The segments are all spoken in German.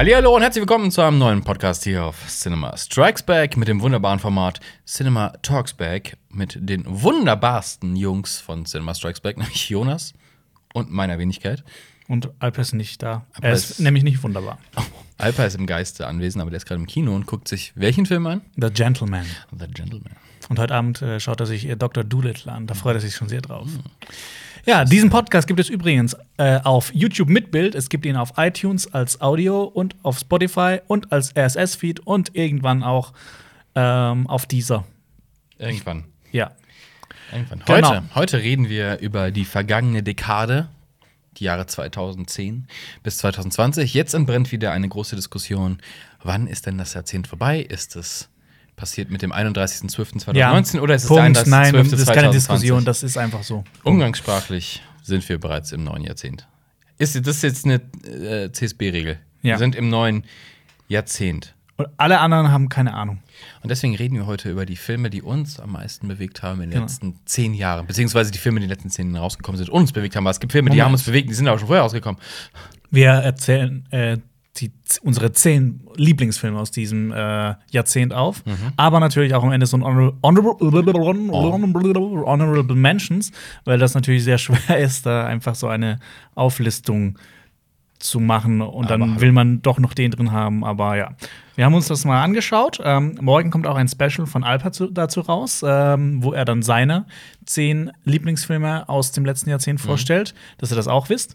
Hallo und herzlich willkommen zu einem neuen Podcast hier auf Cinema Strikes Back mit dem wunderbaren Format Cinema Talks Back mit den wunderbarsten Jungs von Cinema Strikes Back, nämlich Jonas und meiner Wenigkeit. Und Alper ist nicht da. Alper er ist- ist nämlich nicht wunderbar. Alpa ist im Geiste anwesend, aber der ist gerade im Kino und guckt sich welchen Film an? The Gentleman. The Gentleman. Und heute Abend äh, schaut er sich äh, Dr. Doolittle an. Da freut er sich schon sehr drauf. Hm. Ja, diesen Podcast gibt es übrigens äh, auf YouTube mit Bild. Es gibt ihn auf iTunes als Audio und auf Spotify und als RSS-Feed und irgendwann auch ähm, auf dieser. Irgendwann. Ja. Irgendwann. Genau. Heute, heute reden wir über die vergangene Dekade, die Jahre 2010 bis 2020. Jetzt entbrennt wieder eine große Diskussion. Wann ist denn das Jahrzehnt vorbei? Ist es passiert mit dem 31.12.2019 oder ist es Punkt, der 31.12.2020? nein, das ist keine Diskussion, das ist einfach so. Umgangssprachlich sind wir bereits im neuen Jahrzehnt. Ist, das ist jetzt eine äh, CSB-Regel. Ja. Wir sind im neuen Jahrzehnt. Und alle anderen haben keine Ahnung. Und deswegen reden wir heute über die Filme, die uns am meisten bewegt haben in den Genau. letzten zehn Jahren. Beziehungsweise die Filme, die in den letzten zehn Jahren rausgekommen sind, und uns bewegt haben. Aber es gibt Filme, die Moment. haben uns bewegt, die sind aber schon vorher rausgekommen. Wir erzählen äh, die, unsere zehn Lieblingsfilme aus diesem äh, Jahrzehnt auf, Mhm. aber natürlich auch am Ende so ein honorable, honorable, honorable Mentions, weil das natürlich sehr schwer ist, da einfach so eine Auflistung zu machen. Und dann Aber- will man doch noch den drin haben. Aber ja, wir haben uns das mal angeschaut. Ähm, morgen kommt auch ein Special von Alper zu, dazu raus, ähm, wo er dann seine zehn Lieblingsfilme aus dem letzten Jahrzehnt vorstellt, dass ihr das auch wisst.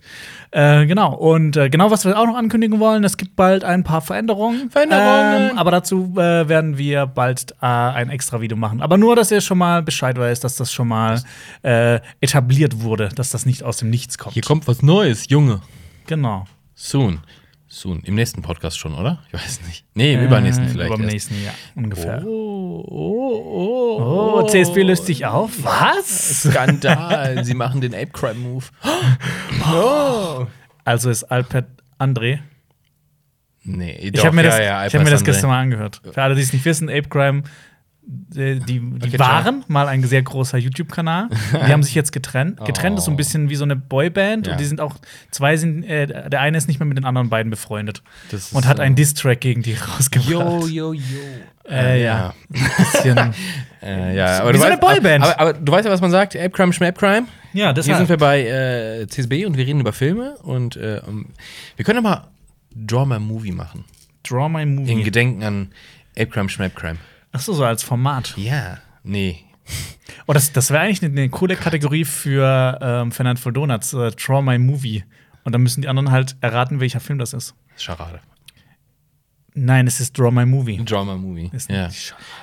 Äh, genau. Und äh, genau, was wir auch noch ankündigen wollen, es gibt bald ein paar Veränderungen. Veränderungen! Ähm, aber dazu äh, werden wir bald äh, ein extra Video machen. Aber nur, dass ihr schon mal Bescheid weiß, dass das schon mal äh, etabliert wurde, dass das nicht aus dem Nichts kommt. Hier kommt was Neues, Junge. Genau. Soon. Soon. Im nächsten Podcast schon, oder? Ich weiß nicht. Nee, im übernächsten vielleicht. Über dem erst. nächsten Jahr ungefähr. Oh, oh, oh, Oh, CSB löst sich auf. Was? Skandal. Sie machen den Ape Crime Move. Oh. Also ist Alpert André. Nee, Ich doch, habe mir, das- ja, ja, ich hab mir das gestern mal angehört. Für alle, die es nicht wissen, Ape Crime, die, die, die Okay, waren mal ein sehr großer YouTube-Kanal. Die haben sich jetzt getrennt. Getrennt ist so ein bisschen wie so eine Boyband. Ja. Und die sind auch, zwei sind, äh, der eine ist nicht mehr mit den anderen beiden befreundet. Das ist Und hat einen Diss-Track gegen die rausgebracht. Yo, yo, yo. Äh, ja. Bisschen. Äh, ja, aber Wie du so eine weißt, Boyband. Aber, aber du weißt ja, was man sagt: Ape Crime, Schmape Crime. ja, Hier deshalb. sind wir bei äh, CSB und wir reden über Filme. Und äh, wir können aber Draw My Movie machen. Draw My In Movie. Gedenken an Ape Crime, Schmape Crime. Achso, so als Format. Ja, nee. Oh, das, das wäre eigentlich eine, eine coole Kategorie für ähm, Fernand for Donuts, äh, Draw My Movie. Und dann müssen die anderen halt erraten, welcher Film das ist. Scharade. Nein, es ist Draw My Movie. Draw My Movie. Ist ja.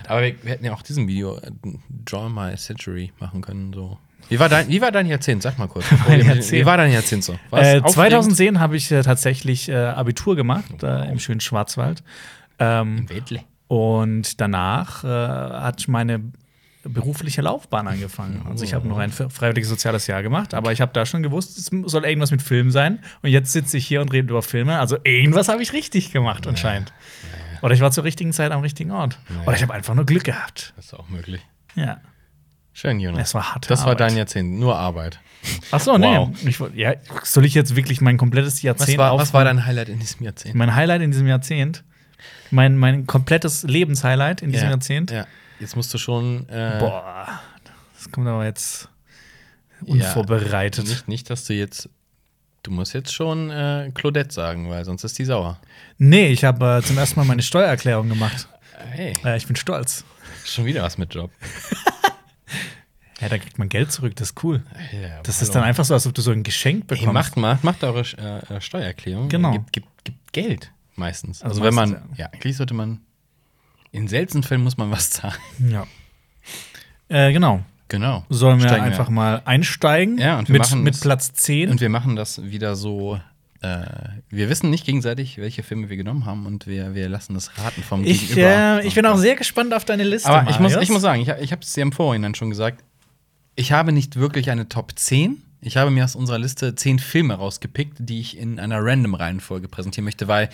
Aber wir, wir hätten ja auch diesem Video äh, Draw My Century machen können. So. Wie, war dein, wie war dein Jahrzehnt? Sag mal kurz. Mein Jahrzehnt? Wie war dein Jahrzehnt so? Äh, aufregend? 2010 habe ich äh, tatsächlich äh, Abitur gemacht, äh, im schönen Schwarzwald. Ähm, Wedle. Und danach äh, hat meine berufliche Laufbahn angefangen. Also ich habe noch ein freiwilliges soziales Jahr gemacht, aber ich habe da schon gewusst, es soll irgendwas mit Film sein. Und jetzt sitze ich hier und rede über Filme. Also irgendwas habe ich richtig gemacht anscheinend. Oder ich war zur richtigen Zeit am richtigen Ort. Oder ich habe einfach nur Glück gehabt. Das ist auch möglich. Ja. Schön, Jonas. Es war harte Das war Arbeit. dein Jahrzehnt. Nur Arbeit. Ach so, nee. Wow. Ich, wollt- ja, soll ich jetzt wirklich mein komplettes Was Jahrzehnt war, was war dein Highlight in diesem Jahrzehnt? Mein Highlight in diesem Jahrzehnt, mein, mein komplettes Lebenshighlight in diesem Ja, Jahrzehnt. Ja. Jetzt musst du schon. Äh, Boah, das kommt aber jetzt Ja, unvorbereitet. Nicht, nicht, dass du jetzt. Du musst jetzt schon äh, Claudette sagen, weil sonst ist die sauer. Nee, ich habe äh, zum ersten Mal meine Steuererklärung gemacht. Hey, Äh, ich bin stolz. schon wieder was mit Job. Ja, da kriegt man Geld zurück, das ist cool. Ja, Das ist dann einfach so, als ob du so ein Geschenk Hey, bekommst. macht, macht, macht eure äh, Steuererklärung. Genau. Gibt, gibt, gibt Geld meistens. Also, Also wenn man. meistens, Ja. eigentlich sollte man. In seltenen Fällen muss man was zahlen. Ja. Äh, genau. Genau. Sollen wir Steigen einfach mal einsteigen? Ja, und wir mit, machen mit das- Platz 10. Und wir machen das wieder so. Äh, wir wissen nicht gegenseitig, welche Filme wir genommen haben und wir, wir lassen das raten vom ich, Gegenüber. äh, ich bin auch sehr gespannt auf deine Liste. Aber ich muss, ich muss sagen, ich, ich habe es dir im Vorhinein schon gesagt, ich habe nicht wirklich eine Top 10. Ich habe mir aus unserer Liste 10 Filme rausgepickt, die ich in einer random Reihenfolge präsentieren möchte, weil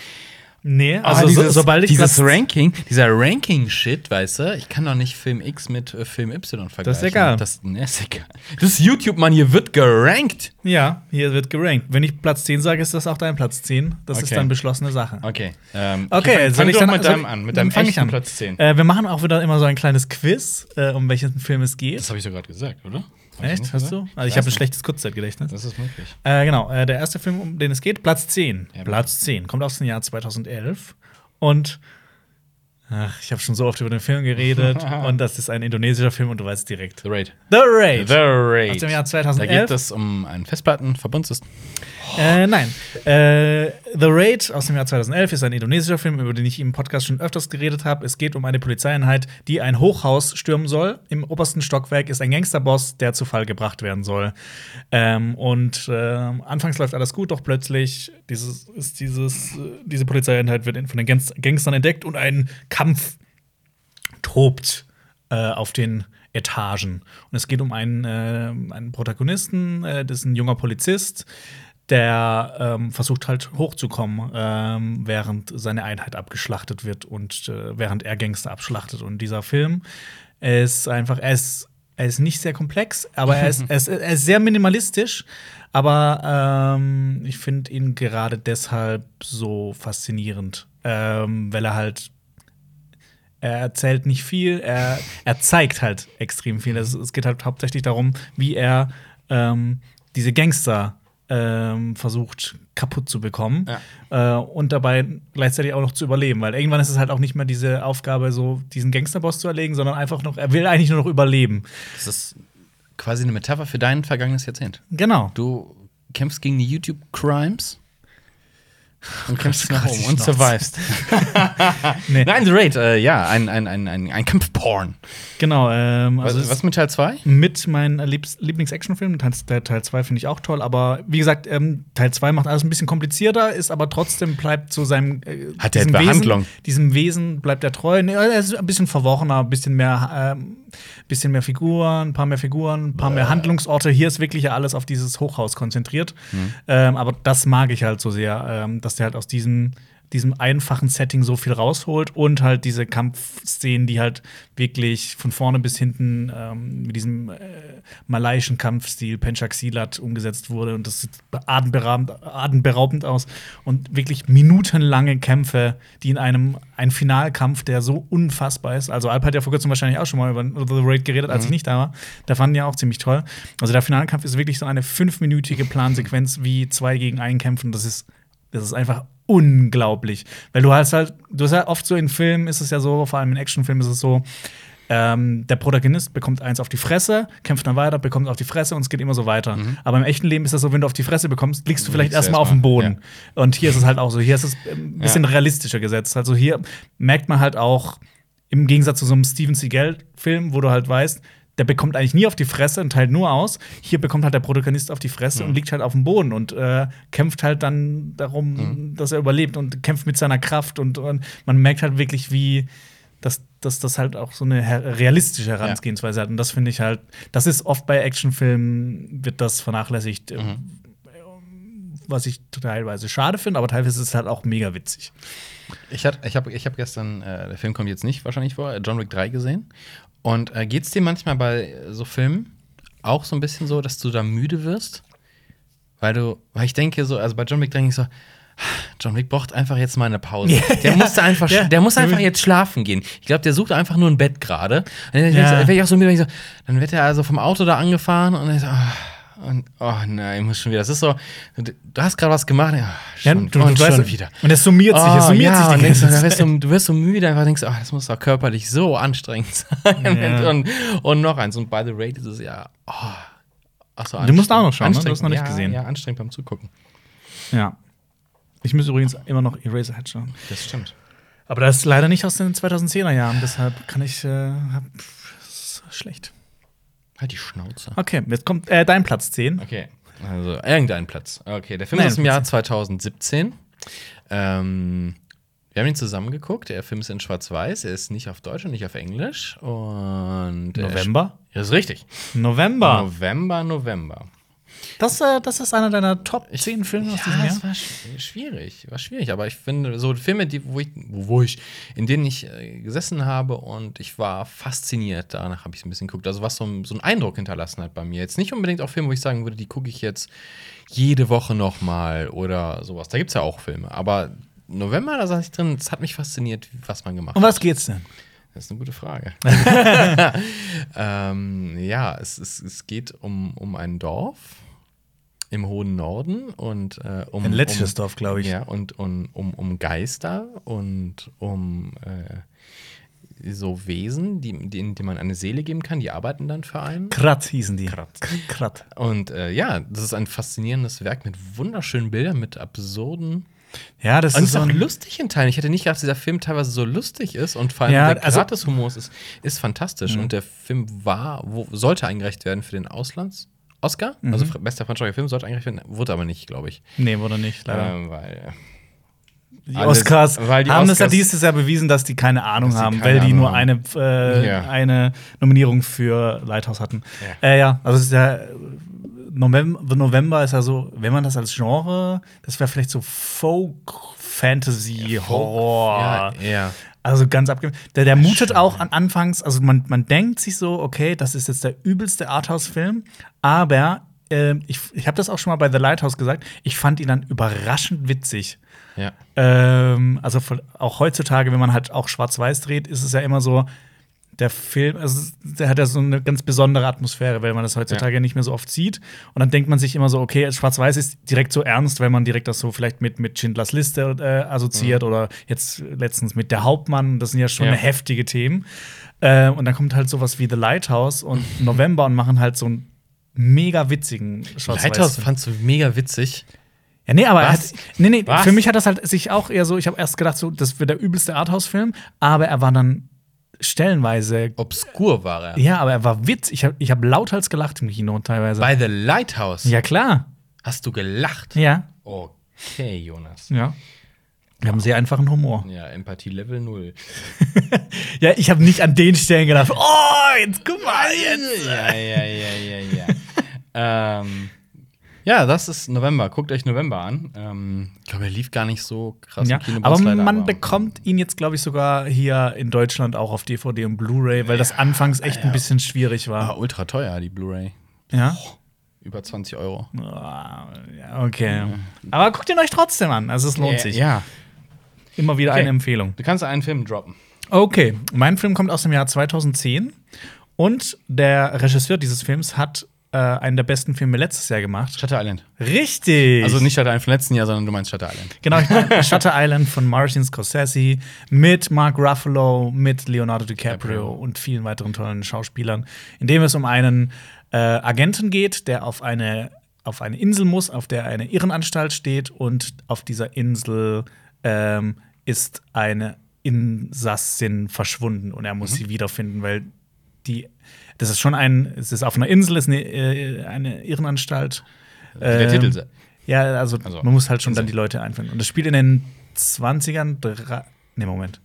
Nee, Also so, dieses, sobald ich dieses Platz- Ranking, dieser Ranking-Shit, weißt du, ich kann doch nicht Film X mit äh, Film Y vergleichen. Das ist egal. Das, nee, ist egal. Das ist YouTube, Mann, hier wird gerankt. Ja, hier wird gerankt. Wenn ich Platz 10 sage, ist das auch dein Platz 10. Das ist Okay. dann beschlossene Sache. Okay. Ähm, Okay, fang, soll fang ich dann mit deinem ich- an, mit deinem fang ich an. Platz 10. Äh, wir machen auch wieder immer so ein kleines Quiz, äh, um welchen Film es geht. Das habe ich doch gerade gesagt, oder? Echt? Hast du? Also ich habe ein schlechtes Kurzzeitgedächtnis. Das ist möglich. Äh, genau, äh, der erste Film, um den es geht, Platz 10. Ja, Platz 10, kommt aus dem Jahr 2011. Und ach, ich habe schon so oft über den Film geredet. und das ist ein indonesischer Film und du weißt direkt. The Raid. The Raid. The Raid. Aus dem Jahr Da 2011. geht es um einen Festplattenverbundssystem. Äh, nein. Äh, The Raid aus dem Jahr 2011 ist ein indonesischer Film, über den ich im Podcast schon öfters geredet habe. Es geht um eine Polizeieinheit, die ein Hochhaus stürmen soll. Im obersten Stockwerk ist ein Gangsterboss, der zu Fall gebracht werden soll. Ähm, und äh, anfangs läuft alles gut, doch plötzlich dieses, ist dieses, äh, diese Polizeieinheit wird von den Gangst- Gangstern entdeckt und ein Kampf tobt äh, auf den Etagen. Und es geht um einen, äh, einen Protagonisten, das ist ein junger Polizist, der ähm, versucht halt hochzukommen, ähm, während seine Einheit abgeschlachtet wird und äh, während er Gangster abschlachtet. Und dieser Film ist einfach, er ist, er ist nicht sehr komplex, aber er ist, er ist, er ist sehr minimalistisch. Aber ähm, ich finde ihn gerade deshalb so faszinierend, ähm, weil er halt er erzählt nicht viel, er, er zeigt halt extrem viel. Es, es geht halt hauptsächlich darum, wie er ähm, diese Gangster ähm, versucht kaputt zu bekommen äh, und dabei gleichzeitig auch noch zu überleben, weil irgendwann ist es halt auch nicht mehr diese Aufgabe, so diesen Gangsterboss zu erlegen, sondern einfach noch, er will eigentlich nur noch überleben. Das ist quasi eine Metapher für dein vergangenes Jahrzehnt. Genau. Du kämpfst gegen die YouTube-Crimes und kämpfst nach oben und survivest. Nee. Nein, The Raid, äh, ja, ein, ein, ein, ein, ein Kampfporn. Genau. Ähm, Was, also es- was mit Teil 2? mit meinem Lieblings-Actionfilm. Teil- Der Teil 2 finde ich auch toll, aber wie gesagt, ähm, Teil 2 macht alles ein bisschen komplizierter, ist aber trotzdem bleibt zu seinem äh, Hat er etwa Wesen? Diesem Wesen bleibt er treu. Nee, er ist ein bisschen verworrener, ein bisschen mehr, ähm, bisschen mehr Figuren, ein paar mehr Figuren, ein paar mehr Handlungsorte. Hier ist wirklich ja alles auf dieses Hochhaus konzentriert. Mhm. Ähm, aber das mag ich halt so sehr, ähm, dass der halt aus diesem diesem einfachen Setting so viel rausholt und halt diese Kampfszenen, die halt wirklich von vorne bis hinten ähm, mit diesem äh, malaiischen Kampfstil Penchak Silat umgesetzt wurde und das sieht atemberaubend, atemberaubend aus und wirklich minutenlange Kämpfe, die in einem ein Finalkampf, der so unfassbar ist. Also Alp hat ja vor kurzem wahrscheinlich auch schon mal über The Raid geredet, als ich nicht da war. Da fanden die ja auch ziemlich toll. Also der Finalkampf ist wirklich so eine fünfminütige Plansequenz wie zwei gegen einen kämpfen. Das ist das ist einfach unglaublich. Weil du hast halt, du hast ja oft so in Filmen ist es ja so, vor allem in Actionfilmen ist es so, ähm, der Protagonist bekommt eins auf die Fresse, kämpft dann weiter, bekommt auf die Fresse und es geht immer so weiter. Aber im echten Leben ist das so, wenn du auf die Fresse bekommst, liegst du vielleicht erstmal auf dem Boden. Und hier ist es halt auch so. Hier ist es ein bisschen Ja. realistischer gesetzt. Also hier merkt man halt auch, im Gegensatz zu so einem Steven Seagal-Film, wo du halt weißt, der bekommt eigentlich nie auf die Fresse und teilt nur aus. Hier bekommt halt der Protagonist auf die Fresse und liegt halt auf dem Boden und äh, kämpft halt dann darum, dass er überlebt und kämpft mit seiner Kraft und, und man merkt halt wirklich, wie dass, dass das halt auch so eine realistische Herangehensweise hat. Und das finde ich halt, das ist oft bei Actionfilmen, wird das vernachlässigt, äh, was ich teilweise schade finde, aber teilweise ist es halt auch mega witzig. Ich, hat, ich habe ich hab gestern, äh, der Film kommt jetzt nicht wahrscheinlich vor, John Wick 3 gesehen. Und äh, geht's dir manchmal bei so Filmen auch so ein bisschen so, dass du da müde wirst? Weil du, weil ich denke so, also bei John Wick denke ich so, John Wick braucht einfach jetzt mal eine Pause. Der musste einfach, Ja. der muss einfach jetzt schlafen gehen. Ich glaube, der sucht einfach nur ein Bett gerade. Dann Ja. werde ich auch so müde, wenn ich so, dann wird er also vom Auto da angefahren und dann so, ah, und oh nein, ich muss schon wieder. Das ist so, du, hast gerade was gemacht, ja, schon, du, und du schon weißt, wieder. Und es summiert sich, es Oh, summiert ja, sich und denkst, du, du, wirst so müde, einfach denkst, ach, das muss doch körperlich so anstrengend sein. Ja. und, und noch eins. Und by the Raid ist es ja. Oh, ach so, Du musst auch noch schauen, ne? Du hast noch nicht ja, gesehen. Ja, anstrengend beim Zugucken. Ja. Ich muss übrigens immer noch Eraserhead schauen. Das stimmt. Aber das ist leider nicht aus den 2010er Jahren, deshalb kann ich. Äh, hab, das ist schlecht. Halt die Schnauze. Okay, jetzt kommt äh, dein Platz 10. Okay, also irgendein Platz. Okay, der Film Nein, ist aus dem Jahr Platz 2017. Ähm, wir haben ihn zusammen geguckt. Der Film ist in Schwarz-Weiß. Er ist nicht auf Deutsch und nicht auf Englisch. Und er November? Ja, das ist richtig. November. November, November. Das, äh, das ist einer deiner Top 10 Filme aus diesem Ja, Jahr? es war sch- schwierig, war schwierig, aber ich finde so Filme, die, wo ich, wo ich, in denen ich äh, gesessen habe und ich war fasziniert, danach habe ich es ein bisschen geguckt, also was so, so einen Eindruck hinterlassen hat bei mir. Jetzt nicht unbedingt auch Filme, wo ich sagen würde, die gucke ich jetzt jede Woche noch mal oder sowas. Da gibt es ja auch Filme, aber November, da saß ich drin, es hat mich fasziniert, was man gemacht Um hat. was geht's denn? Das ist eine gute Frage. ähm, ja, es, es, es geht um, um ein Dorf im hohen Norden und äh, um Ein lettisches um, glaube ich. Ja, und, und um, um Geister und um äh, so Wesen, die, denen, denen man eine Seele geben kann, die arbeiten dann für einen. Krat hießen die. Krat. Krat. Und äh, ja, das ist ein faszinierendes Werk mit wunderschönen Bildern, mit absurden. Ja, das Und ist ist so auch lustig in Teilen. Ich hätte nicht gedacht, dass dieser Film teilweise so lustig ist und vor allem Ja, der also- Grad des Humors ist, ist fantastisch. Und der Film war, wo, sollte eingereicht werden für den Auslands-Oscar. Mhm. Also bester französischer Film sollte eingereicht werden, wurde aber nicht, glaube ich. Nee, wurde nicht, leider. Ähm, weil die alles- Oscars weil die haben es ja Oscars- dieses Jahr bewiesen, dass die keine Ahnung die haben, keine weil die Ahnung nur eine, äh, Ja. eine Nominierung für Lighthouse hatten. Ja. Äh, ja also es ist ja November, The November ist ja so, wenn man das als Genre, das wäre vielleicht so Folk, Fantasy, Horror. ja, ja. Also ganz abge. Der, der mutet auch an Anfangs, also man, man denkt sich so, okay, das ist jetzt der übelste Arthouse-Film, aber ähm, ich, ich habe das auch schon mal bei The Lighthouse gesagt, ich fand ihn dann überraschend witzig. ja. Ähm, also auch heutzutage, wenn man halt auch schwarz-weiß dreht, ist es ja immer so, der Film, also der hat ja so eine ganz besondere Atmosphäre, weil man das heutzutage ja. nicht mehr so oft sieht. Und dann denkt man sich immer so, okay, schwarz-weiß ist direkt so ernst, weil man direkt das so vielleicht mit, mit Schindlers Liste äh, assoziiert oder jetzt letztens mit Der Hauptmann. Das sind ja schon Ja. heftige Themen. Äh, und dann kommt halt sowas wie The Lighthouse und November und machen halt so einen mega witzigen schwarz-weiß. Lighthouse fandst du mega witzig. Ja, nee, aber er hat, nee, nee, Was? für mich hat das halt sich auch eher so, ich habe erst gedacht, so, das wird der übelste Arthouse-Film, aber er war dann stellenweise, Obskur war er. ja, aber er war Witz. Ich habe ich hab lauthals gelacht im Kino teilweise. Bei The Lighthouse ja, klar. hast du gelacht. Ja, Okay, Jonas. ja. Wir haben sehr einfachen Humor. Ja, Empathie Level 0. Ja, ich habe nicht an den Stellen gedacht, oh, jetzt guck mal jetzt. Ja, ja, ja, ja, ja. ähm, ja, das ist November. Guckt euch November an. Ähm, ich glaube, er lief gar nicht so krass Ja, Kino. aber man aber- bekommt ihn jetzt, glaube ich, sogar hier in Deutschland auch auf DVD und Blu-ray, weil das anfangs echt ein bisschen schwierig Ah, war. ultra teuer, die Blu-ray. Ja? Über 20 Euro. Ah, ja, okay. Aber guckt ihn euch trotzdem an. Also es lohnt sich. Ja. Immer wieder Okay. eine Empfehlung. Du kannst einen Film droppen. Okay, mein Film kommt aus dem Jahr 2010 und der Regisseur dieses Films hat äh, einen der besten Filme letztes Jahr gemacht. Shutter Island. Richtig. Also nicht Shutter Island vom letzten Jahr, sondern du meinst Shutter Island. Genau, ich meine Shutter Island von Martin Scorsese mit Mark Ruffalo, mit Leonardo DiCaprio und vielen weiteren tollen Schauspielern, in dem es um einen äh, Agenten geht, der auf eine, auf eine Insel muss, auf der eine Irrenanstalt steht und auf dieser Insel ähm, ist eine Insassin verschwunden und er muss sie wiederfinden, weil die das ist schon ein, es ist auf einer Insel, ist eine, äh, eine Irrenanstalt. Der Ähm, Titel. ja, also, Also, man muss halt schon Insel. dann die Leute einfinden. Und das spielt in den 20ern, drei, nee, Moment.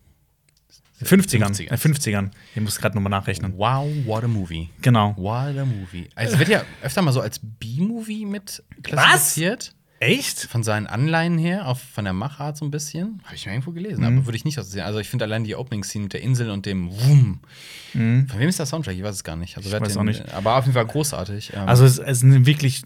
50ern. 50ern. Äh, 50ern. Ich muss gerade nochmal nachrechnen. Wow, what a movie. Genau. What a movie. Also es wird ja öfter mal so als B-Movie mit klassifiziert. Echt? Von seinen Anleihen her, auch von der Machart so ein bisschen. Habe ich mir irgendwo gelesen, Mhm. aber würde ich nicht assoziieren. Also ich finde allein die Opening-Scene mit der Insel und dem Wum. Von wem ist der Soundtrack? Ich weiß es gar nicht. Also Mhm. Ich weiß den, auch nicht. Aber auf jeden Fall großartig. Ähm, Also, es, es ist eine wirklich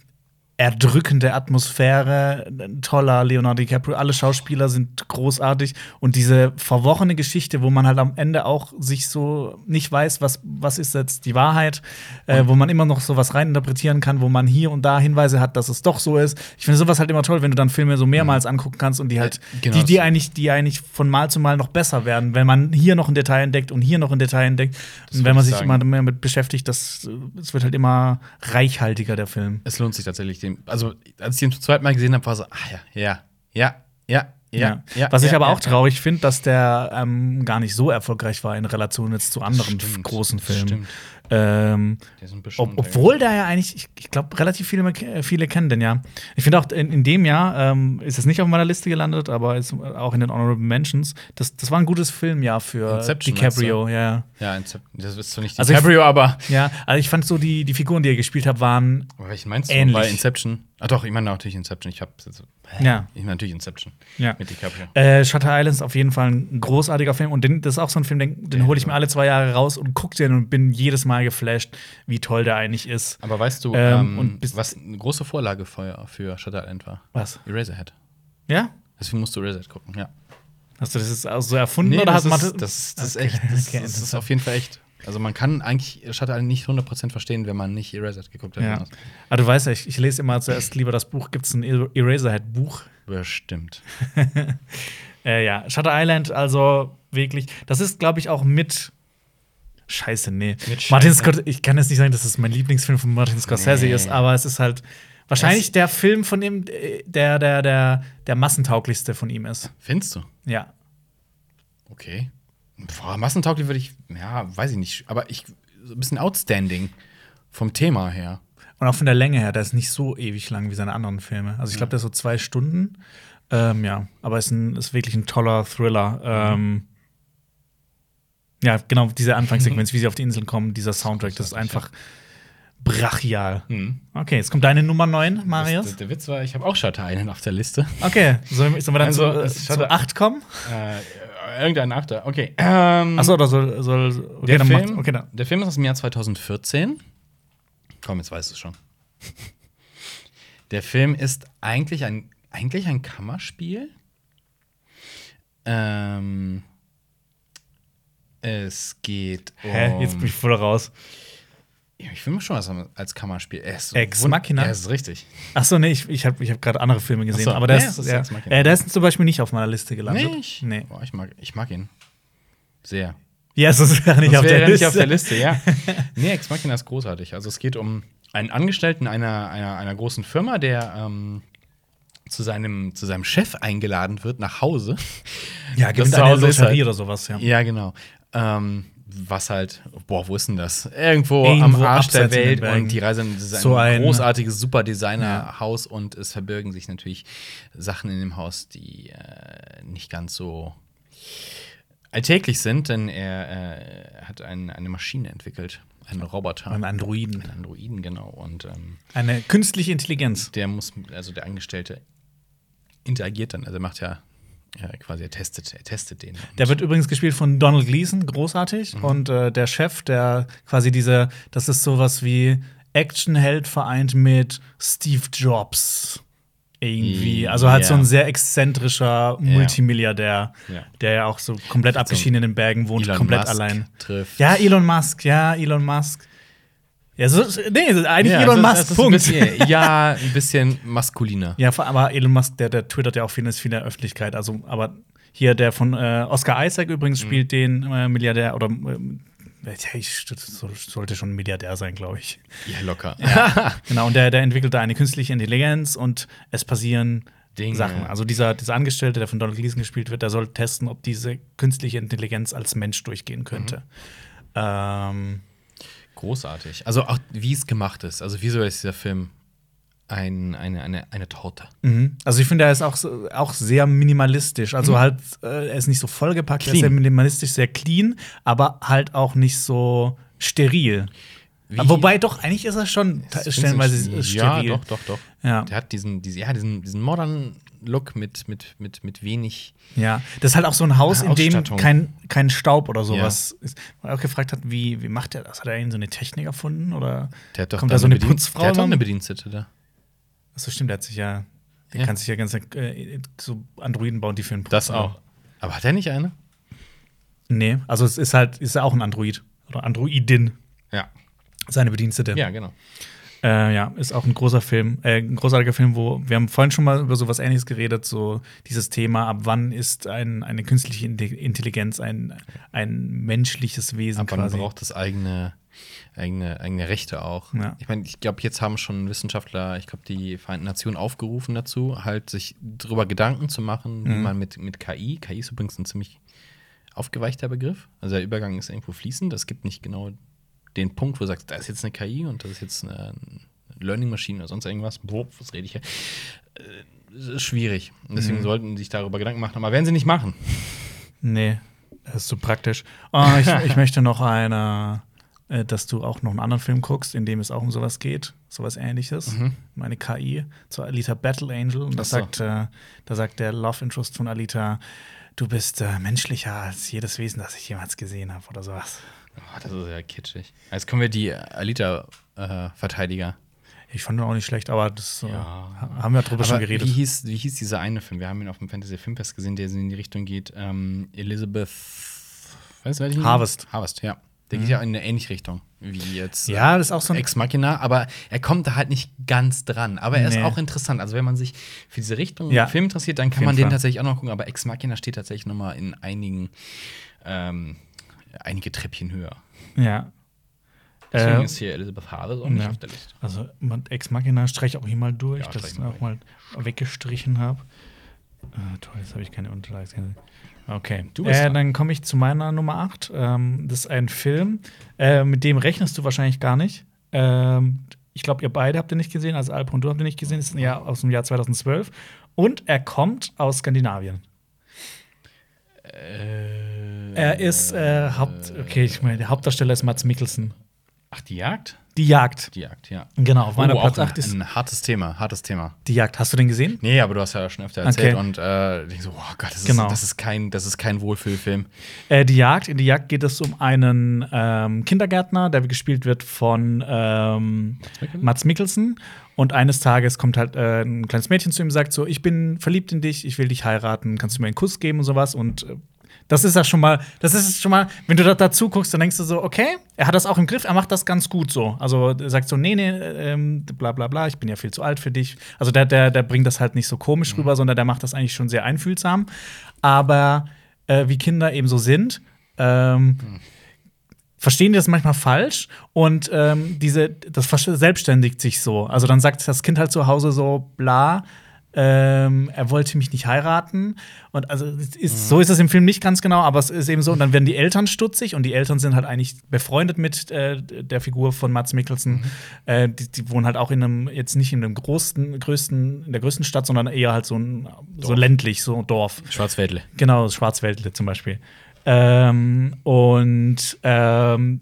erdrückende Atmosphäre, toller Leonardo DiCaprio, alle Schauspieler sind großartig und diese verworrene Geschichte, wo man halt am Ende auch sich so nicht weiß, was, was ist jetzt die Wahrheit, äh, wo man immer noch sowas reininterpretieren kann, wo man hier und da Hinweise hat, dass es doch so ist. Ich finde sowas halt immer toll, wenn du dann Filme so mehrmals angucken kannst und die halt, Äh, genau. die, die eigentlich, die eigentlich von Mal zu Mal noch besser werden, wenn man hier noch ein Detail entdeckt und hier noch ein Detail entdeckt. Das Und wenn man ich sich sagen. immer mehr damit beschäftigt, das, es wird halt immer reichhaltiger, der Film. es lohnt sich tatsächlich. Den, also als ich den zum zweiten Mal gesehen habe, war so, ah ja, ja, ja, ja, ja. ja Was ich ja, aber ja, auch traurig finde, dass der ähm, gar nicht so erfolgreich war in Relation jetzt zu anderen Stimmt, großen Filmen. stimmt. Ähm, ob, obwohl da ja eigentlich, ich, ich glaube, relativ viele, äh, viele kennen den ja. Ich finde auch in, in dem Jahr ähm, ist es nicht auf meiner Liste gelandet, aber ist auch in den Honorable Mentions. Das, das war ein gutes Filmjahr für Inception, DiCaprio, ja. Ja, das ist zwar nicht Also ich- DiCaprio, aber. Ja, also ich fand so die, die Figuren, die er gespielt hat, waren Aber welchen meinst du? Ähnlich. Weil Inception. Ah, doch, ich meine natürlich Inception. Ich hab's jetzt. Ja. Ich meine natürlich Inception. Ja. Mit DiCaprio. Äh, Shutter Island ist auf jeden Fall ein großartiger Film und den, das ist auch so ein Film, den, den hole ich mir alle zwei Jahre raus und gucke den und bin jedes Mal geflasht, wie toll der eigentlich ist. Aber weißt du, Ähm, ähm, und was eine große Vorlage für, für Shutter Island war? Was? Eraserhead. Ja? Deswegen musst du Eraserhead gucken, ja. Hast du das jetzt auch so erfunden oder das, hast ist, das, das ist Okay, echt. Das, okay, das ist auf jeden Fall echt. Also man kann eigentlich Shutter Island nicht 100% verstehen, wenn man nicht Eraserhead geguckt hat. Ja. Aber du weißt ja, ich, ich lese immer zuerst lieber das Buch. Gibt es ein Er- Eraserhead-Buch? Bestimmt. Äh, ja, Shutter Island, also wirklich, das ist, glaube ich, auch mit. Scheiße, nee. Mit Martin Scheiße. Scott, ich kann jetzt nicht sagen, dass es mein Lieblingsfilm von Martin Scorsese Nee. ist, aber es ist halt wahrscheinlich Es- der Film von ihm, äh, der, der, der, der massentauglichste von ihm ist. Findest du? Ja. Okay. Boah, massentauglich würde ich, ja, weiß ich nicht. Aber ich, so ein bisschen outstanding vom Thema her. Und auch von der Länge her, der ist nicht so ewig lang wie seine anderen Filme. Also ich glaube, der ist so zwei Stunden. Ähm, ja, aber ist, ein, ist wirklich ein toller Thriller. Ähm, ja, genau, diese Anfangssequenz, wie sie auf die Inseln kommen, dieser Soundtrack, das ist einfach brachial. Mhm. Okay, jetzt kommt deine Nummer 9, Marius. Der, der Witz war, ich habe auch Shutter Island auf der Liste. Okay, sollen wir, dann Also, zu, äh, zu hat- 8 kommen? Äh, irgendein Achter. Okay. Ähm, Achso, oder soll. soll okay, der, dann Film, macht- okay, dann. der Film ist aus dem Jahr 2014. Komm, jetzt weißt du es schon. Der Film ist eigentlich ein, eigentlich ein Kammerspiel. Ähm, es geht um. Hä? Jetzt bin ich voll raus. Ja, ich finde schon was als Kammerspiel. Er ist Ex Machina? Er ist richtig. Achso, nee, ich, ich habe ich hab gerade andere Filme gesehen, so. aber der Nee, ist, es ist ja, Ex Machina. äh, der ist zum Beispiel nicht auf meiner Liste gelandet. Nicht? Nee. Boah, ich, mag, ich mag ihn. Sehr. Ja, sonst wäre er nicht, auf, der nicht auf der Liste, ja. nee, Ex Machina ist großartig. Also es geht um einen Angestellten einer, einer, einer großen Firma, der ähm, zu, seinem, zu seinem Chef eingeladen wird nach Hause. Ja, Das gewinnt zu eine Hause ist Lotterie halt- oder sowas, ja. Ja, genau. Ähm, was halt, boah, wo ist denn das? Irgendwo, Irgendwo am Arsch der in Welt und die Reise ein, So ein- großartiges, super Designerhaus und es verbirgen sich natürlich Sachen in dem Haus, die äh, nicht ganz so alltäglich sind, denn er äh, hat ein, eine Maschine entwickelt, einen Roboter. Ein Androiden. Einen Androiden, genau. Und ähm, Eine künstliche Intelligenz. der muss, also der Angestellte interagiert dann, also er macht ja, ja quasi, er testet, er testet den. Der wird übrigens gespielt von Donald Gleason, großartig. Mhm. Und äh, der Chef, der quasi diese, das ist sowas wie Actionheld vereint mit Steve Jobs. Irgendwie. Also halt Ja. so ein sehr exzentrischer Multimilliardär, Ja. der ja auch so komplett abgeschieden in den Bergen wohnt, Elon komplett Musk allein. trifft. Ja, Elon Musk, ja, Elon Musk. Ja, so, nee, eigentlich Ja, Elon das Musk, das ein Punkt. Bisschen, ja, ein bisschen maskuliner. Ja, aber Elon Musk, der, der twittert ja auch viel, ist viel in der Öffentlichkeit. Also, aber hier der von äh, Oscar Isaac übrigens Mhm. spielt den äh, Milliardär oder ja, ich so- sollte schon ein Milliardär sein, glaube ich. Ja, locker. Genau, und der, der entwickelt da eine künstliche Intelligenz und es passieren Dinge. Sachen. Also dieser, dieser Angestellte, der von Donald Gleason gespielt wird, der soll testen, ob diese künstliche Intelligenz als Mensch durchgehen könnte. Mhm. Ähm, Großartig. Also auch wie es gemacht ist. Also visuell ist dieser Film ein, eine, eine, eine Torte. Mhm. Also ich finde, er ist auch, auch sehr minimalistisch. Also halt, äh, er ist nicht so vollgepackt, er ist Mhm. Clean. sehr minimalistisch, sehr clean, aber halt auch nicht so steril. Wie- Wobei doch, eigentlich ist er schon stellenweise steril. Ja, doch, doch, doch. Ja. Der hat diesen, diese, ja, diesen, diesen modernen Look mit, mit, mit, mit wenig. Ja, das ist halt auch so ein Haus, in dem kein, kein Staub oder sowas Ja. ist. Man auch gefragt hat, wie, wie macht er das? Hat er irgendwie so eine Technik erfunden? Oder Der hat doch kommt da so eine Bedien- Putzfrau? Der hat doch eine Bedienstete da. Achso, stimmt, der hat sich ja. Der Ja. kann sich ja ganz äh, so Androiden bauen, die für einen Das putzen. auch. Aber hat er nicht eine? Nee, also es ist halt, ist ja auch ein Android. Oder Androidin, Ja. seine Bedienstete. Ja, genau. Äh, ja, ist auch ein großer Film, äh, ein großartiger Film, wo wir haben vorhin schon mal über sowas ähnliches geredet, so dieses Thema, ab wann ist ein, eine künstliche Inte- Intelligenz ein, ein menschliches Wesen Aber man quasi. braucht das eigene, eigene, eigene Rechte auch. Ja. Ich meine, ich glaube, jetzt haben schon Wissenschaftler, ich glaube, die Vereinten Nationen aufgerufen dazu, halt sich darüber Gedanken zu machen, wie Mhm. man mit, mit KI, KI ist übrigens ein ziemlich aufgeweichter Begriff, also der Übergang ist irgendwo fließend, es gibt nicht genau den Punkt, wo du sagst, da ist jetzt eine KI und das ist jetzt eine Learning Machine oder sonst irgendwas. Boah, was rede ich hier? Äh, ist schwierig. Deswegen Mhm. sollten sie sich darüber Gedanken machen, aber werden sie nicht machen. Nee, das ist so praktisch. Oh, ich, ich möchte noch eine, äh, dass du auch noch einen anderen Film guckst, in dem es auch um sowas geht, sowas ähnliches. Meine KI zur Alita Battle Angel. Und das so. sagt, äh, da sagt der Love Interest von Alita, du bist äh, menschlicher als jedes Wesen, das ich jemals gesehen habe oder sowas. Oh, das ist ja kitschig. Jetzt kommen wir die Alita-Verteidiger. Ich fand ihn auch nicht schlecht, aber das äh, Ja. ha- haben wir drüber schon Aber geredet. Wie hieß, wie hieß dieser eine Film? Wir haben ihn auf dem Fantasy Filmfest gesehen, der in die Richtung geht. Ähm, Elizabeth. Weißt du, wer die Harvest. Harvest, ja. Der geht ja in eine ähnliche Richtung wie jetzt. Ja, das ist auch so ein- Ex Machina, aber er kommt da halt nicht ganz dran. Aber er ist Nee. auch interessant. Also, wenn man sich für diese Richtung Ja. Film interessiert, dann kann man den Fall. tatsächlich auch noch gucken. Aber Ex Machina steht tatsächlich noch mal in einigen, ähm, einige Treppchen höher. Ja. Deswegen Äh, ist hier Elizabeth Harvest auch nicht ja. auf der Liste. Also man- Ex Machina streiche auch hier mal durch, Ja, dass ich auch mal weggestrichen habe. Äh, toll, jetzt habe ich keine Unterlagen. Okay, Du bist äh, dann komme ich zu meiner Nummer 8. Ähm, das ist ein Film, äh, mit dem rechnest du wahrscheinlich gar nicht. Ähm, ich glaube, ihr beide habt ihn nicht gesehen, also Alp und du habt ihn nicht gesehen. Das ist ein Jahr aus dem Jahr 2012. Und er kommt aus Skandinavien. Er ist äh, Haupt. Okay, ich meine, der Hauptdarsteller ist Mats Mikkelsen. Ach, die Jagd? Die Jagd. Die Jagd, ja. Genau, auf meiner oh, Platz auch 8 ist ein, hartes Thema, hartes Thema. die Jagd. Hast du den gesehen? Nee, aber du hast ja schon öfter erzählt Okay. und äh, ich so, oh Gott, das ist, Genau. das ist kein, das ist kein Wohlfühlfilm. Äh, die Jagd. In die Jagd geht es um einen ähm, Kindergärtner, der gespielt wird von ähm, Mikkelsen? Mats Mikkelsen. Und eines Tages kommt halt äh, ein kleines Mädchen zu ihm und sagt so: Ich bin verliebt in dich, ich will dich heiraten, kannst du mir einen Kuss geben und sowas. Und äh, das ist ja schon mal, das ist schon mal, wenn du da dazu guckst, dann denkst du so, okay, er hat das auch im Griff, er macht das ganz gut so. Also er sagt so, nee, nee, ähm, bla bla bla, ich bin ja viel zu alt für dich. Also der, der, der bringt das halt nicht so komisch rüber, sondern der macht das eigentlich schon sehr einfühlsam. Aber äh, wie Kinder eben so sind, ähm, verstehen die das manchmal falsch und ähm, diese, das verselbstständigt sich so. Also dann sagt das Kind halt zu Hause so, bla, ähm, er wollte mich nicht heiraten. Und also ist, so ist es im Film nicht ganz genau, aber es ist eben so. Und dann werden die Eltern stutzig und die Eltern sind halt eigentlich befreundet mit äh, der Figur von Mats Mikkelsen. Äh, die, die wohnen halt auch in einem, jetzt nicht in einem großen, größten, in der größten Stadt, sondern eher halt so, ein, so ländlich, so ein Dorf. Schwarzwäldle. Genau, Schwarzwäldle zum Beispiel. Ähm, und ähm,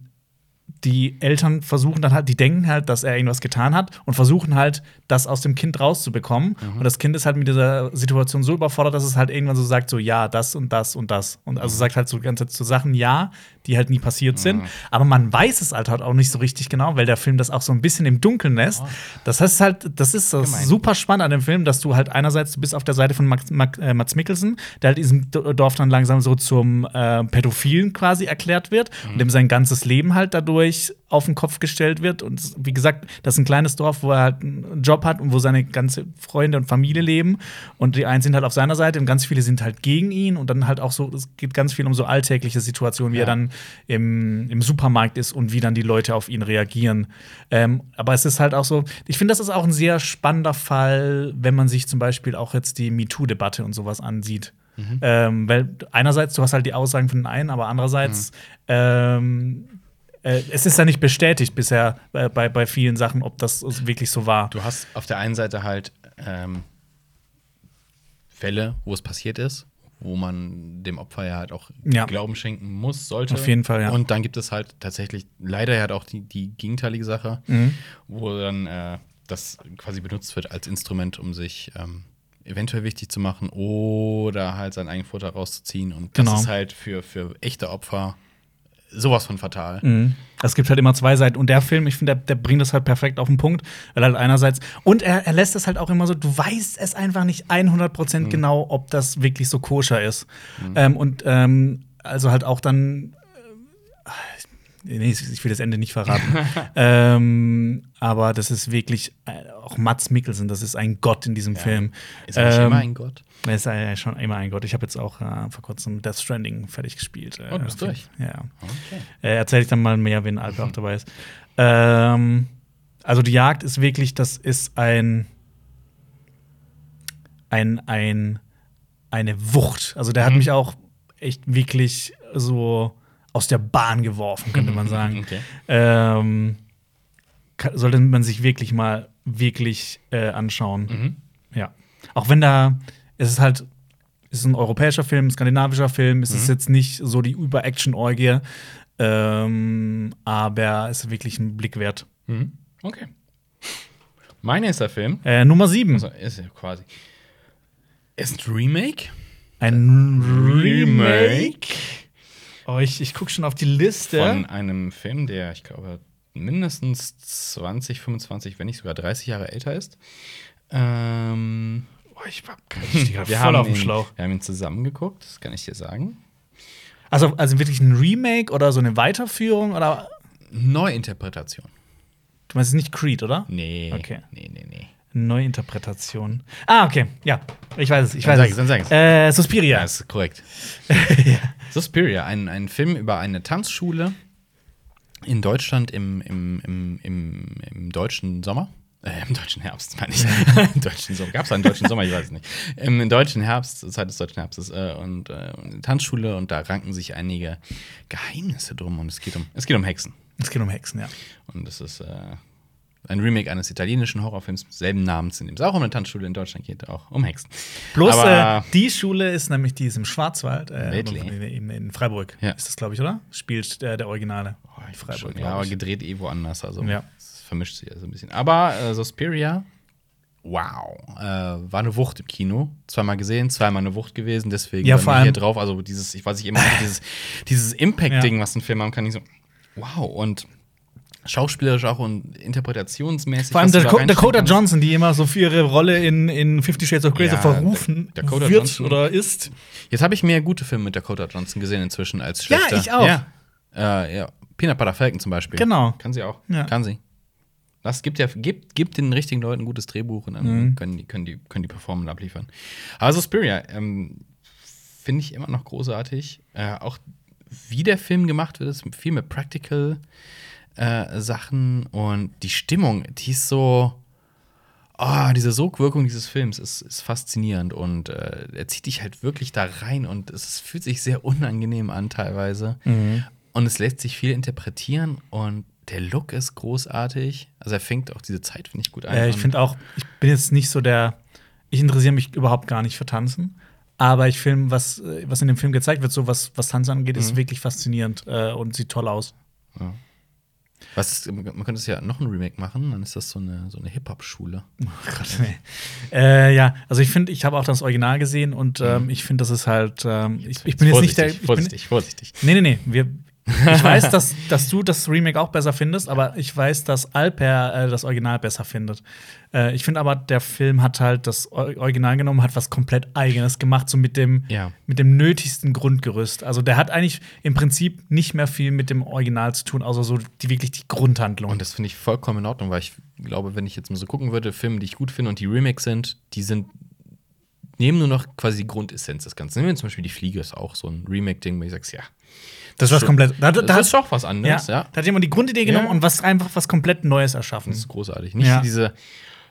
die Eltern versuchen dann halt, die denken halt, dass er irgendwas getan hat und versuchen halt, das aus dem Kind rauszubekommen. Und das Kind ist halt mit dieser Situation so überfordert, dass es halt irgendwann so sagt, so ja, das und das und das. Und also sagt halt so die ganze Zeit so Sachen ja, die halt nie passiert sind. Aber man weiß es halt, halt auch nicht so richtig genau, weil der Film das auch so ein bisschen im Dunkeln lässt. Das heißt halt, das ist das Gemein. super spannend an dem Film, dass du halt einerseits, du bist auf der Seite von Max, Max, äh, Mats Mikkelsen, der halt diesem Dorf dann langsam so zum äh, Pädophilen quasi erklärt wird und dem sein ganzes Leben halt dadurch auf den Kopf gestellt wird. Und wie gesagt, das ist ein kleines Dorf, wo er halt einen Job hat und wo seine ganze Freunde und Familie leben. Und die einen sind halt auf seiner Seite und ganz viele sind halt gegen ihn. Und dann halt auch so, es geht ganz viel um so alltägliche Situationen, wie Ja. er dann im, im Supermarkt ist und wie dann die Leute auf ihn reagieren. Ähm, aber es ist halt auch so, ich finde, das ist auch ein sehr spannender Fall, wenn man sich zum Beispiel auch jetzt die MeToo-Debatte und sowas ansieht. Ähm, weil einerseits, du hast halt die Aussagen von den einen, aber andererseits, ähm, äh, es ist ja nicht bestätigt bisher äh, bei, bei vielen Sachen, ob das wirklich so war. Du hast auf der einen Seite halt ähm, Fälle, wo es passiert ist, wo man dem Opfer ja halt auch Ja. Glauben schenken muss, sollte. Auf jeden Fall, ja. Und dann gibt es halt tatsächlich leider halt auch die, die gegenteilige Sache, Mhm. wo dann äh, das quasi benutzt wird als Instrument, um sich ähm, eventuell wichtig zu machen oder halt seinen eigenen Vorteil rauszuziehen. Und das Genau. ist halt für, für echte Opfer sowas von fatal. Mhm. Es gibt halt immer zwei Seiten. Und der Film, ich finde, der, der bringt das halt perfekt auf den Punkt. Weil halt einerseits, und er, er lässt es halt auch immer so, du weißt es einfach nicht 100% genau, ob das wirklich so koscher ist. Ähm, und ähm, also halt auch dann. äh, Nee, ich will das Ende nicht verraten. ähm, aber das ist wirklich äh, auch Mats Mikkelsen, das ist ein Gott in diesem Film. Ist er nicht Ähm, immer ein Gott? Er ist ja schon immer ein Gott. Ich habe jetzt auch äh, vor kurzem Death Stranding fertig gespielt. Äh, Oh, du bist durch. Ja. Okay. Äh, Erzähle ich dann mal mehr, wenn Alpe auch dabei ist. Ähm, also die Jagd ist wirklich, das ist ein ein ein eine Wucht. Also der hat Mhm. mich auch echt wirklich so aus der Bahn geworfen, könnte man sagen. Okay. ähm, sollte man sich wirklich mal wirklich äh, anschauen. Mhm. Ja. Auch wenn da, es ist halt, es ist ein europäischer Film, ein skandinavischer Film, es Mhm. ist jetzt nicht so die Über-Action-Orgie, ähm, aber es ist wirklich ein Blick wert. Mhm. Okay. Mein nächster Film, Äh, Nummer 7. also ist ja quasi, ist ein Remake. Ein Remake. Oh, ich, ich gucke schon auf die Liste. von einem Film, der, ich glaube, mindestens 20, 25, wenn nicht sogar 30 Jahre älter ist. Ähm, oh, ich war ich stehe wir, voll haben auf dem ihn, Schlauch. wir haben ihn zusammen geguckt, das kann ich dir sagen. Also, also wirklich ein Remake oder so eine Weiterführung oder Neuinterpretation. du meinst nicht Creed, oder? Nee. Okay. Nee, nee, nee. Neuinterpretation. Ah, okay. Ja, ich weiß es. Ich Dann weiß sag es. dann sag es. Äh, Suspiria. Ja, ist korrekt. Suspiria, ein, ein Film über eine Tanzschule in Deutschland im, im, im, im, im deutschen Sommer. Äh, Im deutschen Herbst, meine ich. Im deutschen Sommer. Gab es einen deutschen Sommer? Ich weiß es nicht. Im, im deutschen Herbst, zur Zeit des deutschen Herbstes. Äh, und äh, eine Tanzschule und da ranken sich einige Geheimnisse drum und es geht um, es geht um Hexen. Es geht um Hexen, ja. Und es ist äh, ein Remake eines italienischen Horrorfilms selben Namens, in dem es auch um eine Tanzschule in Deutschland geht, auch um Hexen. Bloß äh, die Schule ist nämlich die ist im Schwarzwald, äh, in, in Freiburg. Ja. Ist das, glaube ich, oder? Spielt der, der Originale. Oh, Freiburg, schon, ja, aber gedreht eh woanders. Also Ja. Vermischt sich also ein bisschen. Aber äh, Suspiria, wow, äh, war eine Wucht im Kino. Zweimal gesehen, zweimal eine Wucht gewesen. Deswegen Ja, vor mir hier allem- drauf. Also dieses, ich weiß nicht immer so dieses, dieses Impact-Ding, was ein Film haben kann. Ich so, wow. Und schauspielerisch auch und interpretationsmäßig. Vor allem Dakota kannst. Johnson, die immer so für ihre Rolle in, in Fifty Shades of Grey so Ja, verrufen Da- Dakota wird Johnson. oder ist. Jetzt habe ich mehr gute Filme mit Dakota Johnson gesehen inzwischen als Ja, schlechte. ich auch. Ja, äh, ja. Peanut Butter Falcon zum Beispiel. Genau. Kann sie auch. Ja. Kann sie. Das gibt ja, gibt, gibt den richtigen Leuten ein gutes Drehbuch und dann Mhm. können, die, können, die, können die performen und abliefern. Also Spiria, ähm, finde ich immer noch großartig. Äh, auch wie der Film gemacht wird, ist viel mit Practical äh, Sachen und die Stimmung, die ist so. Oh, diese Sogwirkung dieses Films ist, ist faszinierend und äh, er zieht dich halt wirklich da rein und es fühlt sich sehr unangenehm an teilweise. Und es lässt sich viel interpretieren und der Look ist großartig. Also er fängt auch diese Zeit, finde ich, gut ein. Äh, ich finde auch, ich bin jetzt nicht so der. Ich interessiere mich überhaupt gar nicht für Tanzen. Aber ich finde, was, äh, was in dem Film gezeigt wird, so was, was Tanzen angeht, Mhm. ist wirklich faszinierend äh, und sieht toll aus. Was ist, man könnte es ja noch ein Remake machen, dann ist das so eine, so eine Hip-Hop-Schule. Oh Gott, nee. äh, ja, also ich finde, ich habe auch das Original gesehen und ähm, ich finde, das ist halt. Ähm, ich, ich bin jetzt nicht der. Ich bin, Vorsichtig, vorsichtig. nee, nee, nee. Wir, ich weiß, dass, dass du das Remake auch besser findest, aber ich weiß, dass Alper äh, das Original besser findet. Äh, ich finde aber, der Film hat halt das Or- Original genommen, hat was komplett Eigenes gemacht, so mit dem, Ja. mit dem nötigsten Grundgerüst. Also der hat eigentlich im Prinzip nicht mehr viel mit dem Original zu tun, außer so die wirklich die Grundhandlung. Und das finde ich vollkommen in Ordnung, weil ich glaube, wenn ich jetzt mal so gucken würde, Filme, die ich gut finde und die Remakes sind, die sind nehmen nur noch quasi die Grundessenz des Ganzen. Nehmen wir zum Beispiel die Fliege, ist auch so ein Remake-Ding, wo ich sage, ja, das ist was komplett. Da, da, das da ist doch was ja, anderes, ja. Da hat jemand die Grundidee genommen Ja. und was einfach was komplett Neues erschaffen. Das ist großartig. Nicht Ja. diese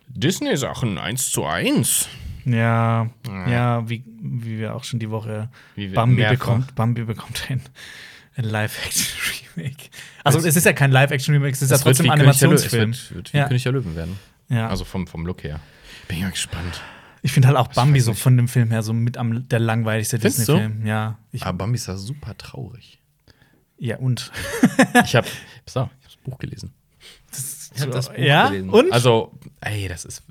Disney-Sachen eins zu eins. Ja, ja, wie, wie wir auch schon die Woche Wie wir Bambi mehrfach- bekommt, Bambi bekommt ein, ein Live-Action-Remake. Also es ist ja kein Live-Action-Remake, es ist ja trotzdem ein Animationsfilm. Es wird, wird wie Ja. König der Löwen werden. Ja. Also vom, vom Look her. Bin mal gespannt. ich finde halt auch Bambi weiß so von dem Film her so mit am der langweiligste? Disney-Film. Ja, ich, Aber Bambi ist ja super traurig. Ja und Ich habe ich hab das Buch gelesen. Ich hab das Buch ja gelesen. und Also, ey, das ist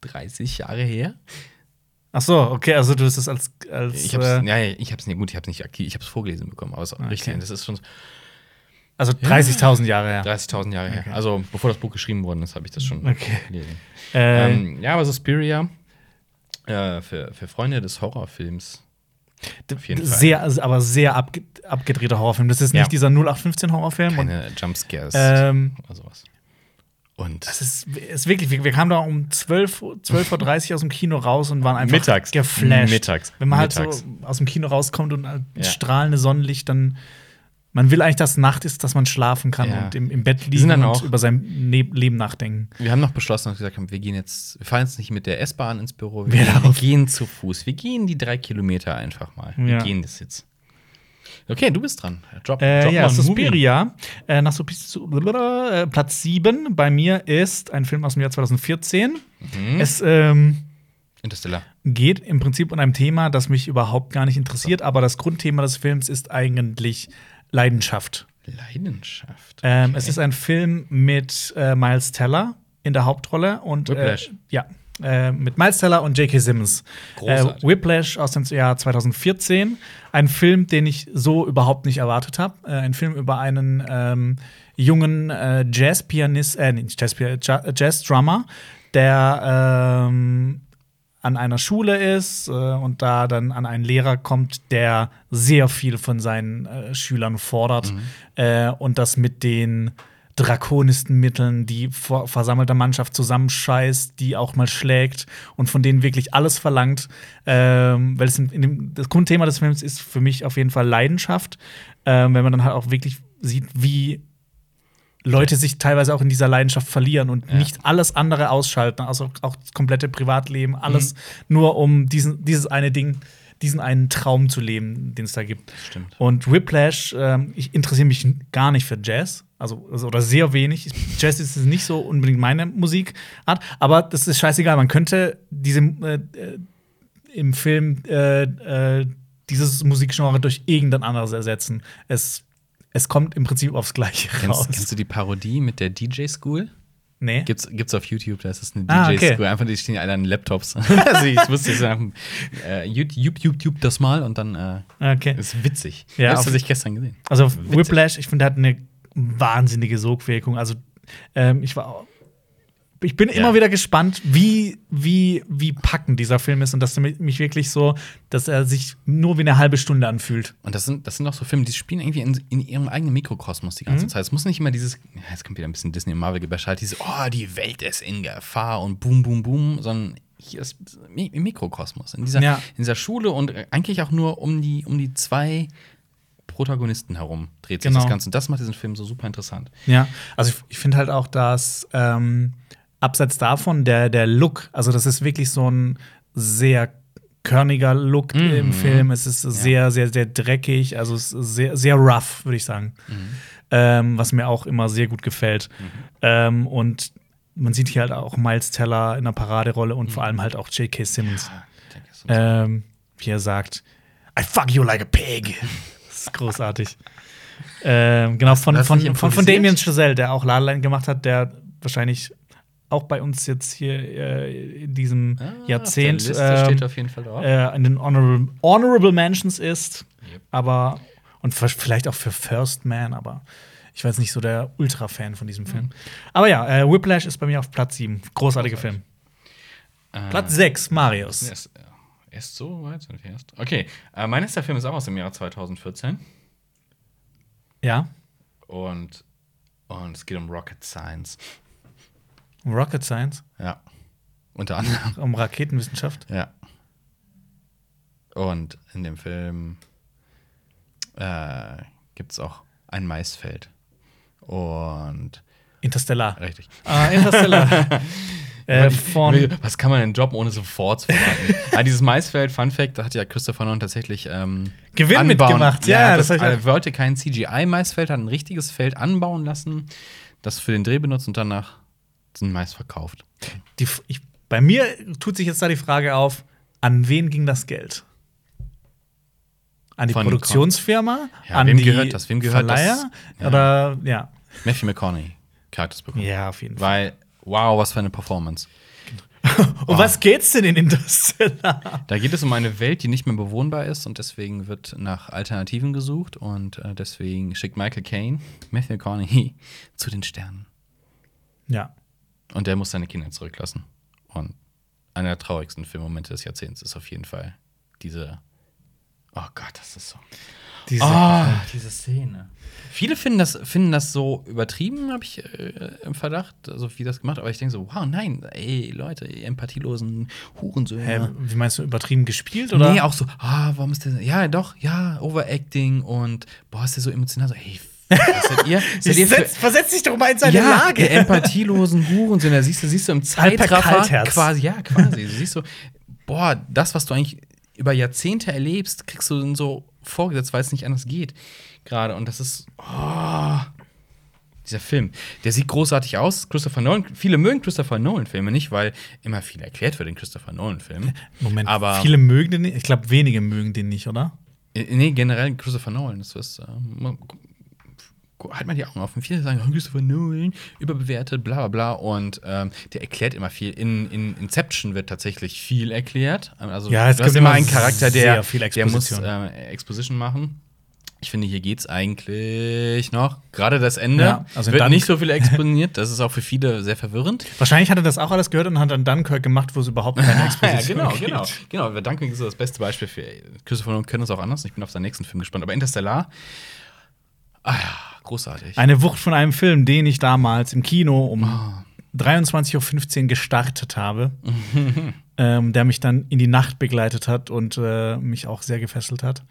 30 Jahre her. ach so, okay, also du hast es als als Ich hab's, äh, ja, ich hab's nicht gut, ich hab's nicht aktiv, ich hab's vorgelesen bekommen, aber es ist auch Okay. richtig. Das ist schon so also 30.000 Jahre her. 30.000 Jahre Okay. her. Also, bevor das Buch geschrieben worden ist, habe ich das schon Okay. gelesen. Äh, Ähm, ja, aber Suspiria äh, für, für Freunde des Horrorfilms. Fall. sehr, also, aber sehr abge abgedrehter Horrorfilm. Das ist nicht Ja. dieser 0815 Horrorfilm. Und, Keine Jumpscares ähm, oder sowas. Und das ist, ist wirklich, wir, wir kamen da um 12, Uhr- 12.30 Uhr aus dem Kino raus und waren einfach Mittags. geflasht. Mittags. Wenn man halt Mittags. so aus dem Kino rauskommt und halt Ja. strahlende Sonnenlicht, dann man will eigentlich, dass Nacht ist, dass man schlafen kann Ja. und im, im Bett liegen und auch- über sein ne Leben nachdenken. wir haben noch beschlossen und gesagt, haben, wir gehen jetzt, wir fahren jetzt nicht mit der S-Bahn ins Büro, wir, Wir gehen, wir gehen zu Fuß. Wir gehen die drei Kilometer einfach mal. Wir Ja. gehen das jetzt. Okay, du bist dran. Drop, Äh, drop ja, einen Movie. Suspiria. Äh, nach Suspiria, äh, Platz 7 bei mir ist ein Film aus dem Jahr 2014. Mhm. Es ähm, Interstellar. geht im Prinzip um ein Thema, das mich überhaupt gar nicht interessiert, aber das Grundthema des Films ist eigentlich Leidenschaft. Leidenschaft. Ähm, Okay. Es ist ein Film mit äh, Miles Teller in der Hauptrolle und Whiplash. Äh, ja, äh, mit Miles Teller und J.K. Simmons. Großartig. Äh, Whiplash aus dem Jahr 2014. Ein Film, den ich so überhaupt nicht erwartet habe. Äh, ein Film über einen ähm, jungen äh, Jazzpianist, äh, nicht Jazzpianist, Ja- Jazz-Drummer, der ähm, an einer Schule ist äh, und da dann an einen Lehrer kommt, der sehr viel von seinen äh, Schülern fordert äh, und das mit den drakonischsten Mitteln, die vor versammelte Mannschaft zusammenscheißt, die auch mal schlägt und von denen wirklich alles verlangt. Ähm, weil es in dem, das Grundthema des Films ist für mich auf jeden Fall Leidenschaft, ähm, wenn man dann halt auch wirklich sieht, wie Leute sich teilweise auch in dieser Leidenschaft verlieren und Ja. nicht alles andere ausschalten, also auch das komplette Privatleben, alles nur um diesen, dieses eine Ding, diesen einen Traum zu leben, den es da gibt. Stimmt. Und Whiplash, ähm, ich interessiere mich gar nicht für Jazz, also, also oder sehr wenig. Jazz ist nicht so unbedingt meine Musikart, aber das ist scheißegal. Man könnte diese äh, äh, im Film äh, äh, dieses Musikgenre durch irgendein anderes ersetzen. Es, es kommt im Prinzip aufs Gleiche raus. Kennst, kennst du die Parodie mit der DJ School? nee. Gibt's, gibt's auf YouTube, da ist es eine Ah, DJ okay. School. Einfach, die stehen alle an Laptops. also ich wusste dem, äh, YouTube, YouTube das mal und dann äh, Okay. ist witzig. Ja, das auf- habe ich gestern gesehen. Also Witzig. Whiplash, ich finde, der hat eine wahnsinnige Sogwirkung. Also ähm, ich war ich bin Ja. immer wieder gespannt, wie, wie, wie packend dieser Film ist und dass er mi- mich wirklich so, dass er sich nur wie eine halbe Stunde anfühlt. Und das sind, das sind auch so Filme, die spielen irgendwie in, in ihrem eigenen Mikrokosmos die Mhm. ganze Zeit. Es muss nicht immer dieses, jetzt kommt wieder ein bisschen Disney und Marvel gebäscht, halt dieses, oh, die Welt ist in Gefahr und boom, boom, boom, sondern hier ist im Mikrokosmos, in dieser, Ja. in dieser Schule und eigentlich auch nur um die, um die zwei Protagonisten herum dreht sich Genau. das Ganze. Und das macht diesen Film so super interessant. Ja, also ich, ich finde halt auch, dass ähm, abseits davon der, der Look, also das ist wirklich so ein sehr körniger Look Mhm. im Film. Es ist sehr, sehr, sehr dreckig, also es ist sehr, sehr rough, würde ich sagen. Ähm, was mir auch immer sehr gut gefällt. Ähm, und man sieht hier halt auch Miles Teller in der Paraderolle und vor allem halt auch J.K. Simmons. Ist- Ähm, wie er sagt, I fuck you like a pig. Das ist großartig. ähm, genau, von, von, von, von? Damien Chazelle, der auch La La Land gemacht hat, der wahrscheinlich auch bei uns jetzt hier äh, in diesem Ah, Jahrzehnt ähm, auf jeden Fall drauf. äh, in den Honorable, Honorable Mentions ist. Yep. Aber, und vielleicht auch für First Man, aber ich war jetzt nicht so der Ultra-Fan von diesem Film. Aber ja, äh, Whiplash ist bei mir auf Platz 7. Großartiger Film. Äh, Platz 6, Marius. Erst, erst so weit sind wir erst. Okay, äh, mein nächster Film ist auch aus dem Jahr 2014 Ja. und, und es geht um Rocket Science. Rocket Science, Ja. Unter anderem. um Raketenwissenschaft. Ja. Und in dem Film äh, gibt es auch ein Maisfeld. Und Interstellar. richtig. Ah, Interstellar. äh. Was kann man denn droppen, ohne sofort zu verraten? ah, dieses Maisfeld, Fun Fact, da hat ja Christopher Nolan tatsächlich ähm, Gewinn anbauen- mitgemacht. Ja, das, das ich er wollte kein CGI-Maisfeld, hat ein richtiges Feld anbauen lassen, das für den Dreh benutzt und danach den Mais verkauft. Die, ich, bei mir tut sich jetzt da die Frage auf, an wen ging das Geld? An die Von- Produktionsfirma? Ja, an wem die gehört das? Wem gehört das? Verleiher? Ja. Oder ja. Matthew McConaughey, Charakter bekommen. Ja, auf jeden Fall. Weil, wow, was für eine Performance. Um was geht's denn in Interstellar? Da geht es um eine Welt, die nicht mehr bewohnbar ist und deswegen wird nach Alternativen gesucht und äh, deswegen schickt Michael Caine Matthew McConaughey zu den Sternen. Ja. Und der muss seine Kinder zurücklassen. Und einer der traurigsten Filmmomente des Jahrzehnts ist auf jeden Fall diese. Oh Gott, das ist so. Diese, Oh, diese Szene. Viele finden das, finden das so übertrieben, habe ich äh, im Verdacht, also wie das gemacht. Aber ich denke so, wow, nein, ey, Leute, ihr empathielosen Hurensöhne. Hä, wie meinst du, übertrieben gespielt? Oder? Nee, auch so, ah, warum ist der, ja, doch, ja, Overacting und, boah, ist der so emotional, so, was seid ihr? seid ihr Setz, versetz dich doch mal in seine ja, Lage. der empathielosen Hurensöhne, da siehst du, siehst du im Zeitraffer quasi, ja, quasi, du siehst so, boah, das, was du eigentlich über Jahrzehnte erlebst, kriegst du in so vorgesetzt, weil es nicht anders geht. Gerade. Und das ist. Oh, dieser Film. Der sieht großartig aus. Christopher Nolan. Viele mögen Christopher Nolan-Filme nicht, weil immer viel erklärt wird in Christopher Nolan-Filmen. Moment, Aber viele mögen den nicht. Ich glaube, wenige mögen den nicht, oder? Äh, Nee, generell Christopher Nolan. Das ist. Ähm, halt mal die Augen offen. Viele sagen, oh, Christopher Nolan, überbewertet, bla bla bla. Und ähm, der erklärt immer viel. In, in Inception wird tatsächlich viel erklärt. Also, Ja, es gibt immer einen Charakter, der, viel der muss Exposition. äh, Exposition machen. Ich finde, hier geht's eigentlich noch. Gerade das Ende Ja, also wird dann- nicht so viel exponiert. Das ist auch für viele sehr verwirrend. Wahrscheinlich hat er das auch alles gehört und hat dann Dunkirk gemacht, wo es überhaupt keine Ja, Exposition genau, gibt. genau. Genau, Dunkirk ist so das beste Beispiel für Christopher Nolan können es auch anders. Ich bin auf seinen nächsten Film gespannt. Aber Interstellar, ah ja, großartig. Eine Wucht von einem Film, den ich damals im Kino um Ah. 23.15 Uhr gestartet habe, ähm, der mich dann in die Nacht begleitet hat und äh, mich auch sehr gefesselt hat.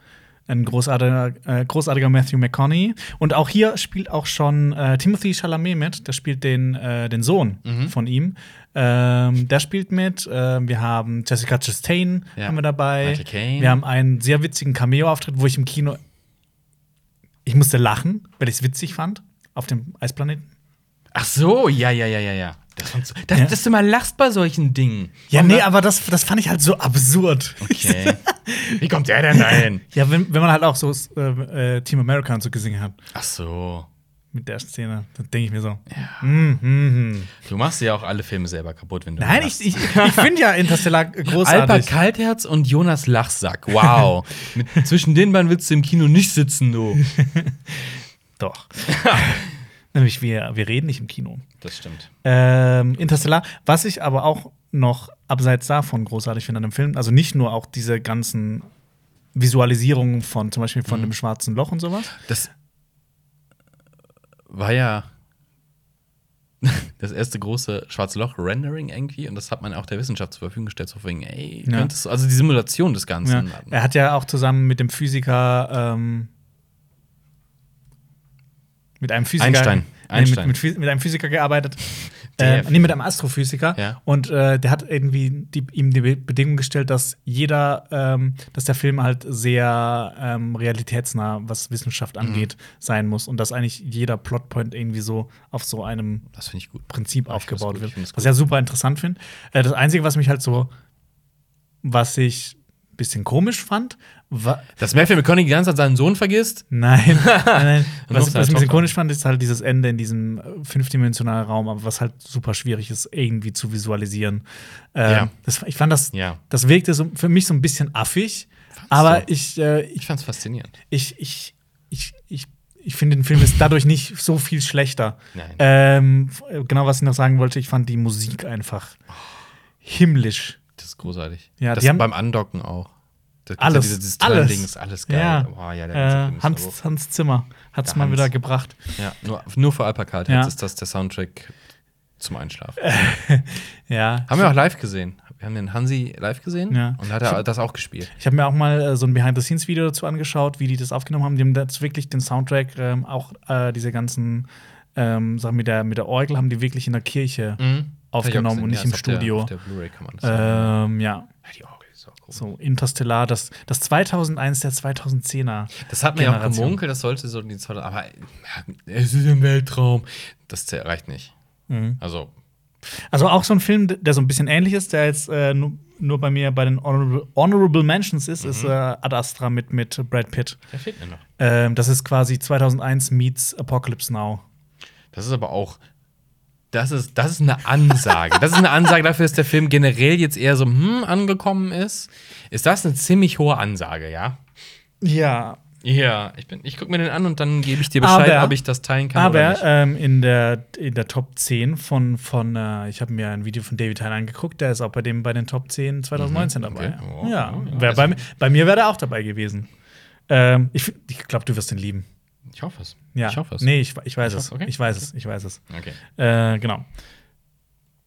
Ein großartiger, äh, großartiger Matthew McConaughey. Und auch hier spielt auch schon äh, Timothy Chalamet mit. Der spielt den, äh, den Sohn Mhm. von ihm. Ähm, der spielt mit. Äh, wir haben Jessica Chastain Ja. haben wir dabei. Wir haben einen sehr witzigen Cameo-Auftritt, wo ich im Kino ich musste lachen, weil ich es witzig fand auf dem Eisplaneten. Ach so, ja, ja, ja, ja, ja. Das, dass, Ja. dass du mal lachst bei solchen Dingen. Ja, Und nee, aber das, das fand ich halt so absurd. Okay. Wie kommt der denn dahin? Ja, wenn, wenn man halt auch so äh, äh, Team America und so gesehen hat Ach so. Mit der Szene, dann denke ich mir so. Mm, mm, mm. Du machst ja auch alle Filme selber kaputt, wenn du Nein, ich, ich, ich finde ja Interstellar Alper großartig. Kaltherz und Jonas Lachsack. Wow. Mit, zwischen den beiden willst du im Kino nicht sitzen, du. Doch. Nämlich, wir, wir reden nicht im Kino. Das stimmt. Ähm, Interstellar, was ich aber auch noch abseits davon großartig finde an dem Film, also nicht nur auch diese ganzen Visualisierungen von zum Beispiel von dem schwarzen Loch und sowas. Das war ja das erste große schwarze Loch-Rendering irgendwie und das hat man auch der Wissenschaft zur Verfügung gestellt, so wegen, ey, Ja. könntest also die Simulation des Ja. Ganzen. Er hat ja auch zusammen mit dem Physiker, ähm, mit einem Physiker, Einstein. Nee, Einstein. Mit, mit, mit einem Physiker gearbeitet. Äh, nee, mit einem Astrophysiker. Ja. Und äh, der hat irgendwie die, ihm die Be- Bedingung gestellt, dass jeder, ähm, dass der Film halt sehr ähm, realitätsnah, was Wissenschaft angeht, sein muss. Und dass eigentlich jeder Plotpoint irgendwie so auf so einem. Prinzip aufgebaut wird. Was ich ja super interessant finde. Äh, das Einzige, was mich halt so, was ich ein bisschen komisch fand, war. Dass Matthew McConaughey die ganze Zeit seinen Sohn vergisst? Nein, nein, nein. Was, ich ein bisschen Tochter. komisch fand, ist halt dieses Ende in diesem äh, fünfdimensionalen Raum, aber was halt super schwierig ist, irgendwie zu visualisieren. Ähm, Ja. das, ich fand das, Ja. das wirkte so für mich so ein bisschen affig, Fandst aber du? ich, äh, ich, Ich fand's faszinierend. ich, ich, ich, ich, ich finde, den Film ist dadurch nicht so viel schlechter. Nein. Ähm, genau, was ich noch sagen wollte, ich fand die Musik einfach himmlisch. Das ist großartig. Ja, das haben- beim Andocken auch. Das Alles, Dieses, dieses alles. Ding ist alles geil. Ja, Boah, ja der äh, Hans, Hans Zimmer hat es Der mal Hans. wieder gebracht. Ja, nur, nur für Kaltherz Ja. ist das der Soundtrack zum Einschlafen. Ja. haben wir auch live gesehen. Wir haben den Hansi live gesehen Ja. und hat er das auch gespielt. Ich habe mir auch mal äh, so ein Behind-the-Scenes-Video dazu angeschaut, wie die das aufgenommen haben. Die haben jetzt wirklich den Soundtrack, ähm, auch äh, diese ganzen ähm, Sachen mit der, mit der Orgel, haben die wirklich in der Kirche Mhm. aufgenommen und nicht im auf der- Studio. Der Blu-ray kann man das sagen. ähm, ja, Ja, die Orgel ist auch so Interstellar, das, das 2001 der 2010er. Das hat mir ja auch gemunkelt, das sollte so die zweite, aber ja, es ist im Weltraum. Das reicht nicht. Mhm. Also, Also auch so ein Film, der so ein bisschen ähnlich ist, der jetzt äh, nur, nur bei mir bei den Honorable, Honorable Mentions ist, ist äh, Ad Astra mit, mit Brad Pitt. der fehlt mir noch. Ähm, das ist quasi 2001 meets Apocalypse Now. Das ist aber auch. Das ist, das ist eine Ansage. Das ist eine Ansage dafür, dass der Film generell jetzt eher so hm, angekommen ist. Ist das eine ziemlich hohe Ansage, ja? Ja, Ja, ich, bin- ich gucke mir den an und dann gebe ich dir Bescheid, Aber- ob ich das teilen kann oder Aber nicht. ähm, in, der, in der Top 10 von, von äh, ich habe mir ein Video von David Hein angeguckt, der ist auch bei, dem, bei den Top 10 2019 dabei. Mhm, okay. Oh, ja, oh, ja. Wär Also- bei, bei mir wäre der auch dabei gewesen. Ähm, ich ich glaube, du wirst ihn lieben. Ich hoffe es. Ja. Ich hoffe es. Nee, ich, ich weiß Ich es. hoffe- okay. Ich weiß es. Ich weiß es. Okay. Äh, genau.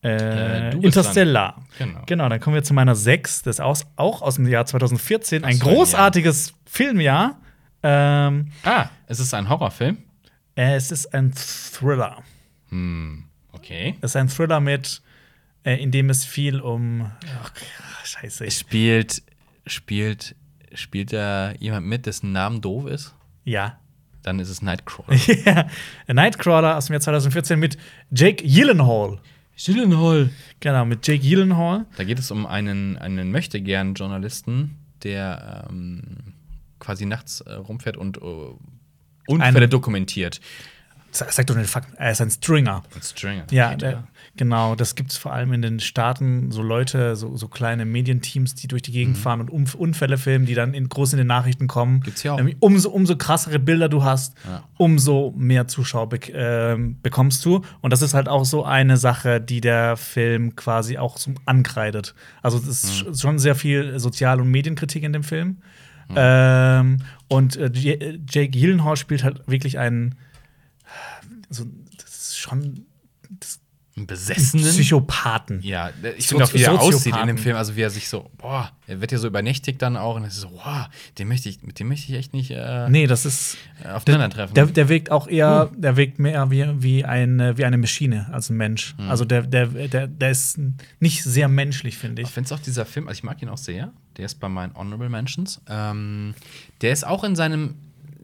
Äh, Äh, Interstellar. Genau. Genau, dann kommen wir zu meiner 6. Das ist aus, auch aus dem Jahr 2014. Ein großartiges Filmjahr. Ähm, Ah, es ist ein Horrorfilm. äh, es ist ein Thriller. Hm, okay. Es ist ein Thriller mit, äh, in dem es viel um. Ach, scheiße. Es spielt, spielt spielt da jemand mit, dessen Namen doof ist? Ja. Dann ist es Nightcrawler. ja. Nightcrawler aus dem Jahr 2014 mit Jake Gyllenhaal. Gyllenhaal. Genau, mit Jake Gyllenhaal. Da geht es um einen, einen Möchtegern-Journalisten, der ähm, quasi nachts äh, rumfährt und äh, Unfälle Eine- dokumentiert. Sag doch den Fakt, er ist ein Stringer. Ein Stringer. Ja, der, genau. Das gibt es vor allem in den Staaten, so Leute, so, so kleine Medienteams, die durch die Gegend fahren und Umf Unfälle filmen, die dann in, groß in den Nachrichten kommen. Mhm. Gibt's hier auch. Umso, umso krassere Bilder du hast, Ja. umso mehr Zuschauer bek ähm, bekommst du. Und das ist halt auch so eine Sache, die der Film quasi auch so ankreidet. Also es ist Mhm. sch- schon sehr viel Sozial- und Medienkritik in dem Film. Ähm, und äh, J- Jake Gyllenhaal spielt halt wirklich einen, so, das ist schon das Einen Besessenen. Psychopathen. Ja, ich finde auch, wie er aussieht in dem Film. Also, wie er sich so, boah, er wird ja so übernächtigt dann auch. Und es ist so, boah, den möchte ich, mit dem möchte ich echt nicht äh, Nee, das ist. aufeinandertreffen. Der, der wirkt auch eher, der wirkt mehr wie, wie, eine, wie eine Maschine als ein Mensch. Mhm. Also der, der, der, der ist nicht sehr menschlich, finde Ich ich. finde es auch dieser Film, also ich mag ihn auch sehr. Der ist bei meinen Honorable Mentions. Ähm, der ist auch in seinem,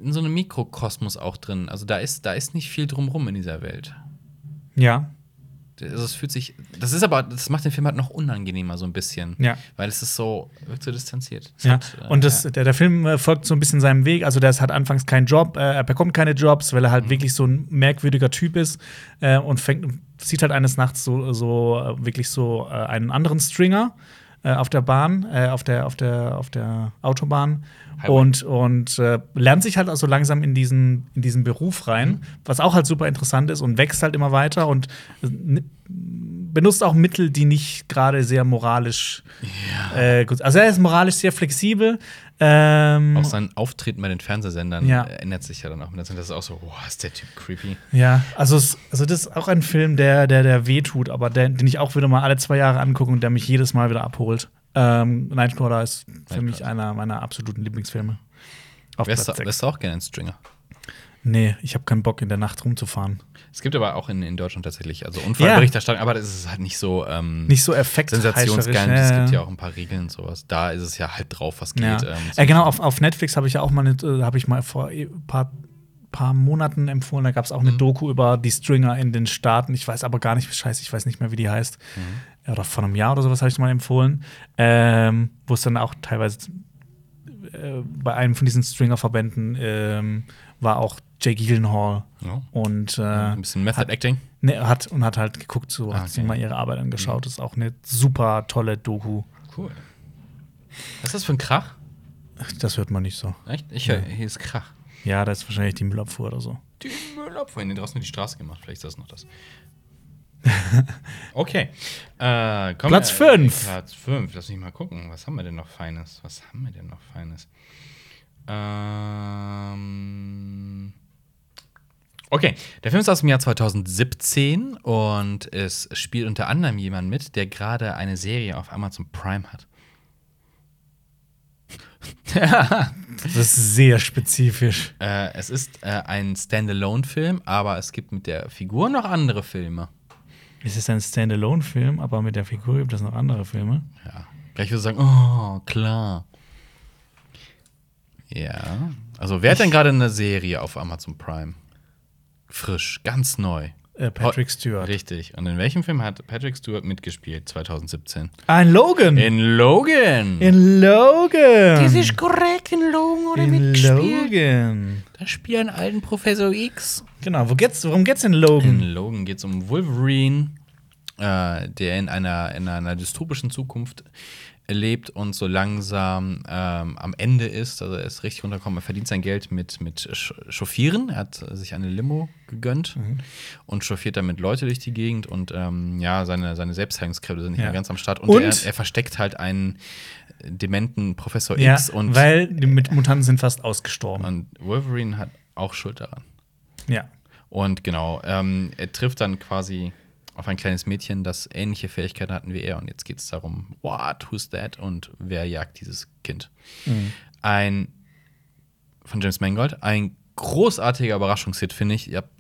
in so einem Mikrokosmos auch drin. Also da ist, da ist nicht viel drumrum in dieser Welt. Ja. Also es fühlt sich, das ist aber, das macht den Film halt noch unangenehmer so ein bisschen. Ja. Weil es ist so, wirkt so distanziert. Es Ja, hat, äh, und das, ja. der, der Film äh, folgt so ein bisschen seinem Weg. Also, der hat anfangs keinen Job, äh, er bekommt keine Jobs, weil er Mhm. halt wirklich so ein merkwürdiger Typ ist äh, und fängt, sieht halt eines Nachts so, so äh, wirklich so äh, einen anderen Stringer auf der Bahn, äh, auf, der, auf, der, auf der Autobahn Highway. und, und äh, lernt sich halt also langsam in diesen, in diesen Beruf rein, Mhm. was auch halt super interessant ist und wächst halt immer weiter und äh, benutzt auch Mittel, die nicht gerade sehr moralisch äh, gut. Also er ist moralisch sehr flexibel. Ähm, Auch sein Auftreten bei den Fernsehsendern Ja. äh, ändert sich ja dann auch. Das ist auch so, boah, ist der Typ creepy. ja, also, also das ist auch ein Film, der, der, der wehtut, aber der, den ich auch wieder mal alle zwei Jahre angucke und der mich jedes Mal wieder abholt. Ähm, Nightcrawler ist für mich Nightcrawler. einer meiner absoluten Lieblingsfilme. Auf Wärst du, Platz sechs. wärst du auch gerne ein Stringer? Nee, ich habe keinen Bock, in der Nacht rumzufahren. Es gibt aber auch in, in Deutschland tatsächlich, also Unfallberichterstattung, aber das ist halt nicht so ähm, Nicht so effekt sensationsgeil. Es gibt ja auch ein paar Regeln und sowas. Da ist es ja halt drauf, was geht. Ja. ähm, äh, genau, auf, auf Netflix habe ich ja auch mal, eine, äh, habe ich mal vor ein paar, paar Monaten empfohlen. Da gab es auch eine Mhm. Doku über die Stringer in den Staaten. Ich weiß aber gar nicht, scheiße, ich weiß nicht mehr, wie die heißt. Mhm. Oder vor einem Jahr oder sowas habe ich mal empfohlen. Ähm, Wo es dann auch teilweise äh, bei einem von diesen Stringer-Verbänden ähm, war auch Jake Gyllenhaal. Ja. Und äh, Ein bisschen Method Acting. ne, hat und hat halt geguckt, so Ah, hat sich okay. mal ihre Arbeit angeschaut. Das ist auch eine super tolle Doku. Cool. Was ist das für ein Krach? Das hört man nicht so. Echt? Ich höre, hier ist Krach. Ja, das ist wahrscheinlich die Müllabfuhr oder so. Die Müllabfuhr. Vorhin draußen die Straße gemacht. Vielleicht ist das noch das. okay. Äh, komm, Platz äh, fünf. Platz 5. Lass mich mal gucken. Was haben wir denn noch Feines? Was haben wir denn noch Feines? Ähm. Okay, der Film ist aus dem Jahr 2017 und es spielt unter anderem jemand mit, der gerade eine Serie auf Amazon Prime hat. Das ist sehr spezifisch. Äh, es ist äh, ein Standalone-Film, aber es gibt mit der Figur noch andere Filme. Es ist ein Standalone-Film, aber mit der Figur gibt es noch andere Filme. Ja. Gleich würde ich sagen, oh, klar. Ja. Also, wer hat denn gerade eine Serie auf Amazon Prime? Frisch, ganz neu. Äh, Patrick Stewart. Richtig. Und in welchem Film hat Patrick Stewart mitgespielt 2017? Ein Logan. In Logan. In Logan. korrekt, in Logan In Logan. Da spielt einen alten Professor X. Genau, wo geht's, worum geht's in In Logan? Logan geht es um Wolverine, äh, der in einer, in einer dystopischen Zukunft lebt und so langsam ähm, am Ende ist. Also er ist richtig runtergekommen. Er verdient sein Geld mit, mit Chauffieren. Er hat sich eine Limo gegönnt und chauffiert damit Leute durch die Gegend. Und ähm, ja, seine, seine Selbstheilungskräfte sind nicht Ja. mehr ganz am Start. Und, Und? Er, er versteckt halt einen dementen Professor Ja, X. Und, weil die mit Mutanten sind fast ausgestorben. und Wolverine hat auch Schuld daran. Ja. Und genau, ähm, er trifft dann quasi auf ein kleines Mädchen, das ähnliche Fähigkeiten hatten wie er. Und jetzt geht es darum, what, who's that? Und wer jagt dieses Kind? Ein von James Mangold, ein großartiger Überraschungshit, finde ich. Habt,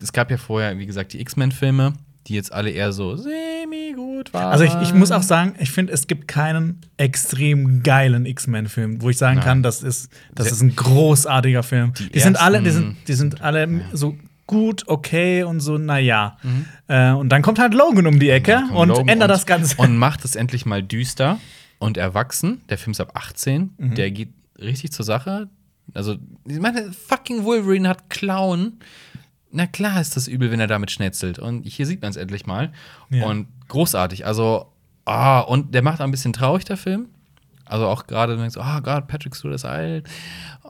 es gab ja vorher, wie gesagt, die X-Men-Filme, die jetzt alle eher so semi-gut gut war. Also ich, ich muss auch sagen, ich finde, es gibt keinen extrem geilen X-Men-Film, wo ich sagen Nein. kann, das ist, das ist ein großartiger Film. Die, Die sind alle, die sind, die sind alle so gut, okay und so, naja. Mhm. Äh, und dann kommt halt Logan um die Ecke und Logan ändert und- das Ganze. Und macht es endlich mal düster und erwachsen. Der Film ist ab 18. Mhm. Der geht richtig zur Sache. Also, ich meine, fucking Wolverine hat Klauen. Na klar ist das übel, wenn er damit schnetzelt. Und hier sieht man es endlich mal. Ja. Und großartig. Also, ah, und der macht auch ein bisschen traurig, der Film. Also auch gerade, du denkst, oh Gott, Patrick Stewart ist alt.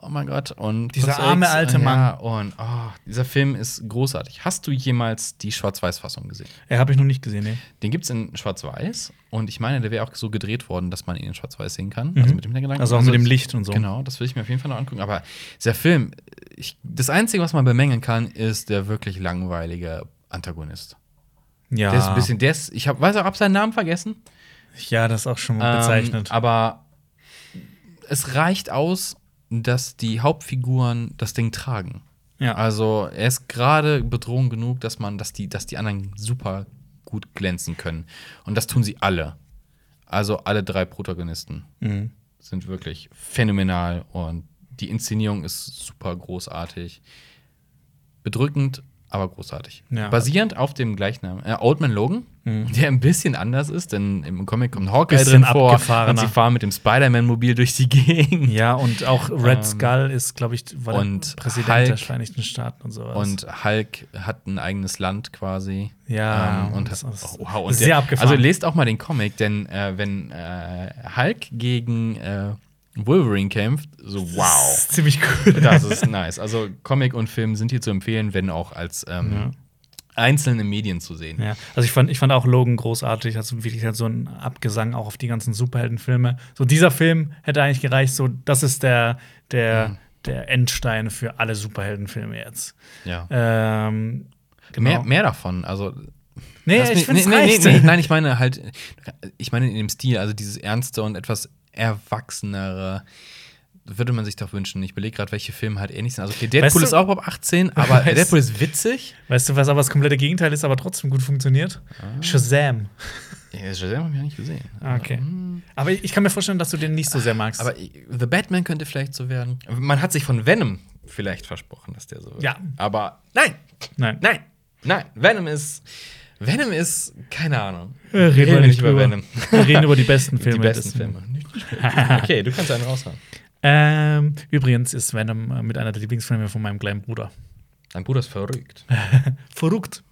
Oh mein Gott. Und Dieser arme X, alte Ja, und oh, dieser Film ist großartig. Hast du jemals die Schwarz-Weiß-Fassung gesehen? Ja, habe ich noch nicht gesehen, nee. Den gibt es in Schwarz-Weiß und ich meine, der wäre auch so gedreht worden, dass man ihn in Schwarz-Weiß sehen kann. Also mit dem Hintergedanken. Also auch mit dem Licht und so. Genau, das will ich mir auf jeden Fall noch angucken. Aber dieser Film, ich, das Einzige, was man bemängeln kann, ist der wirklich langweilige Antagonist. Ja, Der ist ein bisschen, der ist, ich hab, weiß auch, hab seinen Namen vergessen. ja das ist auch schon Ähm, bezeichnet. aber es reicht aus, dass die Hauptfiguren das Ding tragen. ja. Also er ist gerade Bedrohung genug, dass man, dass die, dass die anderen super gut glänzen können. Und das tun sie alle. Also alle drei Protagonisten Mhm. sind wirklich phänomenal und die Inszenierung ist super großartig. Bedrückend, aber großartig. Ja. Basierend auf dem Gleichnamen. Äh, Old Man Logan, Mhm. der ein bisschen anders ist, denn im Comic kommt Hawkeye Bisschen drin vor und sie fahren mit dem Spider-Man-Mobil durch die Gegend. Ja, und auch Red Ähm, Skull ist, glaube ich, war und Präsident Hulk der Vereinigten Staaten und sowas. Und Hulk hat ein eigenes Land quasi. Ja, ähm, und das hat, ist oh, wow, und sehr der, abgefahren. Also lest auch mal den Comic, denn äh, wenn äh, Hulk gegen äh, Wolverine kämpft, so wow. ist ziemlich cool. Das ist nice. Also Comic und Film sind hier zu empfehlen, wenn auch als ähm, Ja. einzelne Medien zu sehen. Ja, also ich fand, ich fand auch Logan großartig, also wirklich halt so ein Abgesang auch auf die ganzen Superheldenfilme. So dieser Film hätte eigentlich gereicht, so das ist der, der, Mhm. der Endstein für alle Superheldenfilme jetzt. Ja. Ähm, genau. Mehr, mehr davon. Also nee, Lass ich finde es nee, nee, nee, nein, ich meine halt, ich meine in dem Stil, also dieses ernste und etwas erwachsenere. Würde man sich doch wünschen. Ich belege gerade, welche Filme halt ähnlich sind. Also, okay, Deadpool Weißt du- ist auch ab 18, aber Weißt- Deadpool ist witzig. Weißt du, was aber das komplette Gegenteil ist, aber trotzdem gut funktioniert? Ah. Shazam. Ja, Shazam habe ich ja nicht gesehen. Ah, Okay. Aber ich, ich kann mir vorstellen, dass du den nicht so sehr magst. Aber The Batman könnte vielleicht so werden. Man hat sich von Venom vielleicht versprochen, dass der so wird. Ja. Aber nein, nein. nein, nein. Venom ist. Venom ist, keine Ahnung. Äh, reden wir nicht drüber. Venom. Wir reden über die besten Filme. Die besten Filme. okay, du kannst einen raushauen. Ähm, übrigens ist Venom äh, mit einer der Lieblingsfilme von meinem kleinen Bruder. Dein Bruder ist verrückt. Verrückt.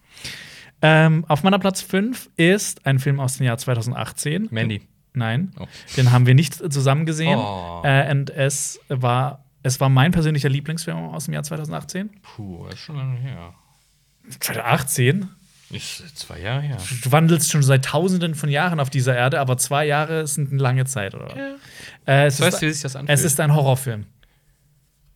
Ähm, auf meiner Platz 5 ist ein Film aus dem Jahr 2018. Mandy. Nein, Oh. den haben wir nicht zusammen gesehen. Oh. Äh, und es war, es war mein persönlicher Lieblingsfilm aus dem Jahr 2018. Puh, ist schon lange her. 2018? Ist zwei Jahre her. Du wandelst schon seit tausenden von Jahren auf dieser Erde, aber zwei Jahre sind eine lange Zeit, oder? Ja. Äh, es, Weißt ist, du, wie sich das anfühlt? es ist ein Horrorfilm.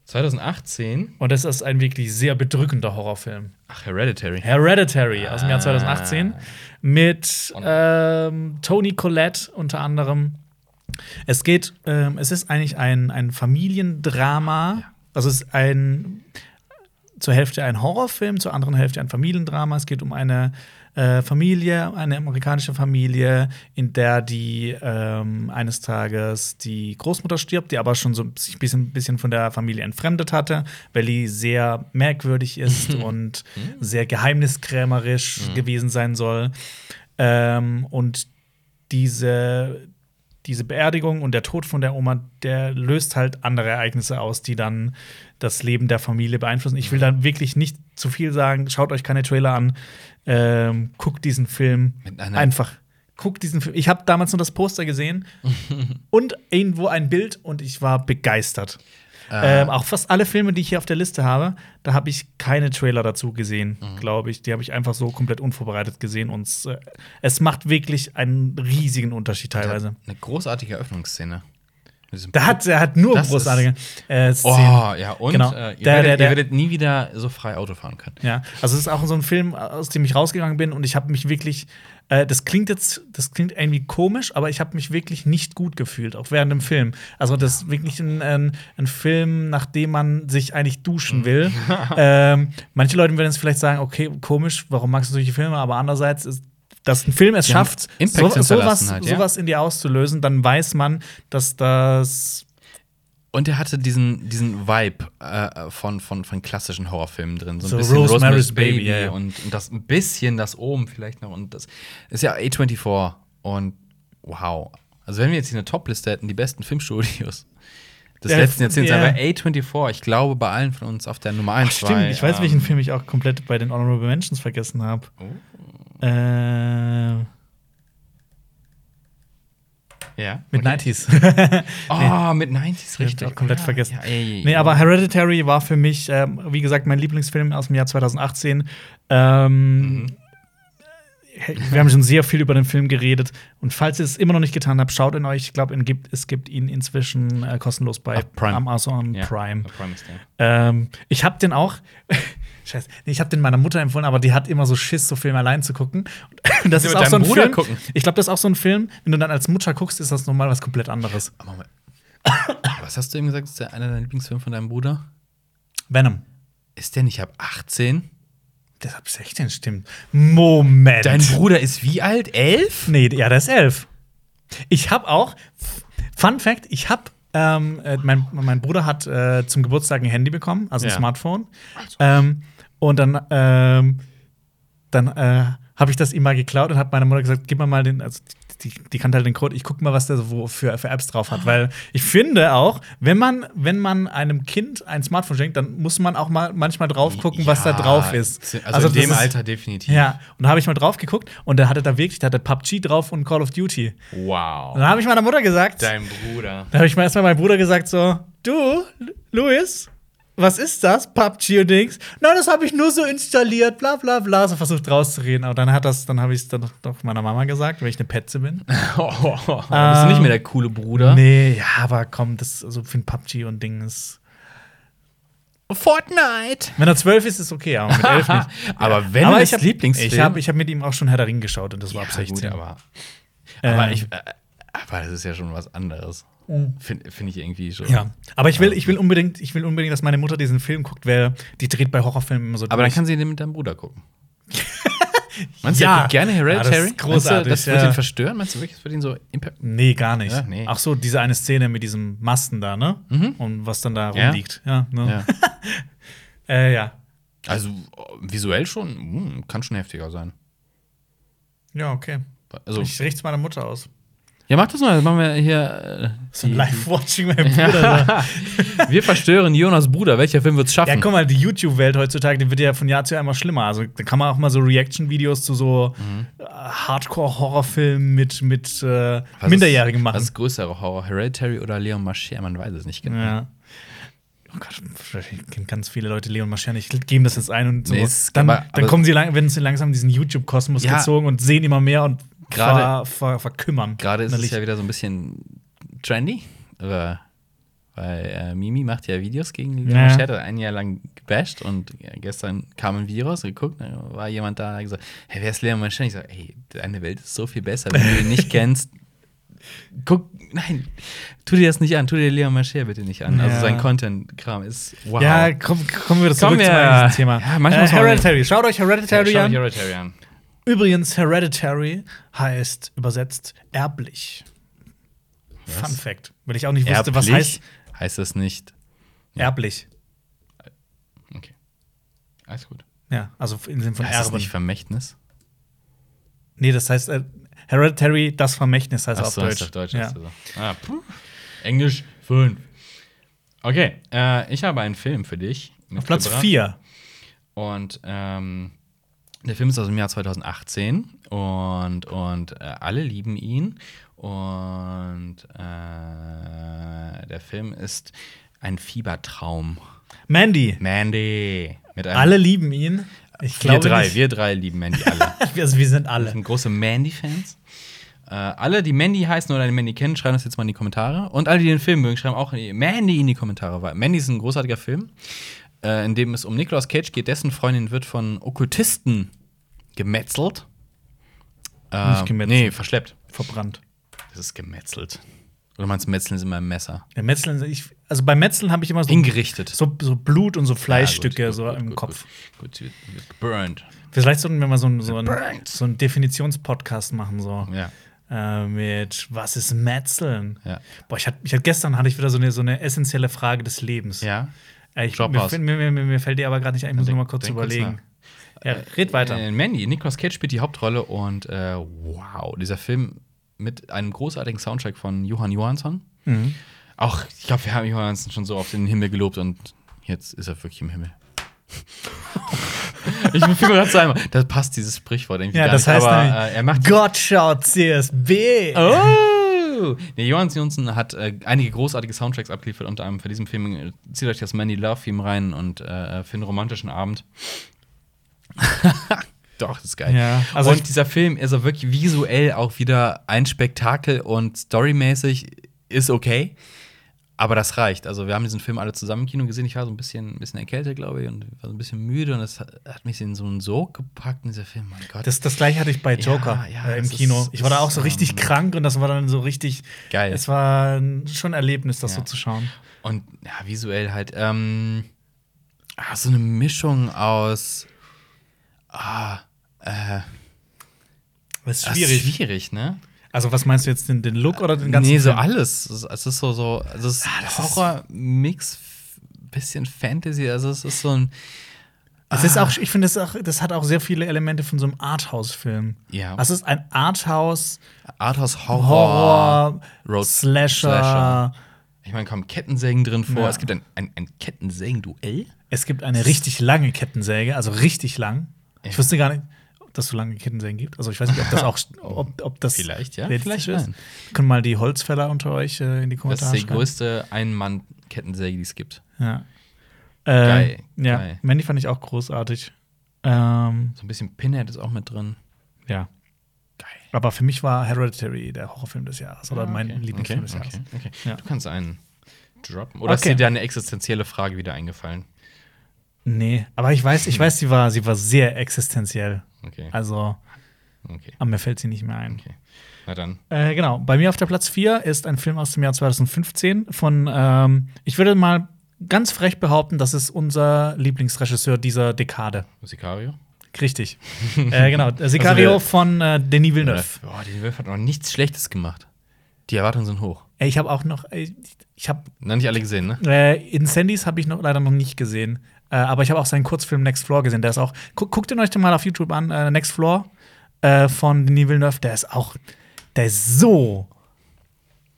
2018. Und es ist ein wirklich sehr bedrückender Horrorfilm. Ach, Hereditary. Hereditary aus dem Jahr Ah. 2018 mit ähm, Tony Collette unter anderem. Es geht, ähm, es ist eigentlich ein, ein Familiendrama. Also es ist ein zur Hälfte ein Horrorfilm, zur anderen Hälfte ein Familiendrama. Es geht um eine äh, Familie, eine amerikanische Familie, in der die ähm, eines Tages die Großmutter stirbt, die aber schon so sich ein bisschen, bisschen von der Familie entfremdet hatte, weil die sehr merkwürdig ist und sehr geheimniskrämerisch gewesen sein soll. Ähm, und diese, diese Beerdigung und der Tod von der Oma, der löst halt andere Ereignisse aus, die dann das Leben der Familie beeinflussen. Ich will da wirklich nicht zu viel sagen. Schaut euch keine Trailer an. Ähm, guckt diesen Film einfach. Guckt diesen Film. Ich habe damals nur das Poster gesehen und irgendwo ein Bild und ich war begeistert. Äh. Ähm, auch fast alle Filme, die ich hier auf der Liste habe, da habe ich keine Trailer dazu gesehen, Mhm. glaube ich. Die habe ich einfach so komplett unvorbereitet gesehen und es, äh, es macht wirklich einen riesigen Unterschied teilweise. Eine großartige Eröffnungsszene. Da hat er hat nur Das großartige äh, Szenen. Oh, ja, und Genau. äh, ihr, Der- werdet, der- ihr werdet nie wieder so frei Auto fahren können. Ja, also es ist auch so ein Film, aus dem ich rausgegangen bin und ich habe mich wirklich, äh, das klingt jetzt, das klingt irgendwie komisch, aber ich habe mich wirklich nicht gut gefühlt, auch während dem Film. Also das ist wirklich ein, ein, ein Film, nachdem man sich eigentlich duschen will. ähm, manche Leute würden jetzt vielleicht sagen, okay, komisch, warum magst du solche Filme? Aber andererseits ist dass ein Film es schafft, so, sowas, halt, ja. sowas in dir auszulösen, dann weiß man, dass das Und er hatte diesen, diesen Vibe äh, von, von, von klassischen Horrorfilmen drin. So ein So bisschen Rosemary's Baby, ja, ja. Und, und das ein bisschen das oben vielleicht noch. Und das ist ja A24. Und wow. Also, wenn wir jetzt hier eine Top-Liste hätten, die besten Filmstudios des Ja, letzten Jahrzehnts, ja. aber A24, ich glaube, bei allen von uns auf der Nummer 1 Stimmt, ich weiß, ähm, welchen Film ich auch komplett bei den Honorable Mentions vergessen habe. Oh. Äh, Ja. mit okay. 90s. Oh, mit 90s, Hab ich richtig. auch komplett ja, vergessen. Ja, ey, nee, aber Hereditary war für mich, ähm, wie gesagt, mein Lieblingsfilm aus dem Jahr 2018. Ähm, Mhm. Wir haben schon sehr viel über den Film geredet. Und falls ihr es immer noch nicht getan habt, schaut ihn euch. Ich glaube, es gibt ihn inzwischen äh, kostenlos bei Prime. Amazon ja, Prime. Prime. Ähm, ich habe den auch. Scheiße, nee, ich habe den meiner Mutter empfohlen, aber die hat immer so Schiss, so Filme allein zu gucken. Und das ist auch so ein Bruder Film. gucken. Ich glaube, das ist auch so ein Film. Wenn du dann als Mutter guckst, ist das nochmal was komplett anderes. Aber Moment. Was hast du eben gesagt? Ist der einer deiner Lieblingsfilme von deinem Bruder? Venom. Ist der nicht ab 18? Das ab 16 stimmt. Moment. Dein Bruder ist wie alt? Elf? Nee, ja, der ist elf. Ich habe auch, Fun Fact, ich habe, ähm, äh, mein, mein Bruder hat äh, zum Geburtstag ein Handy bekommen, also ein Ja. Smartphone. Ähm, und dann, ähm, dann äh, habe ich das ihm mal geklaut und habe meiner Mutter gesagt, gib mir mal den, also die, die kannte halt den Code, ich guck mal, was der so für, für Apps drauf hat. Weil ich finde auch, wenn man, wenn man einem Kind ein Smartphone schenkt, dann muss man auch mal manchmal drauf gucken, was da Ja, drauf ist. Also, in das dem ist- Alter definitiv. Ja, und da habe ich mal drauf geguckt und der hatte da wirklich, der hatte PUBG drauf und Call of Duty. Und Wow. dann habe ich meiner Mutter gesagt, Dein Bruder. da habe ich mal erstmal meinem Bruder gesagt so, du, Luis, was ist das? PUBG und Dings. Nein, das habe ich nur so installiert, bla bla bla. So versucht rauszureden. Aber dann hat das, dann habe ich es dann doch meiner Mama gesagt, weil ich eine Petze bin. Oh, bist du nicht mehr der coole Bruder? Nee, ja, aber komm, das also für ein PUBG und Ding ist. Fortnite. Wenn er zwölf ist, ist okay, aber mit elf nicht. Aber wenn aber es ich hab, Lieblingsfilm- Ich habe ich hab mit ihm auch schon Herr der Ring geschaut und das war Ja, ab 16. gut, aber, Ähm, aber, ich, äh, aber das ist ja schon was anderes. Finde find ich irgendwie schon. Ja, aber ich will, ich will unbedingt, ich will unbedingt, dass meine Mutter diesen Film guckt, weil die dreht bei Horrorfilmen immer so. Aber dann durch. kann sie den mit deinem Bruder gucken. Meinst du, Ja. er gerne Hereditary? Ja, das ist großartig, du, das wird ja. ihn verstören? Meinst du wirklich, das wird ihn so impact? Nee, gar nicht. Ja, nee. Ach so, diese eine Szene mit diesem Masten da, ne? Und was dann da rumliegt. Ja, ne? Ja. Äh, ja. Also oh, visuell schon, hm, kann schon heftiger sein. Ja, okay. Also, Ich richte meiner Mutter aus. Ja, mach das mal. Das machen wir hier. So ein Live-Watching mein Bruder. Äh, wir verstören Jonas Bruder. Welcher Film wird's schaffen? ja, guck mal, die YouTube-Welt heutzutage, die wird ja von Jahr zu Jahr immer schlimmer. Also, da kann man auch mal so Reaction-Videos zu so Mhm. äh, Hardcore-Horrorfilmen mit, mit äh, Minderjährigen ist, machen. Was ist größere Horror? Hereditary oder Leon Mascher? Man weiß es nicht genau. Ja. Oh Gott, vielleicht kennen ganz viele Leute Leon Mascher Ich gebe das jetzt ein und so. Nee, es- dann aber- dann aber- kommen sie, lang, werden sie langsam diesen YouTube-Kosmos Ja. gezogen und sehen immer mehr und Gerade- ver, ver, verkümmern. Gerade ist innerlich. es ja wieder so ein bisschen trendy. Aber, weil äh, Mimi macht ja Videos gegen Leon Ja. Mascher, hat ein Jahr lang gebasht und ja, gestern kam ein Video raus, geguckt, da war jemand da, hat gesagt, hey, wer ist Leon Mascher? Ich sag, ey, deine Welt ist so viel besser, wenn du ihn nicht kennst. Guck, nein, tu dir das nicht an, tu dir Leon Mascher bitte nicht an. Also Ja. sein Content-Kram ist wow. Ja, komm, kommen wir zurück Kommen wir- zum eigentlichen Thema. Ja, manchmal äh, Hereditary. Schaut euch Hereditary Schau an. dir Hereditary an. Übrigens, Hereditary heißt übersetzt erblich. Was? Fun Fact. Weil ich auch nicht wusste, was Erblich heißt heißt das nicht. erblich. Okay. Alles gut. Ja, also im Sinne von heißt das nicht Vermächtnis? Nee, das heißt äh, Hereditary, das Vermächtnis heißt Ach auf so, Deutsch. ist auf Deutsch. ja. hast du so. Ah. Englisch 5. Okay, äh, ich habe einen Film für dich. Auf Platz mitgebracht. 4. Und ähm, der Film ist aus dem Jahr 2018 und, und äh, alle lieben ihn. Und äh, der Film ist ein Fiebertraum. Mandy. Mandy. Alle lieben ihn. Ich wir drei, nicht. wir drei lieben Mandy alle. Also wir sind Wir alle. sind große Mandy-Fans. Äh, alle, die Mandy heißen oder den Mandy kennen, schreiben das jetzt mal in die Kommentare. Und alle, die den Film mögen, schreiben auch Mandy in die Kommentare. Weil Mandy ist ein großartiger Film, äh, in dem es um Nicolas Cage geht. Dessen Freundin wird von Okkultisten gemetzelt. Äh, Nicht gemetzelt. Nee, verschleppt. Verbrannt. Das ist gemetzelt. Oder meinst du, Metzeln ist immer ein Messer? Der Metzler, ich, also bei Metzeln habe ich immer so, Hingerichtet. so, so Blut und so Fleischstücke Ja, gut, so gut, im Kopf. Gut, gut, geburned. Vielleicht sollten wir mal so, so, ein, Burnt. so einen Definitionspodcast machen, so Ja. äh, mit was ist Metzeln? Ja. Boah, ich hatte, ich hatte gestern hatte ich wieder so eine, so eine essentielle Frage des Lebens. Ja. Äh, ich, Drop mir, mir, mir, mir, fällt die aber gerade nicht ein, ich muss Denk- nur mal kurz denk kurz überlegen. Ja, red weiter. Äh, Mandy, Nicolas Cage spielt die Hauptrolle und äh, wow, dieser Film mit einem großartigen Soundtrack von Johann Johansson. Mhm. Auch, ich glaube, wir haben Johann Johansson schon so oft in den Himmel gelobt und jetzt ist er wirklich im Himmel. ich bin mir gerade sagen, da passt dieses Sprichwort irgendwie Ja, gar das nicht, heißt aber nämlich, äh, er macht Gott schaut CSB. Oh! Nee, Johann Johansson hat äh, einige großartige Soundtracks abgeliefert, unter anderem für diesen Film. Äh, Zieht euch das Mandy Love Theme rein und äh, für einen romantischen Abend. Doch, das ist geil. Ja, also und dieser Film ist auch wirklich visuell auch wieder ein Spektakel und storymäßig ist okay. Aber das reicht. Also, wir haben diesen Film alle zusammen im Kino gesehen. Ich war so ein bisschen, ein bisschen erkältet, glaube ich, und war so ein bisschen müde. Und das hat, mich in so einen Sog gepackt, in dieser Film. Mein Gott. Das, das gleiche hatte ich bei Joker Ja, ja, äh, im es ist- Kino. Ich war da auch so richtig ähm, krank und das war dann so richtig Geil. Es war schon ein Erlebnis, das Ja. so zu schauen. Und ja, visuell halt, ähm, ah, so eine Mischung aus. Ah, äh, Das ist das schwierig. Ist schwierig, ne? Also, was meinst du jetzt, den, den Look oder den ganzen nee, so Film? alles. Es ist- so, so also es ist Ah, das Horror-Mix, bisschen Fantasy, also es ist so ein. Es ist auch, ich finde, das, das hat auch sehr viele Elemente von so einem Arthouse-Film. Ja. Also, es ist ein Arthouse, Arthouse-Horror. Horror, Road- Slasher. Slasher. Ich meine, kommen Kettensägen drin vor. Ja. Es gibt ein, ein, ein Kettensägen-Duell. Es gibt eine richtig lange Kettensäge, also richtig lang. Ich wusste gar nicht, dass es so lange Kettensägen gibt. Also ich weiß nicht, ob das auch ob, ob das Vielleicht, ja, vielleicht ist. nein. Können mal die Holzfäller unter euch äh, in die Das Kommentare ist die schreiben. größte Ein-Mann-Kettensäge, die es gibt. Ja. Äh, Geil, ja, geil. Mandy fand ich auch großartig. Ähm, So ein bisschen Pinhead ist auch mit drin. ja. Geil. Aber für mich war Hereditary der Horrorfilm des Jahres oder Ah, mein okay. Lieblingsfilm okay, des Jahres. Okay. Ja. Du kannst einen droppen. Oder ist dir da eine existenzielle Frage wieder eingefallen? Nee, aber ich weiß, ich weiß, sie war, sie war sehr existenziell. Okay. Also, okay. aber mir fällt sie nicht mehr ein. okay. Na dann. Äh, genau, bei mir auf der Platz 4 ist ein Film aus dem Jahr 2015 von, ähm, ich würde mal ganz frech behaupten, das ist unser Lieblingsregisseur dieser Dekade. Sicario? Richtig. äh, genau, äh, Sicario wir- von äh, Denis Villeneuve. Boah, die Wolf hat noch nichts Schlechtes gemacht. Die Erwartungen sind hoch. Ich habe auch noch, ich habe Na, nicht alle gesehen, ne? äh, Incendies habe ich noch leider noch nicht gesehen, äh, aber ich habe auch seinen Kurzfilm Next Floor gesehen. Der ist auch, gu guckt ihn euch den mal auf YouTube an, äh, Next Floor äh, von Denis Villeneuve. Der ist auch, der ist so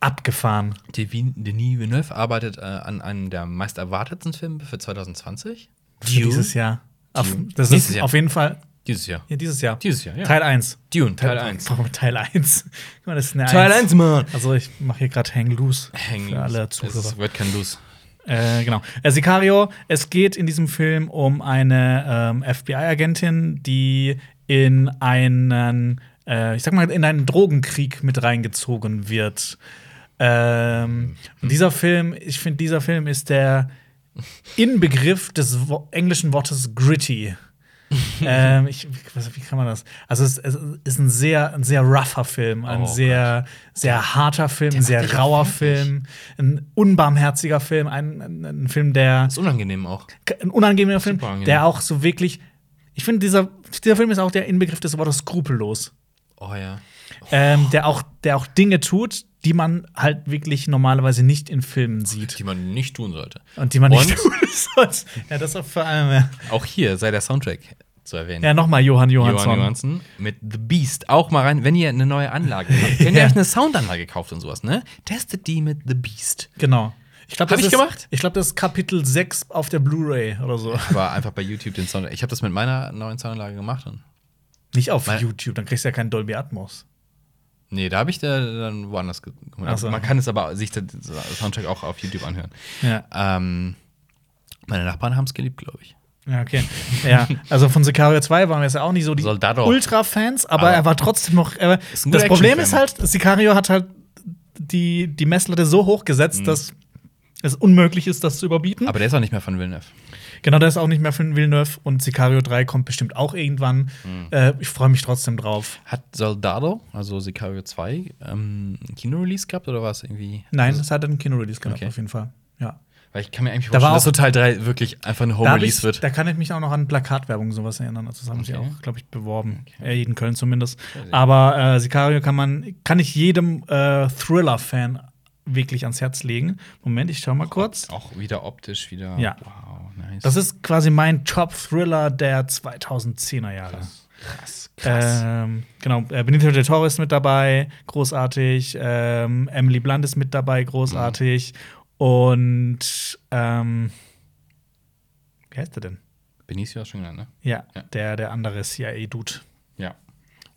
abgefahren. Denis Villeneuve arbeitet äh, an einem der meist erwartetsten Filme für 2020. Für dieses Jahr. Auf, Dune. das Nächstes ist Jahr. auf jeden Fall Dieses Jahr. ja, dieses Jahr. Dieses Jahr, ja. Teil 1. Dune, Teil 1. Warum Teil 1? Guck mal, das ist eine Teil 1. 1, Mann. Also ich mache hier gerade Hang Loose Hang für alle Es Zuhörer. wird kein Los. Äh, genau. Äh, Sicario, es geht in diesem Film um eine ähm, FBI-Agentin, die in einen, äh, ich sag mal, in einen Drogenkrieg mit reingezogen wird. Ähm, und dieser Film, ich finde, dieser Film ist der Inbegriff des Wo englischen Wortes gritty. ähm, ich, was, wie kann man das? Also es, es ist ein sehr, ein sehr rougher Film, ein Oh sehr, sehr harter Film, ein sehr rauer. Film, ein unbarmherziger Film, ein, ein, ein Film, der Ist unangenehm auch. ein unangenehmer Film, Super angenehm. der auch so wirklich. Ich finde, dieser, dieser Film ist auch der Inbegriff des Wortes skrupellos. Oh ja. Ähm, der, auch, der auch Dinge tut, die man halt wirklich normalerweise nicht in Filmen sieht. Die man nicht tun sollte. Und die man nicht Und? tun sollte. Ja, das ist auch vor allem. Ja, Auch hier sei der Soundtrack zu erwähnen. ja nochmal Johann Johansson. Johann Johansson mit The Beast. Auch mal rein, wenn ihr eine neue Anlage habt. Wenn ihr Ja. euch eine Soundanlage kauft und sowas, ne? Testet die mit The Beast. Genau. Ich glaube, Hab ich ist, gemacht? Ich glaube, das ist Kapitel 6 auf der Blu-ray oder so. Aber einfach bei YouTube den Sound. Ich habe das mit meiner neuen Soundanlage gemacht. Und Nicht auf YouTube, dann kriegst du ja keinen Dolby Atmos. Nee, da habe ich da dann woanders ge- Ach so. Man kann es aber sich den Soundtrack auch auf YouTube anhören. Ja. Ähm, meine Nachbarn haben es geliebt, glaube ich. Ja, okay. ja, also von Sicario 2 waren wir jetzt ja auch nicht so die. Ultra-Fans, aber, Aber er war trotzdem noch. Ein das Problem ist halt, Sicario hat halt die, die Messlatte so hoch Mhm. gesetzt, dass es unmöglich ist, das zu überbieten. Aber der ist auch nicht mehr von Villeneuve. Genau, das ist auch nicht mehr für Villeneuve und Sicario 3 kommt bestimmt auch irgendwann. Mhm. Äh, ich freue mich trotzdem drauf. Hat Soldado, also Sicario 2, ähm, ein Kino-Release gehabt oder war es irgendwie? Nein, es hat einen Kino-Release gehabt, Okay. auf jeden Fall. Ja. Weil ich kann mir eigentlich Da vorstellen, dass so Teil 3 wirklich einfach eine Da, Home hab Release ich, wird. da kann ich mich auch noch an Plakatwerbung sowas erinnern. Also das haben sie Okay. auch, glaube ich, beworben. Äh, in Köln zumindest. Aber äh, Sicario kann man, kann ich jedem äh, Thriller-Fan wirklich ans Herz legen. Moment, ich schau mal kurz. Auch wieder optisch wieder. Ja. Wow, nice. Das ist quasi mein Top-Thriller der 2010er Jahre. krass. Krass. Ähm, genau, äh, Benito del Toro ist mit dabei, großartig. Ähm, Emily Blunt ist mit dabei, großartig. Und ähm, wie heißt der denn? Benicio hast du schon genannt, ne? Ja, Ja. der, der andere CIA-Dude.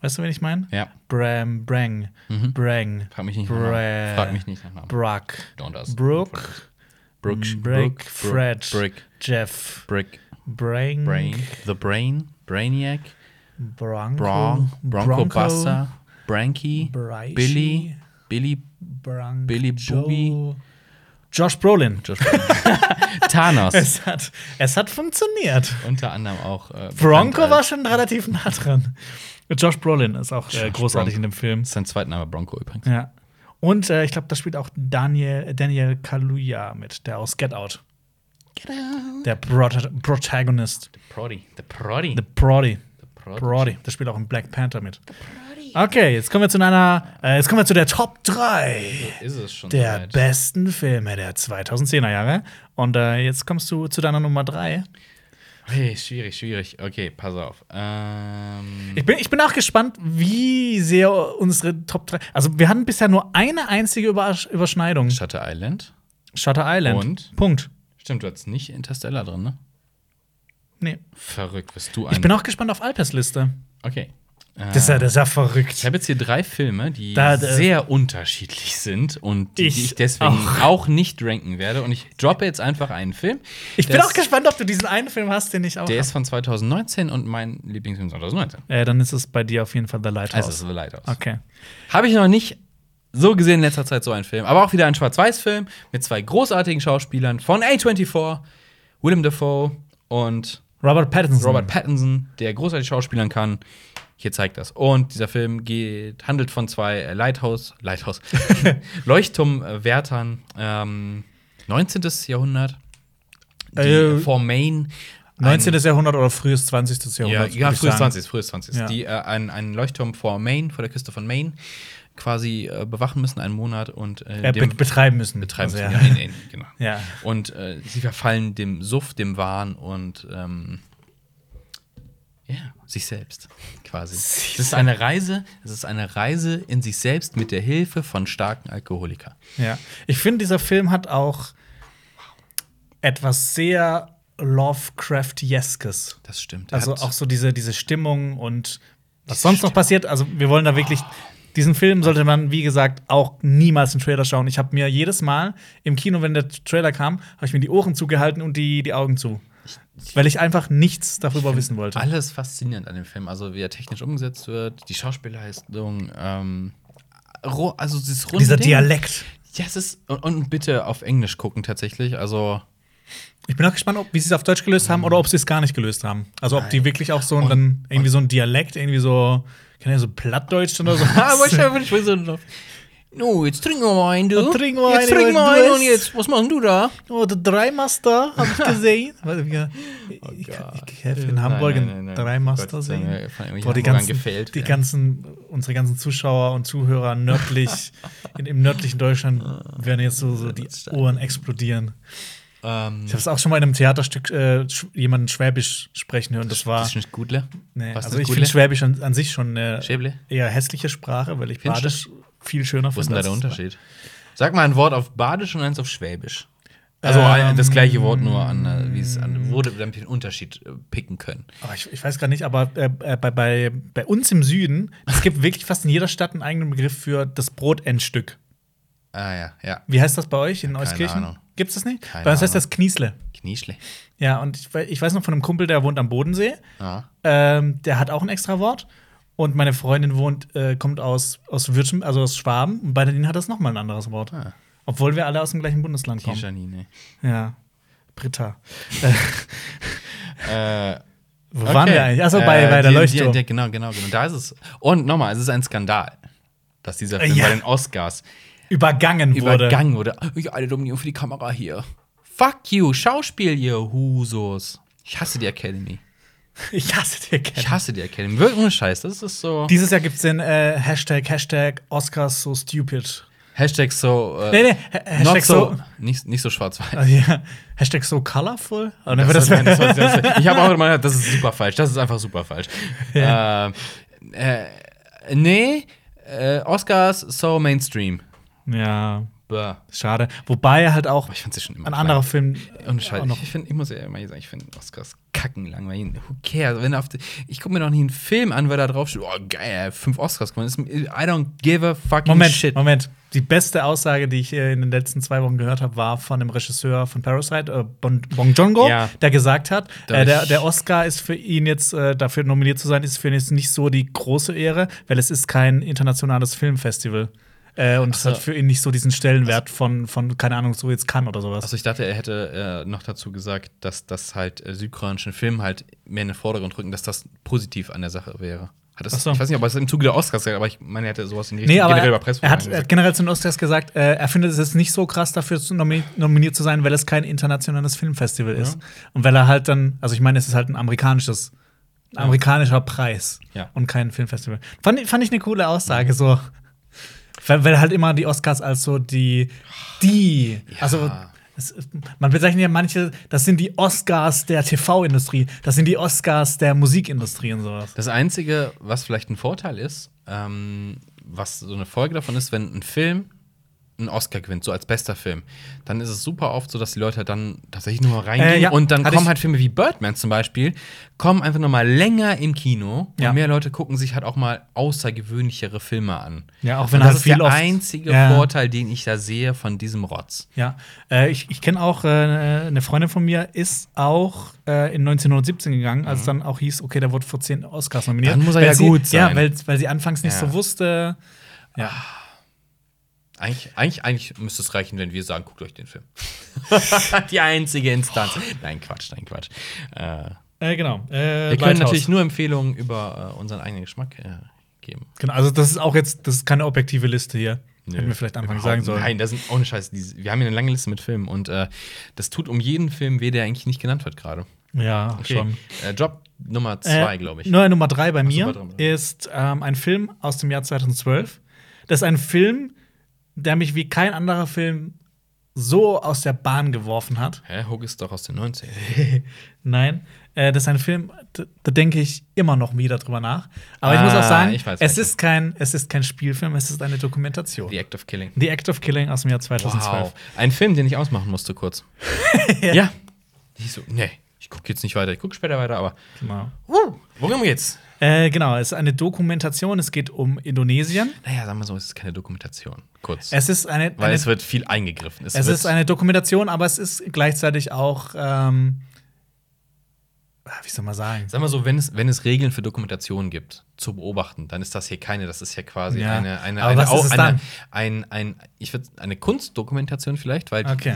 Weißt du, wen ich meine? Ja. Bram, Brang, Mhm. Brang, Frag mich nicht nach Bra- Namen. Frag mich nicht nach Namen. Brock, Don't ask. Brooke, Brook, Brick, Fred, Brick, Jeff, Brick, Brang, Brain, The Brain, Brainiac, Bronco, Bron, Bronco, Bronco, Buster, Branky, Braishi, Billy, Billy, Bronco, Billy Booby. Josh Brolin. Josh Brolin. Thanos. Es hat, es hat funktioniert. Unter anderem auch. Äh, Bronco war schon relativ nah dran. Josh Brolin ist auch äh, großartig Bronco. in dem Film. Sein zweiter Name Bronco übrigens. Ja. Und äh, ich glaube, da spielt auch Daniel, Daniel Kaluuya mit, der aus Get Out. Der Prota Protagonist. Prodi. The Prodi. The Prodi. The Prodi. Prodi. Der spielt auch in Black Panther mit. Okay, jetzt kommen wir zu einer, äh, jetzt kommen wir zu der Top 3 Ist es schon der soweit. besten Filme der 2010er Jahre. Und äh, jetzt kommst du zu deiner Nummer 3. Hey, schwierig, schwierig. Okay, pass auf. Ähm, Ich bin, ich bin auch gespannt, wie sehr unsere Top 3. Also, wir hatten bisher nur eine einzige Übersch Überschneidung. Shutter Island. Shutter Island. Und? Punkt. Stimmt, du hast nicht Interstellar drin, ne? Nee. Verrückt, bist du ein. Ich bin auch gespannt auf Alpers Liste. Okay. Äh, Das ist ja, das ist ja verrückt. ich habe jetzt hier drei Filme, die Da- da- sehr unterschiedlich sind und die, Ich die ich deswegen auch. auch. nicht ranken werde. Und ich droppe jetzt einfach einen Film. Ich bin auch gespannt, ob du diesen einen Film hast, den ich auch Der hab. ist von 2019 und mein Lieblingsfilm 2019. äh, Dann ist es bei dir auf jeden Fall The Lighthouse. Also, es ist The Lighthouse. Okay. Habe ich noch nicht so gesehen in letzter Zeit so einen Film. Aber auch wieder ein Schwarz-Weiß-Film mit zwei großartigen Schauspielern von A24, Willem Dafoe und Robert Pattinson. Robert Pattinson, der großartig schauspielern kann. Hier zeigt das. Und dieser Film geht, handelt von zwei äh, Lighthouse, Lighthouse, Leuchtturmwärtern, ähm, 19. Jahrhundert, die Äh, vor Maine 19. Jahrhundert oder frühes 20. ja, Jahrhundert. ja ich frühes sagen. 20. Frühes 20. Ja. Die äh, einen, einen Leuchtturm vor Maine, vor der Küste von Maine, quasi äh, bewachen müssen einen Monat und äh, Äh, be betreiben müssen. betreiben Also, müssen. ja. Ja, in, in, genau. ja. Und äh, sie verfallen dem Suff, dem Wahn und ähm, ja, sich selbst quasi. Sich Es ist eine Reise, es ist eine Reise in sich selbst mit der Hilfe von starken Alkoholikern. Ja. Ich finde, dieser Film hat auch etwas sehr Lovecraft-jeskes. Das stimmt. Also auch so diese, diese Stimmung und was sonst noch passiert. Also, wir wollen da wirklich. Diesen Film sollte man, wie gesagt, auch niemals im Trailer schauen. Ich habe mir jedes Mal im Kino, wenn der Trailer kam, habe ich mir die Ohren zugehalten und die, die Augen zu. Weil ich einfach nichts darüber wissen wollte. alles faszinierend an dem Film. Also wie er technisch umgesetzt wird, die Schauspielleistung, ähm, also dieses runde Dieser Ding. Dialekt. Ja, es ist und, und bitte auf Englisch gucken tatsächlich. Also Ich bin auch gespannt, ob, wie sie es auf Deutsch gelöst haben oder ob sie es gar nicht gelöst haben. Also ob die wirklich auch so ein, dann irgendwie so ein Dialekt, irgendwie so, kann ja so Plattdeutsch oder so. Aber ich habe nicht so drauf. No, jetzt trinken wir mal einen, du. Und trinken wir jetzt einen, trinken wir was einen du und jetzt, was machst du da? Oh, der Dreimaster habe ich gesehen. Warte, wir- ich, ich, ich helfe in Hamburg Nein, nein, nein. Dreimaster Gott sehen. Boah, die ganzen, gefällt die werden. ganzen, unsere ganzen Zuschauer und Zuhörer nördlich, in, im nördlichen Deutschland werden jetzt so, so die Ohren explodieren. Ähm, Ich habe es auch schon mal in einem Theaterstück äh, sch- jemanden Schwäbisch sprechen hören. Das war. das ist nicht Gudle. Nee, also ich finde Schwäbisch an, an sich schon eine Schäble? eher hässliche Sprache, weil ich Findest du? Badisch viel schöner Wo ist finde. denn da der Unterschied? Sag mal ein Wort auf Badisch und eins auf Schwäbisch. Also Ähm, ein- das gleiche Wort nur an, äh, wie es an, wurde damit wir den Unterschied äh, picken können. Oh, ich, ich weiß gar nicht, aber äh, äh, bei, bei, bei uns im Süden, es gibt wirklich fast in jeder Stadt einen eigenen Begriff für das Brotendstück. Ah ja, ja. Wie heißt das bei euch in Keine Euskirchen? Ahnung. Gibt es das nicht? Keine bei uns heißt das Kniesle. Knieschle. Ja, und ich, ich weiß noch von einem Kumpel, der wohnt am Bodensee. Ja. Ähm, der hat auch ein extra Wort. Und meine Freundin wohnt, äh, kommt aus, aus Württemberg, also aus Schwaben. Und bei denen hat das nochmal ein anderes Wort. Ah. Obwohl wir alle aus dem gleichen Bundesland kommen. Janine. Ja. Britta. Äh, Wo waren wir eigentlich? Achso, bei, Äh, bei der die- Leuchtturm. Die, die, genau, genau, genau. Da ist es. Und nochmal, es ist ein Skandal, dass dieser Film Ja. bei den Oscars übergangen wurde. übergangen wurde. Ja, eine Nominierung für die Kamera hier. Fuck you, Schauspiel, ihr Husos. Ich hasse die Academy. Ich hasse die Academy. Ich hasse die Academy. Wirklich ohne Scheiß. Das ist so. Dieses Jahr gibt es den äh, Hashtag, Hashtag Oscars so stupid. Hashtag so. Äh, Nee, nee, Ha- Hashtag so. so. Nicht, nicht so schwarz-weiß. Also, ja, Hashtag so colorful? Oder Das das, das das war- ich habe auch immer gedacht, das ist super falsch. Das ist einfach super falsch. Ähm, äh, nee, äh, Oscars so Mainstream. ja, Bäh. schade. Wobei halt auch Aber ich fand sie schon immer ein anderer Film. Und Scheiße, auch noch- ich, find, ich muss ja immer sagen, ich finde Oscars kacken langweilig. Who cares? Wenn er auf die, ich gucke mir doch nicht einen Film an, weil da drauf steht, oh geil, fünf Oscars gewonnen. Ist- I don't give a fucking Moment, shit. Moment. Die beste Aussage, die ich äh, in den letzten zwei Wochen gehört habe, war von dem Regisseur von Parasite, äh, bon, Bong Joon-ho, Ja. der gesagt hat, äh, der, ich- der Oscar ist für ihn jetzt, äh, dafür nominiert zu sein, ist für ihn jetzt nicht so die große Ehre, weil es ist kein internationales Filmfestival. Äh, und es so. hat für ihn nicht so diesen Stellenwert von, von, keine Ahnung, so jetzt kann oder sowas. Also ich dachte, er hätte äh, noch dazu gesagt, dass das halt äh, südkoreanischen Film halt mehr in den Vordergrund rücken, dass das positiv an der Sache wäre. Hat das, so. Ich weiß nicht, ob er es im Zuge der Oscars gesagt aber ich meine, er hätte sowas in die Nee, generell er, über Presse er, hat, er hat generell zu den Oscars gesagt, äh, er findet es jetzt nicht so krass dafür zu nomi nominiert zu sein, weil es kein internationales Filmfestival ist. Und weil er halt dann, also ich meine, es ist halt ein amerikanisches, ein amerikanischer Preis Ja. und kein Filmfestival. Fand, ich- fand ich eine coole Aussage, so. Weil, weil halt immer die Oscars als so die, die, also es, man bezeichnet ja manche, das sind die Oscars der TV-Industrie, das sind die Oscars der Musikindustrie und sowas. Das Einzige, was vielleicht ein Vorteil ist, ähm, was so eine Folge davon ist, wenn ein Film einen Oscar gewinnt, so als bester Film, dann ist es super oft so, dass die Leute dann tatsächlich nur reingehen Äh, ja, und dann hatte kommen halt Filme wie Birdman zum Beispiel, kommen einfach noch mal länger im Kino Ja. und mehr Leute gucken sich halt auch mal außergewöhnlichere Filme an. Ja, auch Und wenn das halt ist der einzige Ja. Vorteil, den ich da sehe von diesem Rotz. Ja, äh, ich, ich kenne auch äh, eine Freundin von mir, ist auch äh, in 1917 gegangen, als dann auch hieß, okay, der wurde vor zehn Oscars nominiert. Mhm. Dann muss er Weil ja sie, gut sein. Ja, weil, weil sie anfangs nicht so wusste. Ja. Eigentlich, eigentlich, eigentlich müsste es reichen, wenn wir sagen, guckt euch den Film. die einzige Instanz. Nein, Quatsch, nein, Quatsch. Äh, Äh, genau. Äh, Wir können Lighthouse. natürlich nur Empfehlungen über äh, unseren eigenen Geschmack äh, geben. Genau, also das ist auch jetzt, das ist keine objektive Liste hier. Nö, Hätten wir vielleicht überhaupt- sagen sollen. Nein, das sind ohne Scheiß. Wir haben hier eine lange Liste mit Filmen und äh, das tut um jeden Film weh, der eigentlich nicht genannt wird gerade. Ja, schon. Äh, Job Nummer zwei, glaube ich. Nur Nummer drei bei so, mir drei. ist ähm, ein Film aus dem Jahr 2012. Das ist ein Film, der mich wie kein anderer Film so aus der Bahn geworfen hat. Hä, Hook ist doch aus den 90 Nein, äh, das ist ein Film, da, denke ich immer noch wieder drüber nach. Aber ich Ah, muss auch sagen, ich weiß, es, ist kein, es ist kein Spielfilm, es ist eine Dokumentation. The Act of Killing. The Act of Killing aus dem Jahr 2012. Wow. Ein Film, den ich ausmachen musste kurz. ja. Ich so, nee, ich gucke jetzt nicht weiter. Ich gucke später weiter, aber. Genau. Uh, worum geht's? Äh, genau, es ist eine Dokumentation, es geht um Indonesien. Naja, sagen wir so, es ist keine Dokumentation. Kurz. Es ist eine, Weil eine es wird viel eingegriffen. Es wird, ist eine Dokumentation, aber es ist gleichzeitig auch, ähm, wie soll man sagen? Sag mal so, wenn es, wenn es Regeln für Dokumentationen gibt, zu beobachten, dann ist das hier keine, das ist ja quasi Ja. eine, eine, eine, es eine, ein, ein, ich würde eine Kunstdokumentation vielleicht, weil Okay.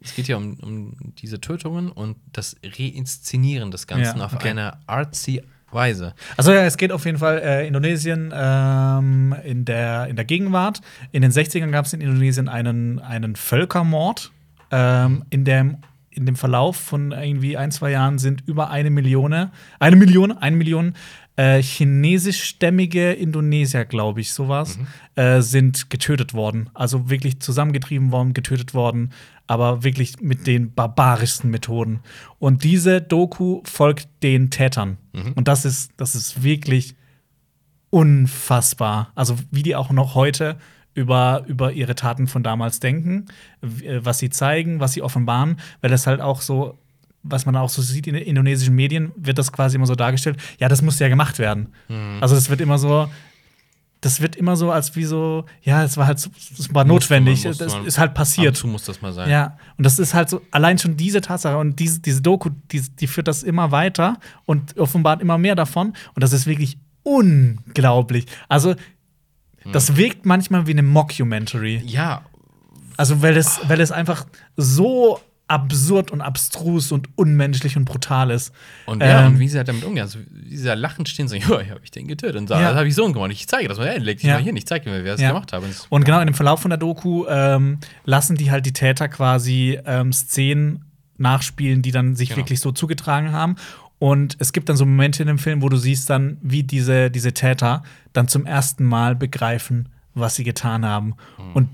es geht ja um, um diese Tötungen und das Reinszenieren des Ganzen Ja, auf okay. eine artsy Weise. Also ja, es geht auf jeden Fall äh, Indonesien ähm, in, der, in der Gegenwart. In den 60ern gab es in Indonesien einen, einen Völkermord. Ähm, in, dem, in dem Verlauf von irgendwie ein, zwei Jahren sind über eine Million, eine Million, eine Million äh, chinesischstämmige Indonesier, glaube ich, sowas, äh, sind getötet worden. Also wirklich zusammengetrieben worden, getötet worden, aber wirklich mit den barbarischsten Methoden. Und diese Doku folgt den Tätern. Und das ist, das ist wirklich unfassbar. Also, wie die auch noch heute über, über ihre Taten von damals denken, äh, was sie zeigen, was sie offenbaren, weil das halt auch so, was man auch so sieht in den indonesischen Medien, wird das quasi immer so dargestellt, ja, das muss ja gemacht werden. Also, das wird immer so. Das wird immer so, als wie so, ja, es war halt, es war notwendig, man- das ist halt passiert. zu muss das mal sein. Ja, und das ist halt so, allein schon diese Tatsache und diese, diese Doku, die, die führt das immer weiter und offenbart immer mehr davon. Und das ist wirklich unglaublich. Also, das wirkt manchmal wie eine Mockumentary. Ja, Also, weil es, weil es einfach so absurd und abstrus und unmenschlich und brutal ist. Und ja, Ähm, und wie sie halt damit umgehen. Also, wie sie da lachend stehen, so, ja, ich habe ich den getötet. Und so, Ja. das habe ich so gemacht. Ich zeige das mal, hey, leg dich Ja. mal hin, ich zeige dir mal, wer es Ja. gemacht hat. Und es- Und genau in dem Verlauf von der Doku ähm, lassen die halt die Täter quasi ähm, Szenen nachspielen, die dann sich Genau. wirklich so zugetragen haben. Und es gibt dann so Momente in dem Film, wo du siehst dann, wie diese, diese Täter dann zum ersten Mal begreifen, was sie getan haben. Mhm. Und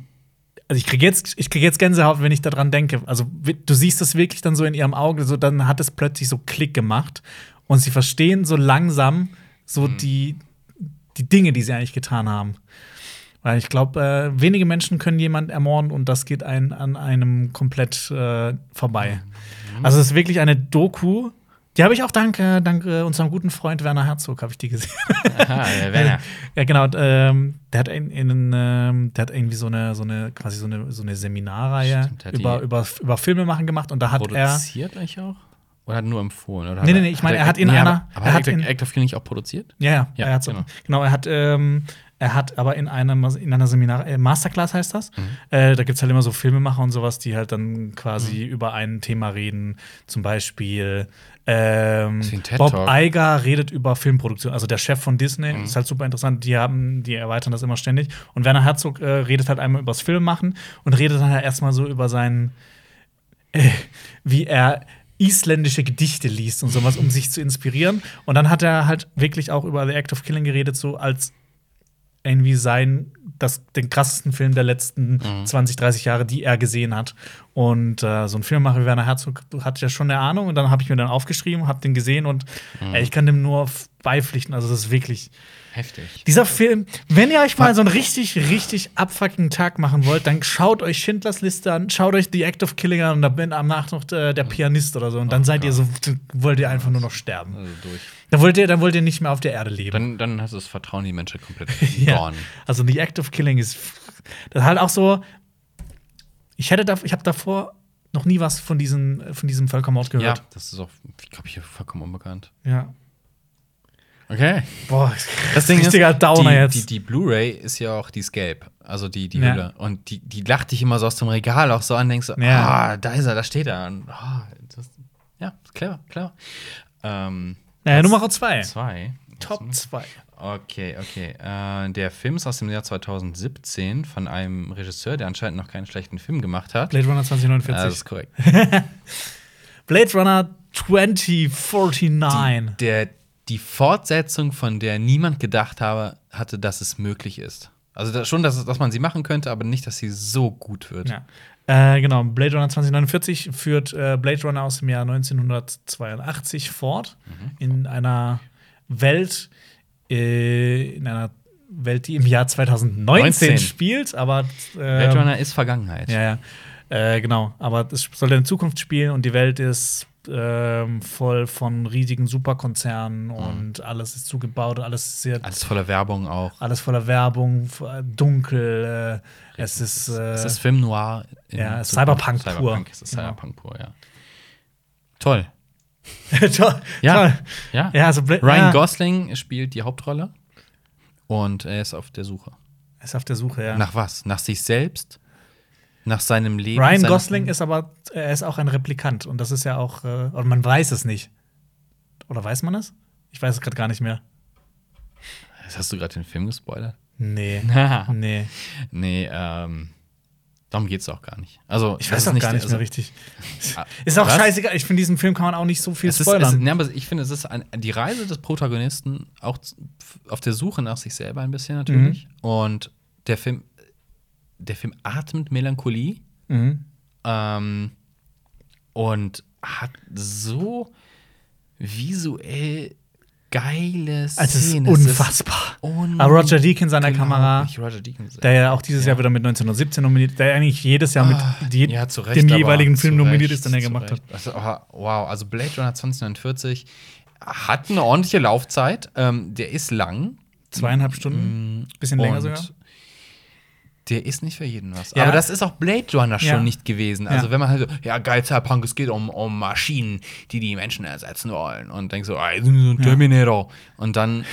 also ich kriege jetzt, ich krieg jetzt Gänsehaut, wenn ich daran denke. Also du siehst das wirklich dann so in ihrem Auge, so dann hat es plötzlich so Klick gemacht und sie verstehen so langsam so Mhm. die, die Dinge, die sie eigentlich getan haben. Weil ich glaube, äh, wenige Menschen können jemanden ermorden und das geht ein, an einem komplett äh, vorbei. Also es ist wirklich eine Doku. Die habe ich auch dank, äh, dank äh, unserem guten Freund Werner Herzog, habe ich die gesehen. Aha, der Werner. ja, genau. Ähm, der hat in, in, ähm, der hat irgendwie so eine, so eine, quasi so eine, so eine Seminarreihe Stimmt, über, über, über Filme machen gemacht und da hat er. Produziert eigentlich auch? Oder hat nur empfohlen? Oder Nee, nee, nee, ich meine, er hat in nee, einer- Aber, aber er hat hat Act, in- Act of Killing auch produziert? Ja, ja, Ja, er hat so, genau. genau. er hat, ähm, er hat aber in einem in einer Seminar äh, Masterclass heißt das. Mhm. Äh, da gibt es halt immer so Filmemacher und sowas, die halt dann quasi Mhm. über ein Thema reden. Zum Beispiel ähm, Bob Talk. Iger redet über Filmproduktion, also der Chef von Disney. Mhm. Ist halt super interessant. Die haben, die erweitern das immer ständig. Und Werner Herzog äh, redet halt einmal übers Filmmachen und redet dann halt erstmal so über seinen äh, wie er isländische Gedichte liest und sowas, um sich zu inspirieren. Und dann hat er halt wirklich auch über The Act of Killing geredet, so als irgendwie sein, das, den krassesten Film der letzten 20, 30 Jahre, die er gesehen hat. Und äh, so ein Filmemacher wie Werner Herzog hat ja schon eine Ahnung. Und dann habe ich mir dann aufgeschrieben, habe den gesehen und ey, ich kann dem nur beipflichten. Also, das ist wirklich. Heftig. Dieser Film, wenn ihr euch mal so einen richtig, richtig abfucking Tag machen wollt, dann schaut euch Schindlers Liste an, schaut euch The Act of Killing an und da bin am Nach noch der, der Pianist oder so. Und dann seid ihr so, wollt ihr einfach nur noch sterben. Also durch. Dann wollt ihr, dann wollt ihr nicht mehr auf der Erde leben. Dann, dann hast du das Vertrauen in die Menschheit komplett Ja. gone. Also The Act of Killing ist das ist halt auch so. Ich hätte da, ich habe davor noch nie was von, diesen, von diesem Völkermord Ja, gehört. das ist auch, ich glaube, hier vollkommen unbekannt. Ja. Okay. Boah, Das Ding richtiger ist, Downer die, jetzt. Die, die Blu-ray ist ja auch die Scape, also die, die Ja. Hülle. Und die, die lacht dich immer so aus dem Regal auch so an, denkst so, Ja. ah, da ist er, da steht er. Und, ah, das, ja, clever, clever. Ähm, naja, Nummer zwei. Zwei. Top 2. Okay, okay. Äh, der Film ist aus dem Jahr 2017 von einem Regisseur, der anscheinend noch keinen schlechten Film gemacht hat. Blade Runner Ah, das 2049. ist korrekt. Blade Runner 2049. Der, die Fortsetzung, von der niemand gedacht habe, hatte, dass es möglich ist. Also da, schon, dass, dass man sie machen könnte, aber nicht, dass sie so gut wird. Ja. Äh, genau, Blade Runner 2049 führt äh, Blade Runner aus dem Jahr 1982 fort Mhm. in einer Welt, äh, in einer Welt, die im Jahr 2019 19. spielt, aber äh, Blade Runner ist Vergangenheit. ja, ja. Äh, genau, aber es soll in Zukunft spielen und die Welt ist ähm, voll von riesigen Superkonzernen und alles ist zugebaut, alles ist sehr Alles voller Werbung auch. alles voller Werbung, f- dunkel. Äh, es ist, äh, es ist Film Noir. ja, Zukunft. Cyberpunk pur. Cyberpunk, es ist Genau. Cyberpunk pur, ja. Toll. toll, Ja. toll. Ja. Ja, also Ryan ja. Gosling spielt die Hauptrolle. Und er ist auf der Suche. Er ist auf der Suche, ja. Nach was? Nach sich selbst? Nach seinem Leben? Ryan Gosling ist aber, er ist auch ein Replikant und das ist ja auch, äh, und man weiß es nicht. Oder weiß man es? Ich weiß es gerade gar nicht mehr. Hast du gerade den Film gespoilert? Nee. nee. nee, ähm. Darum geht's auch gar nicht. Also, Ich weiß auch gar nicht also- mehr richtig. Ah, Ist auch was? scheißegal. Ich finde, diesen Film kann man auch nicht so viel Es ist, es, spoilern. nee, aber ich finde, es ist ein, die Reise des Protagonisten auch auf der Suche nach sich selber ein bisschen natürlich. Mhm. Und der Film, der Film atmet Melancholie mhm. ähm, und hat so visuell geile Also, es ist Szenen. unfassbar. un- Aber Roger Deakins an der Kamera, Unglaublich, Roger Deakins. der ja auch dieses Jahr wieder mit 1917 nominiert, der eigentlich jedes Jahr mit die, Ah, ja, Recht, dem jeweiligen Film zu nominiert Recht, ist, den er gemacht hat. Recht. Also, ah, wow, also Blade Runner 2049 hat eine ordentliche Laufzeit. Ähm, der ist lang. Zweieinhalb Stunden, bisschen länger sogar. Der ist nicht für jeden was. Ja. Aber das ist auch Blade Runner schon Ja. nicht gewesen. Also, Ja. wenn man halt so, ja, geil, Cyberpunk, es geht um, um Maschinen, die die Menschen ersetzen wollen. Und denkt so, ah, so ein Terminator. Und dann.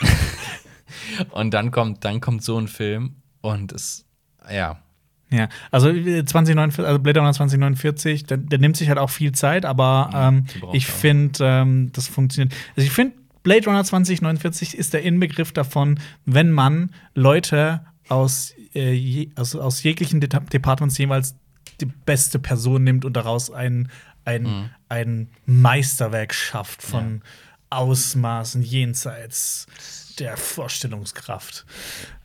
und dann kommt, dann kommt so ein Film und es, ja. Ja, also äh, 2049, also Blade Runner 2049, der, der nimmt sich halt auch viel Zeit, aber ähm, ich finde, ähm, das funktioniert. Also ich finde, Blade Runner 2049 ist der Inbegriff davon, wenn man Leute aus, äh, je, also aus jeglichen De Departments jeweils die beste Person nimmt und daraus ein, ein, Mhm. ein Meisterwerk schafft von Ausmaßen jenseits der Vorstellungskraft.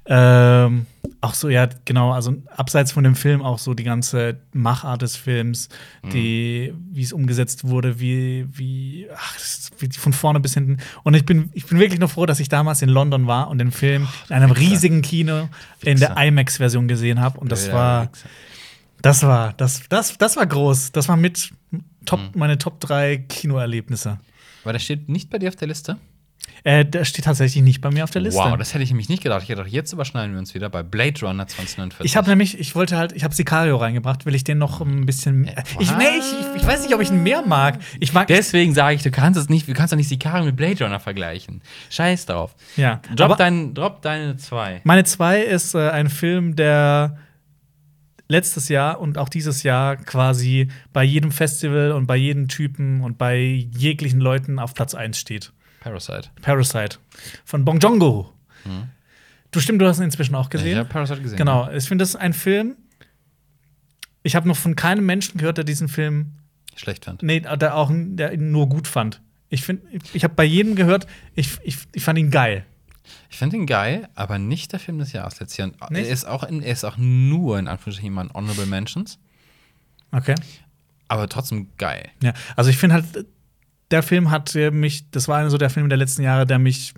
Ähm, auch so, ja, genau, also abseits von dem Film auch so die ganze Machart des Films, die, wie es umgesetzt wurde, wie, wie, ach, von vorne bis hinten. Und ich bin, ich bin wirklich noch froh, dass ich damals in London war und den Film in einem Wichser. riesigen Kino in der Wichser. IMAX-Version gesehen habe. Und das war, Wichser. das war, das, das, das war groß. Das war mit Top, meine Top 3 Kinoerlebnisse. Aber das steht nicht bei dir auf der Liste? Äh, der steht tatsächlich nicht bei mir auf der Liste. Wow, das hätte ich nämlich nicht gedacht. Ich hätte gedacht, jetzt überschneiden wir uns wieder bei Blade Runner 2049. Ich habe nämlich, ich wollte halt, ich habe Sicario reingebracht, will ich den noch ein bisschen. Ich, nee, ich, ich, ich weiß nicht, ob ich ihn mehr mag. Ich mag. Deswegen sage ich, du kannst es nicht, du kannst doch nicht Sicario mit Blade Runner vergleichen. Scheiß drauf. ja. Drop, Aber dein, drop deine zwei. meine zwei ist äh, ein Film, der letztes Jahr und auch dieses Jahr quasi bei jedem Festival und bei jedem Typen und bei jeglichen Leuten auf Platz 1 steht. Parasite. Parasite von Bong Joon-ho. Du stimmt, du hast ihn inzwischen auch Ich gesehen. habe Parasite gesehen. Genau, ich finde, das ist ein Film. Ich habe noch von keinem Menschen gehört, der diesen Film Schlecht fand. Nee, der auch der ihn nur gut fand. Ich finde, ich habe bei jedem gehört, ich, ich, ich fand ihn geil. Ich finde ihn geil, aber nicht der Film des Jahres letztes Jahr. Er ist, auch in, er ist auch nur in Anführungsstrichen mal ein Honorable Mentions, Okay. aber trotzdem geil. Ja, also ich finde halt, der Film hat mich, das war einer so der Film der letzten Jahre, der mich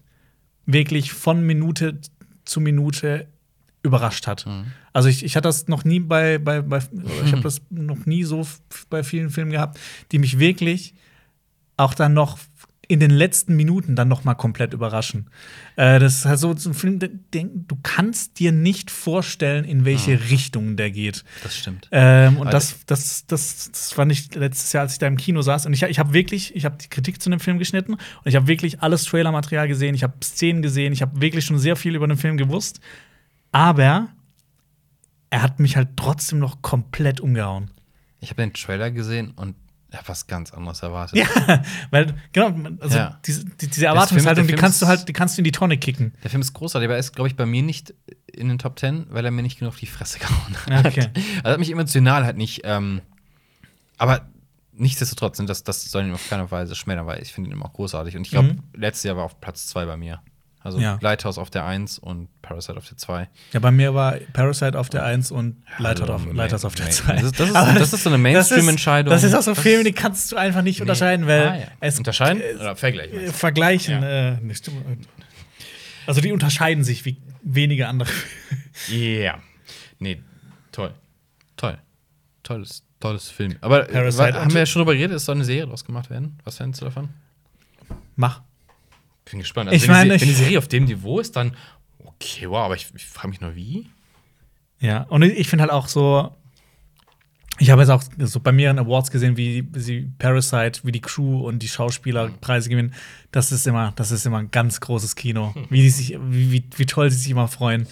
wirklich von Minute zu Minute überrascht hat. Also ich, ich hatte das noch nie bei, bei, bei ich habe das noch nie so bei vielen Filmen gehabt, die mich wirklich auch dann noch in den letzten Minuten dann noch mal komplett überraschen. Äh, das ist halt so, ein Film, du kannst dir nicht vorstellen, in welche Richtung der geht. Das stimmt. Ähm, und das, das, das, das fand ich letztes Jahr, als ich da im Kino saß. Und ich, ich habe wirklich, ich habe die Kritik zu dem Film geschnitten und ich habe wirklich alles Trailermaterial gesehen. Ich habe Szenen gesehen. Ich habe wirklich schon sehr viel über den Film gewusst. Aber er hat mich halt trotzdem noch komplett umgehauen. Ich habe den Trailer gesehen und habe was ganz anderes erwartet. Ja, weil, genau, also Ja. diese, die- diese Erwartungshaltung, die kannst du halt, die kannst du in die Tonne kicken. Der Film ist großartig, aber er ist, glaube ich, bei mir nicht in den Top 10, weil er mir nicht genug auf die Fresse gehauen hat. Okay. Also hat mich emotional halt nicht. Ähm, aber nichtsdestotrotz, das, das soll ihn auf keiner Weise schmälern, weil ich finde ihn immer auch großartig. Und ich glaube, Mhm. letztes Jahr war auf Platz 2 bei mir. Also Ja. Lighthouse auf der 1 und Parasite auf der 2. Ja, bei mir war Parasite auf der 1 und Lighthouse auf, Hallo, Lighthouse auf der Main- 2. Das ist- das ist- das ist so eine Mainstream-Entscheidung. Das ist, das ist auch so Filme, ist- die kannst du einfach nicht unterscheiden, weil Ah, ja. es Unterscheiden? äh, Oder vergleichen? äh, vergleichen. Ja. Äh, nicht, also die unterscheiden sich wie wenige andere. Ja. Nee, toll. Toll. Tolles, tolles Film. Aber äh, Parasite haben wir ja schon darüber geredet, es soll eine Serie draus gemacht werden? Was fändest du davon? Mach. Bin gespannt. Ich wenn, die, meine, ich- wenn die Serie auf dem Niveau ist, dann okay, wow, aber ich, ich frage mich nur, wie? Ja, und ich finde halt auch so, ich habe jetzt auch so bei mehreren Awards gesehen, wie sie Parasite, wie die Crew und die Schauspieler Preise gewinnen. Das ist immer, das ist immer ein ganz großes Kino. Wie die sich, wie, wie, wie toll sie sich immer freuen.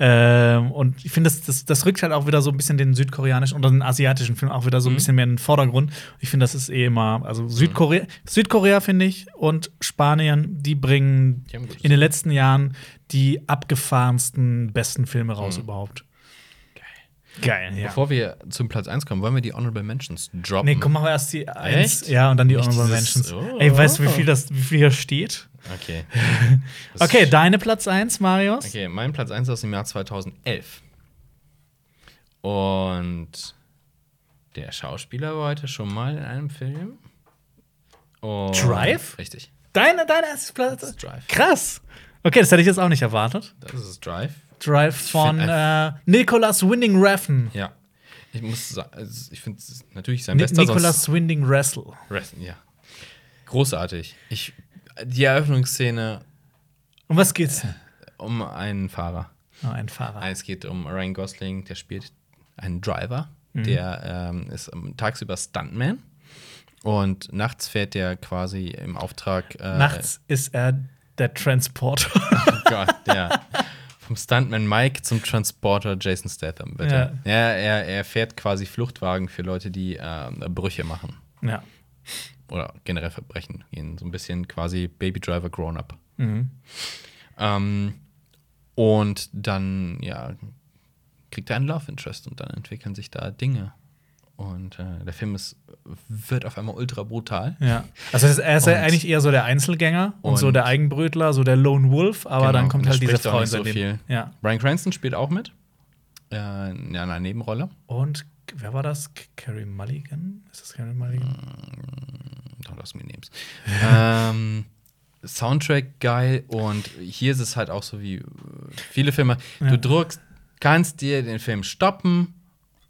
Ähm, und ich finde, das, das, das rückt halt auch wieder so ein bisschen den südkoreanischen oder den asiatischen Film auch wieder so ein bisschen mehr in den Vordergrund. Ich finde, das ist eh immer, also Südkorea, Südkorea finde ich und Spanien, die bringen Die in den letzten Jahren die abgefahrensten, besten Filme raus überhaupt. Geil, ja. Bevor wir zum Platz 1 kommen, wollen wir die Honorable Mentions droppen. Nee, komm, machen wir erst die eins, Echt? ja, und dann die Nicht Honorable dieses- Mentions. Oh. Ey, weißt du, wie viel, das, wie viel hier steht? Okay. Okay, deine Platz 1, Marius. Okay, mein Platz 1 ist aus dem Jahr 2011. Und der Schauspieler war heute schon mal in einem Film. Und Drive? Richtig. Deine, deine erste Platz. Drive. Krass. Okay, das hätte ich jetzt auch nicht erwartet. Das ist Drive. Drive von äh, Nicholas Winding Refn. Ja. Ich muss sagen, also ich finde es natürlich sein Ni bester. Nicholas Winding Wrestle. Wrestling, ja. Großartig. Ich, die Eröffnungsszene Um was geht's? denn? um einen Fahrer. Oh, ein Fahrer. Es geht um Ryan Gosling, der spielt einen Driver, Mhm. der ähm, ist ähm, tagsüber Stuntman und nachts fährt der quasi im Auftrag. Äh, Nachts ist er der Transporter. Oh Gott, ja. Vom Stuntman Mike zum Transporter Jason Statham, bitte. Ja. er, er fährt quasi Fluchtwagen für Leute, die äh, Brüche machen. Ja. Oder generell Verbrechen gehen. So ein bisschen quasi Baby Driver Grown Up. Mhm. Ähm, und dann, ja, kriegt er einen Love Interest und dann entwickeln sich da Dinge. Und äh, der Film ist, wird auf einmal ultra brutal. Ja. Also er ist ja eigentlich eher so der Einzelgänger und, und, so der Eigenbrötler, so der Lone Wolf, aber genau, dann kommt halt dieser Frau in so viel. Ja. Brian Cranston spielt auch mit. Äh, in einer Nebenrolle. Und wer war das? Carrie Mulligan? Ist das Carrie Mulligan? Doch, lass mich nehmen. ähm, Soundtrack geil und hier ist es halt auch so wie viele Filme. Ja. Du drückst, kannst dir den Film stoppen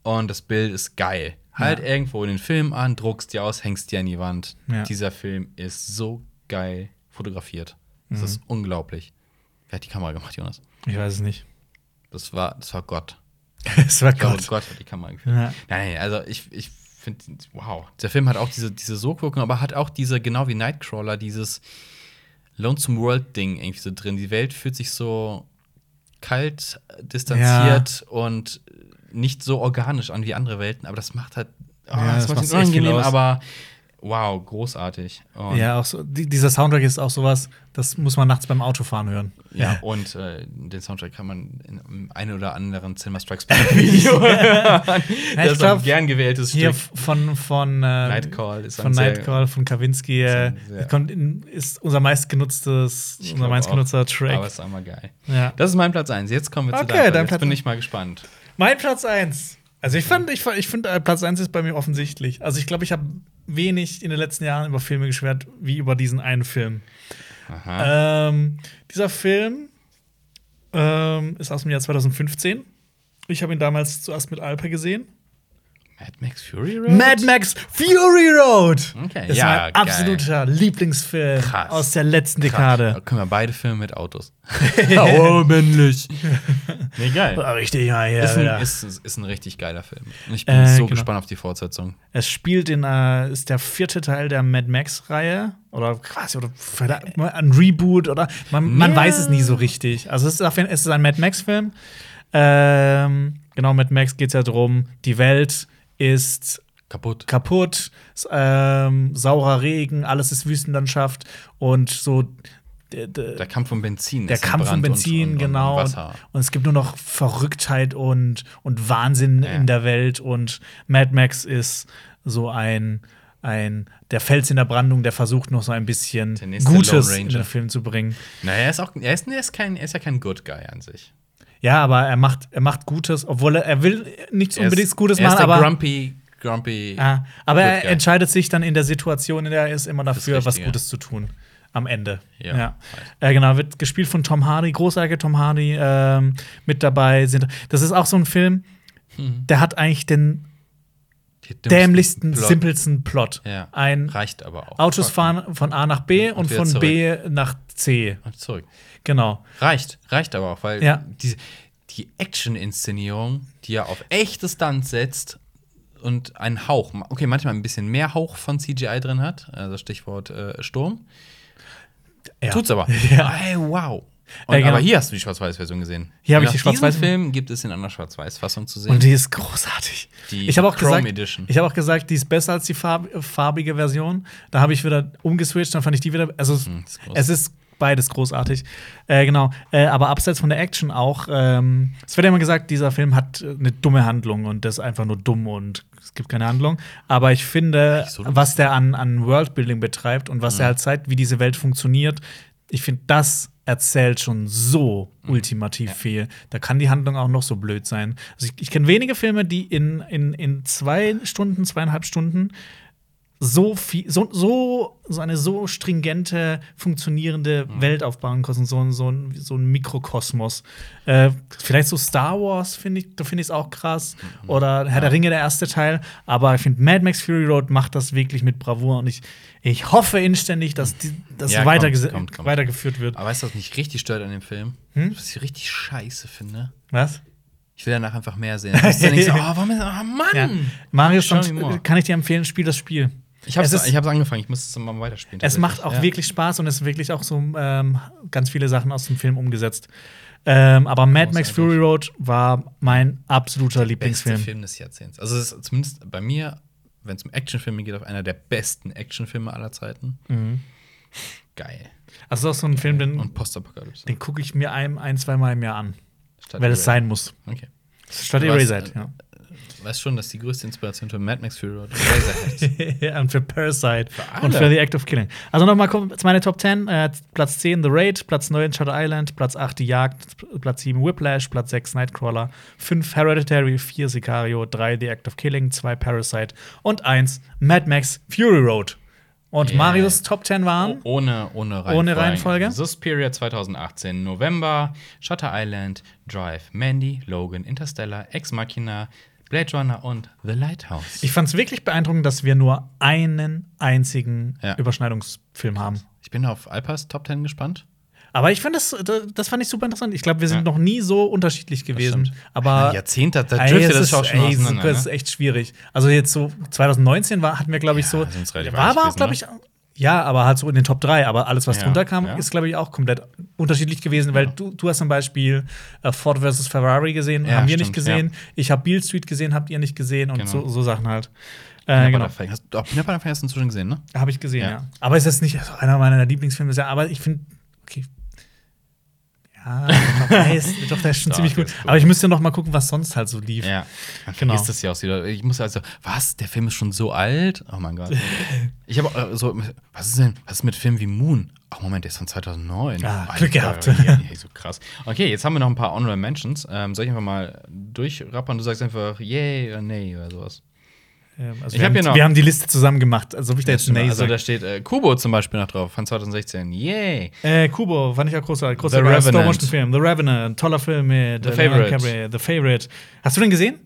und das Bild ist geil. Halt ja. irgendwo den Film an, druckst dir aus, hängst dir an die Wand. Ja. Dieser Film ist so geil fotografiert. Das mhm. ist unglaublich. Wer hat die Kamera gemacht, Jonas? Ich weiß es nicht. Das war, das war Gott. Es war Gott. Gott hat die Kamera geführt. Ja. Nein, also ich, ich finde, wow. Der Film hat auch diese, diese Sogwirkung, aber hat auch diese, genau wie Nightcrawler, dieses Lonesome World-Ding irgendwie so drin. Die Welt fühlt sich so kalt, distanziert ja. und nicht so organisch an wie andere Welten, aber das macht halt, oh, ja, das, das macht unangenehm, aber wow, großartig. Und ja, auch so, die, dieser Soundtrack ist auch sowas, das muss man nachts beim Autofahren hören. Ja, und äh, den Soundtrack kann man in einem einen oder anderen Cinema Strikes Back Video hören. das ist ein gern gewähltes hier Stück. von von äh, Nightcall ist von Nightcall von Kavinsky äh, in, ist unser meistgenutztes unser meistgenutzter Track. Aber ist einmal geil. Ja. Das ist mein Platz 1. Jetzt kommen wir okay, zu deinem Platz. Jetzt bin ich mal gespannt. Mein Platz 1. Also ich fand, ich, ich finde, äh, Platz 1 ist bei mir offensichtlich. Also ich glaube, ich habe wenig in den letzten Jahren über Filme geschwert, wie über diesen einen Film. Ähm, dieser Film ähm, ist aus dem Jahr 2015. Ich habe ihn damals zuerst mit Alper gesehen. Mad Max Fury Road? Mad Max Fury Road! Okay, das ja, ist mein absoluter Lieblingsfilm Krass. aus der letzten Dekade. Da können wir beide Filme mit Autos. oh, männlich. Nee, geil. Richtig, ja, ja. Ist ein, ist, ist ein richtig geiler Film. Ich bin äh, so genau. gespannt auf die Fortsetzung. Es spielt in, äh, ist der vierte Teil der Mad Max-Reihe. Oder quasi, oder ein Reboot, oder man, man weiß es nie so richtig. Also, es ist, es ist ein Mad Max-Film. Ähm, genau, Mad Max geht es ja darum, die Welt ist kaputt. Kaputt, ähm, saurer Regen, alles ist Wüstenlandschaft und so. Der Kampf um Benzin. Der Kampf um Benzin, und, und, genau. Und, und, es gibt nur noch Verrücktheit und, und Wahnsinn ja. in der Welt. Und Mad Max ist so ein, ein der Fels in der Brandung, der versucht noch so ein bisschen Gutes in den Film zu bringen. Naja, er ist auch er ist, er ist, kein, er ist ja kein Good Guy an sich. Ja, aber er macht, er macht Gutes, obwohl er, er will nichts er unbedingt Gutes machen. Er ist der aber grumpy, grumpy. Ja, aber er guy. entscheidet sich dann in der Situation, in der er ist, immer dafür, was Gutes zu tun. Am Ende. Ja. ja. Äh, genau, wird gespielt von Tom Hardy, großartiger Tom Hardy ähm, mit dabei. Sind, das ist auch so ein Film, mhm. der hat eigentlich den dämlichsten, Plot. simpelsten Plot. Ja. Ein Reicht aber auch. Autos fahren von A nach B und, und von zurück. B nach C. Und zurück. Genau. Reicht, reicht aber auch, weil ja. die, die Action-Inszenierung, die er auf echte Stunts setzt und einen Hauch, okay, manchmal ein bisschen mehr Hauch von CGI drin hat, also Stichwort äh, Sturm. Ja. Tut's aber. Ja. Hey, wow. Und, äh, genau. Aber hier hast du die Schwarz-Weiß-Version gesehen. Hier habe ich die Schwarz-Weiß. Film gibt es in einer Schwarz-Weiß-Fassung zu sehen. Und die ist großartig. Die ich habe auch Chrome gesagt, Edition. ich habe auch gesagt, die ist besser als die farb farbige Version. Da habe ich wieder umgeswitcht, dann fand ich die wieder. Also hm, ist es ist beides großartig. Äh, genau. Äh, aber abseits von der Action auch. Ähm, es wird ja immer gesagt, dieser Film hat eine dumme Handlung und das ist einfach nur dumm und es gibt keine Handlung. Aber ich finde, so was der an, an Worldbuilding betreibt und was mhm. er halt zeigt, wie diese Welt funktioniert, ich finde, das erzählt schon so mhm. ultimativ ja. viel. Da kann die Handlung auch noch so blöd sein. Also ich, ich kenne wenige Filme, die in, in, in zwei Stunden, zweieinhalb Stunden so viel, so, so, so eine so stringente, funktionierende mhm. Welt aufbauen können, so, so, ein, so ein Mikrokosmos. Äh, vielleicht so Star Wars, finde ich, da finde ich es auch krass. Mhm. Oder Herr ja. der Ringe, der erste Teil. Aber ich finde, Mad Max Fury Road macht das wirklich mit Bravour und ich, ich hoffe inständig, dass das ja, weiter weitergeführt wird. Aber weißt du, was mich richtig stört an dem Film? Hm? Was ich richtig scheiße finde? Was? Ich will danach einfach mehr sehen. Du denkst, oh, warum oh Mann! Ja. Marius, kann ich dir empfehlen, spiel das Spiel. Ich habe Es ich hab's angefangen, ich muss es mal weiterspielen. Es macht auch. Ja. wirklich Spaß und es ist wirklich auch so ähm, ganz viele Sachen aus dem Film umgesetzt. Ähm, aber Mad Max. Fury Road war mein absoluter beste Lieblingsfilm. Film des Jahrzehnts. Also es ist zumindest bei mir, wenn es um Actionfilme geht, auf einer der besten Actionfilme aller Zeiten. Mhm. Geil. Also das ist auch so ein Film, den, Und Postapokalypse. den gucke ich mir ein, ein, zweimal im Jahr an, Statt weil es sein muss. Okay. Statt Eraser, ja. Weißt schon, dass die größte Inspiration für Mad Max Fury Road ja, und für Parasite alle. und für The Act of Killing. Also nochmal meine Top 10. Äh, Platz 10 The Raid, Platz 9 Shutter Island, Platz 8 Die Jagd, Platz 7 Whiplash, Platz 6 Nightcrawler, 5 Hereditary, 4 Sicario, 3 The Act of Killing, 2 Parasite und 1 Mad Max Fury Road. Und Yeah. Marius Top 10 waren Oh, ohne, ohne Reihenfolge. Ohne Reihenfolge? Suspiria 2018, November, Shutter Island, Drive, Mandy, Logan, Interstellar, Ex Machina, Blade Runner und The Lighthouse. Ich fand es wirklich beeindruckend, dass wir nur einen einzigen Ja. Überschneidungsfilm haben. Ich bin auf Alpas Top 10 gespannt. Aber ich fand das, das fand ich super interessant. Ich glaube, wir sind Ja. noch nie so unterschiedlich gewesen. Aber Jahrzehnte, da Ey, es das ist, auch schon ey, super, es ist ne? echt schwierig. Also jetzt so 2019 war, hatten wir, glaube ich, Ja, so. relativ war aber glaube ne? ich, ja, aber halt so in den Top 3. Aber alles, was Ja, drunter kam, ja. ist, glaube ich, auch komplett unterschiedlich gewesen, weil du, du hast zum Beispiel äh, Ford vs. Ferrari gesehen, haben wir stimmt, nicht gesehen. Ich habe Beale Street gesehen, habt ihr nicht gesehen und Genau. so, so Sachen halt. Äh, genau. Hast, Peanut Butter Falcon hast du inzwischen gesehen, ne? habe ich gesehen, ja. Aber es ist nicht also einer meiner Lieblingsfilme, aber ich finde, okay. Wobei, ist, doch, der ist schon Doch, ziemlich gut. ist gut. Aber ich müsste noch mal gucken, was sonst halt so lief. Ja. Man Genau. vergisst das ja auch wieder. Ich muss also, was? Der Film ist schon so alt? Oh mein Gott. Ich habe äh, so, was ist denn, was ist mit Filmen wie Moon? Ach Moment, der ist von 2009. Ah, Alter, Glück gehabt. Ja, ja, so krass. Okay, jetzt haben wir noch ein paar Honorable Mentions. Ähm, soll ich einfach mal durchrappern? Du sagst einfach yay oder nee oder sowas. Ähm, Also Ich wir, hab hier haben, noch- wir haben die Liste zusammen gemacht, also ob ich da jetzt nee also da steht äh, Kubo zum Beispiel noch drauf, von 2016. Yay! Äh, Kubo, fand ich auch großartig. The Großartiger Revenant. Stop-Motion-Film. The Revenant, toller Film mit The äh, Favorite. DiCaprio. The Favorite. Hast du den gesehen?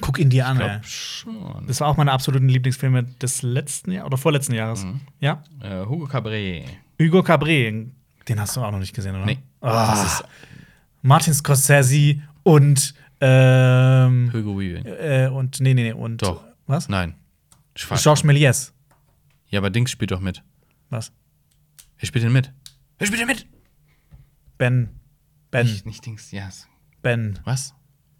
Guck ihn dir an, ey. glaube schon. Das war auch meine absoluten Lieblingsfilme des letzten Jahr oder vorletzten Jahres. Mhm. Ja. Äh, Hugo Cabret. Hugo Cabret, den hast du auch noch nicht gesehen, oder? Nee. Das ist Martin Scorsese und ähm, Hugo Weaving. äh, und nee, nee, nee, und Doch. was? Nein. Schwarz. Georges Méliès. Ja, aber Dings spielt doch mit. Was? Wer spielt denn mit? Wer spielt denn mit? Ben. Ben. Nicht, nicht Dings, ja. yes. Ben. Was?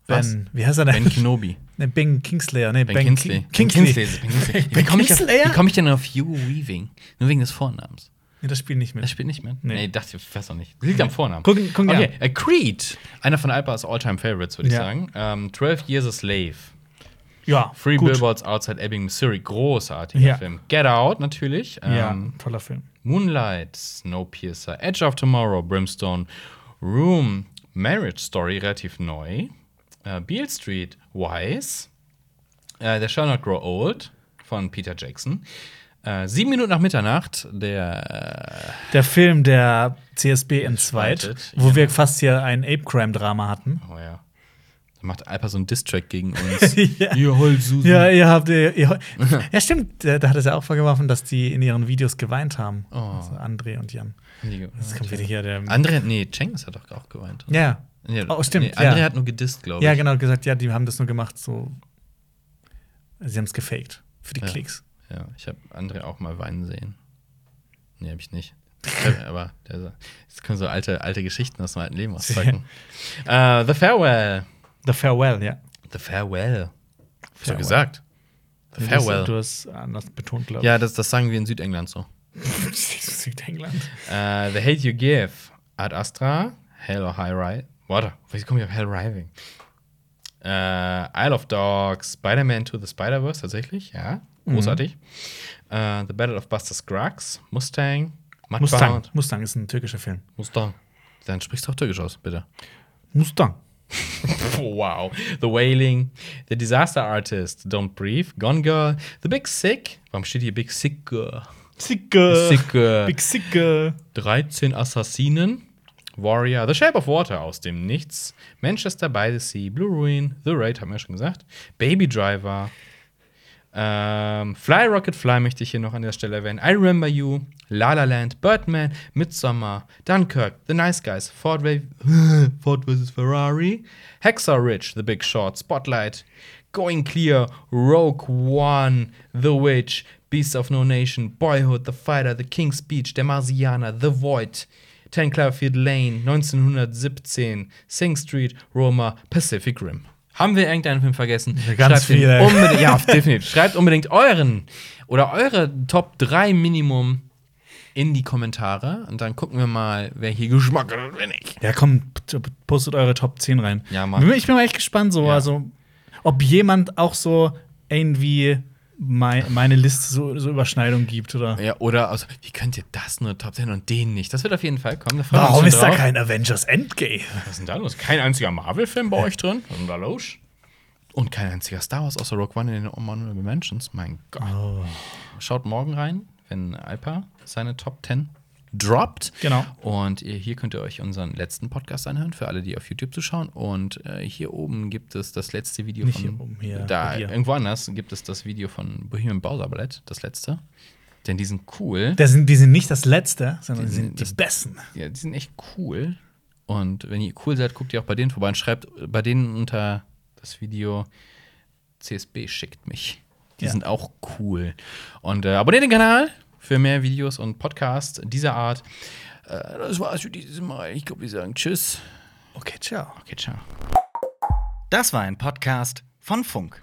Was? Ben. Wie heißt er denn? Ben Kenobi. Ne, Ben Kingslayer, nee, Ben, Ben, Kingsley. King- Kingsley. Ben Kingsley. Ben Kingsley. Wie komme ich, komm ich denn auf Hugo Weaving? Nur wegen des Vornamens. Nee, das spielt nicht mit. spielt nicht mit? Nee. Nee, dachte ich, weiß auch nicht. Liegt am Vornamen. Guck, guck dir Okay, an. Creed. Einer von Alpas All-Time Favorites, würde ich Ja. sagen. Ähm, 12 Years a Slave. Ja, Free gut. Billboards Outside Ebbing, Missouri. Großartiger Ja. Film. Get Out, natürlich. Ja, Ähm, toller Film. Moonlight, Snowpiercer, Edge of Tomorrow, Brimstone, Room, Marriage Story, relativ neu. Äh, Beale Street, Wise. Äh, The Shall Not Grow Old von Peter Jackson. Äh, Sieben Minuten nach Mitternacht, der Der Film der CSB entzweit, wo genau. wir fast hier ein Ape-Crime-Drama hatten. Oh ja. Da macht Alpa so einen Distrack gegen uns. Ja. Ihr Heulsusen. Ja, ihr habt. Ihr, ihr, ja, stimmt. Da, hat es ja auch vorgeworfen, dass die in ihren Videos geweint haben. Oh. Also André und Jan. Die- Jetzt kommt wieder hier der. André, nee, Cengiz hat doch auch geweint. oder? Ja. Nee, Oh, stimmt, Nee, André ja. hat nur gedisst, glaube ich. Ja, genau, gesagt, ja, die haben das nur gemacht, so. Sie haben es gefaked. Für die Ja. Klicks. Ja, ich habe André auch mal weinen sehen. Nee, habe ich nicht. Aber der, jetzt können so alte, alte Geschichten aus dem alten Leben auspacken. äh, The Farewell. The Farewell, ja. The Farewell. Hast du gesagt? The Farewell. Du hast anders betont, glaube Ja, das, das sagen wir in Südengland so. ich. Südengland. Äh, the Hate You Give. Ad Astra. Hell or High Ride. Warte, wie komme ich auf Hell Rising? Äh, Isle of Dogs. Spider-Man to the Spider-Verse, tatsächlich. Ja, großartig. Äh, the Battle of Buster Scruggs. Mustang. Mudbound. Mustang. Mustang ist ein türkischer Film. Mustang. Dann sprichst du auch Türkisch aus, bitte. Mustang. Wow. The Wailing, The Disaster Artist, Don't Breathe, Gone Girl, The Big Sick. Warum steht hier Big Sick Girl? Sicke. Sick Girl. Big Sicke. 13 Assassinen, Warrior, The Shape of Water aus dem Nichts, Manchester by the Sea, Blue Ruin, The Raid, haben wir ja schon gesagt, Baby Driver, ähm, Fly Rocket Fly möchte ich hier noch an der Stelle erwähnen, I Remember You, La La Land, Birdman, Midsommar, Dunkirk, The Nice Guys, Ford, Ford vs. Ferrari, Hacksaw Ridge, The Big Short, Spotlight, Going Clear, Rogue One, The Witch, Beast of No Nation, Boyhood, The Fighter, The King's Speech, Der Marsianer, The Void, 10 Cloverfield Lane, 1917, Sing Street, Roma, Pacific Rim. Haben wir irgendeinen Film vergessen? Ganz Schreibt viele. Unbedingt, ja, definitiv. Schreibt unbedingt euren oder eure Top 3 Minimum in die Kommentare und dann gucken wir mal, wer hier Geschmack hat und wer nicht. Ja, komm, postet eure Top 10 rein. Ja, mach. Ich bin mal echt gespannt, so, Ja. also, ob jemand auch so irgendwie mei meine Liste so, so Überschneidung gibt, oder? Ja, oder also, wie könnt ihr das nur Top 10 und den nicht? Das wird auf jeden Fall kommen. Da Warum ist da drauf. kein Avengers Endgame? Was ist denn da los? Kein einziger Marvel-Film bei euch drin? Was ist denn da los? Und kein einziger Star Wars außer Rogue One in den Honorable Mentions. Mein Gott. Oh. Schaut morgen rein, wenn Alpa seine Top 10 droppt. Genau. Und hier könnt ihr euch unseren letzten Podcast anhören, für alle, die auf YouTube zuschauen. Und äh, hier oben gibt es das letzte Video Nicht von. hier oben, hier, da, dir. irgendwo anders gibt es das Video von Bohemian Bowser Ballett, das letzte. Denn die sind cool. Das sind, die sind nicht das Letzte, sondern Die sind sind die das- Besten. Ja, die sind echt cool. Und wenn ihr cool seid, guckt ihr auch bei denen vorbei und schreibt bei denen unter das Video CSB schickt mich. Die Ja. sind auch cool. Und äh, abonniert den Kanal für mehr Videos und Podcasts dieser Art. Äh, das war's für dieses Mal. Ich glaube, wir sagen Tschüss. Okay, ciao. Okay, ciao. Das war ein Podcast von Funk.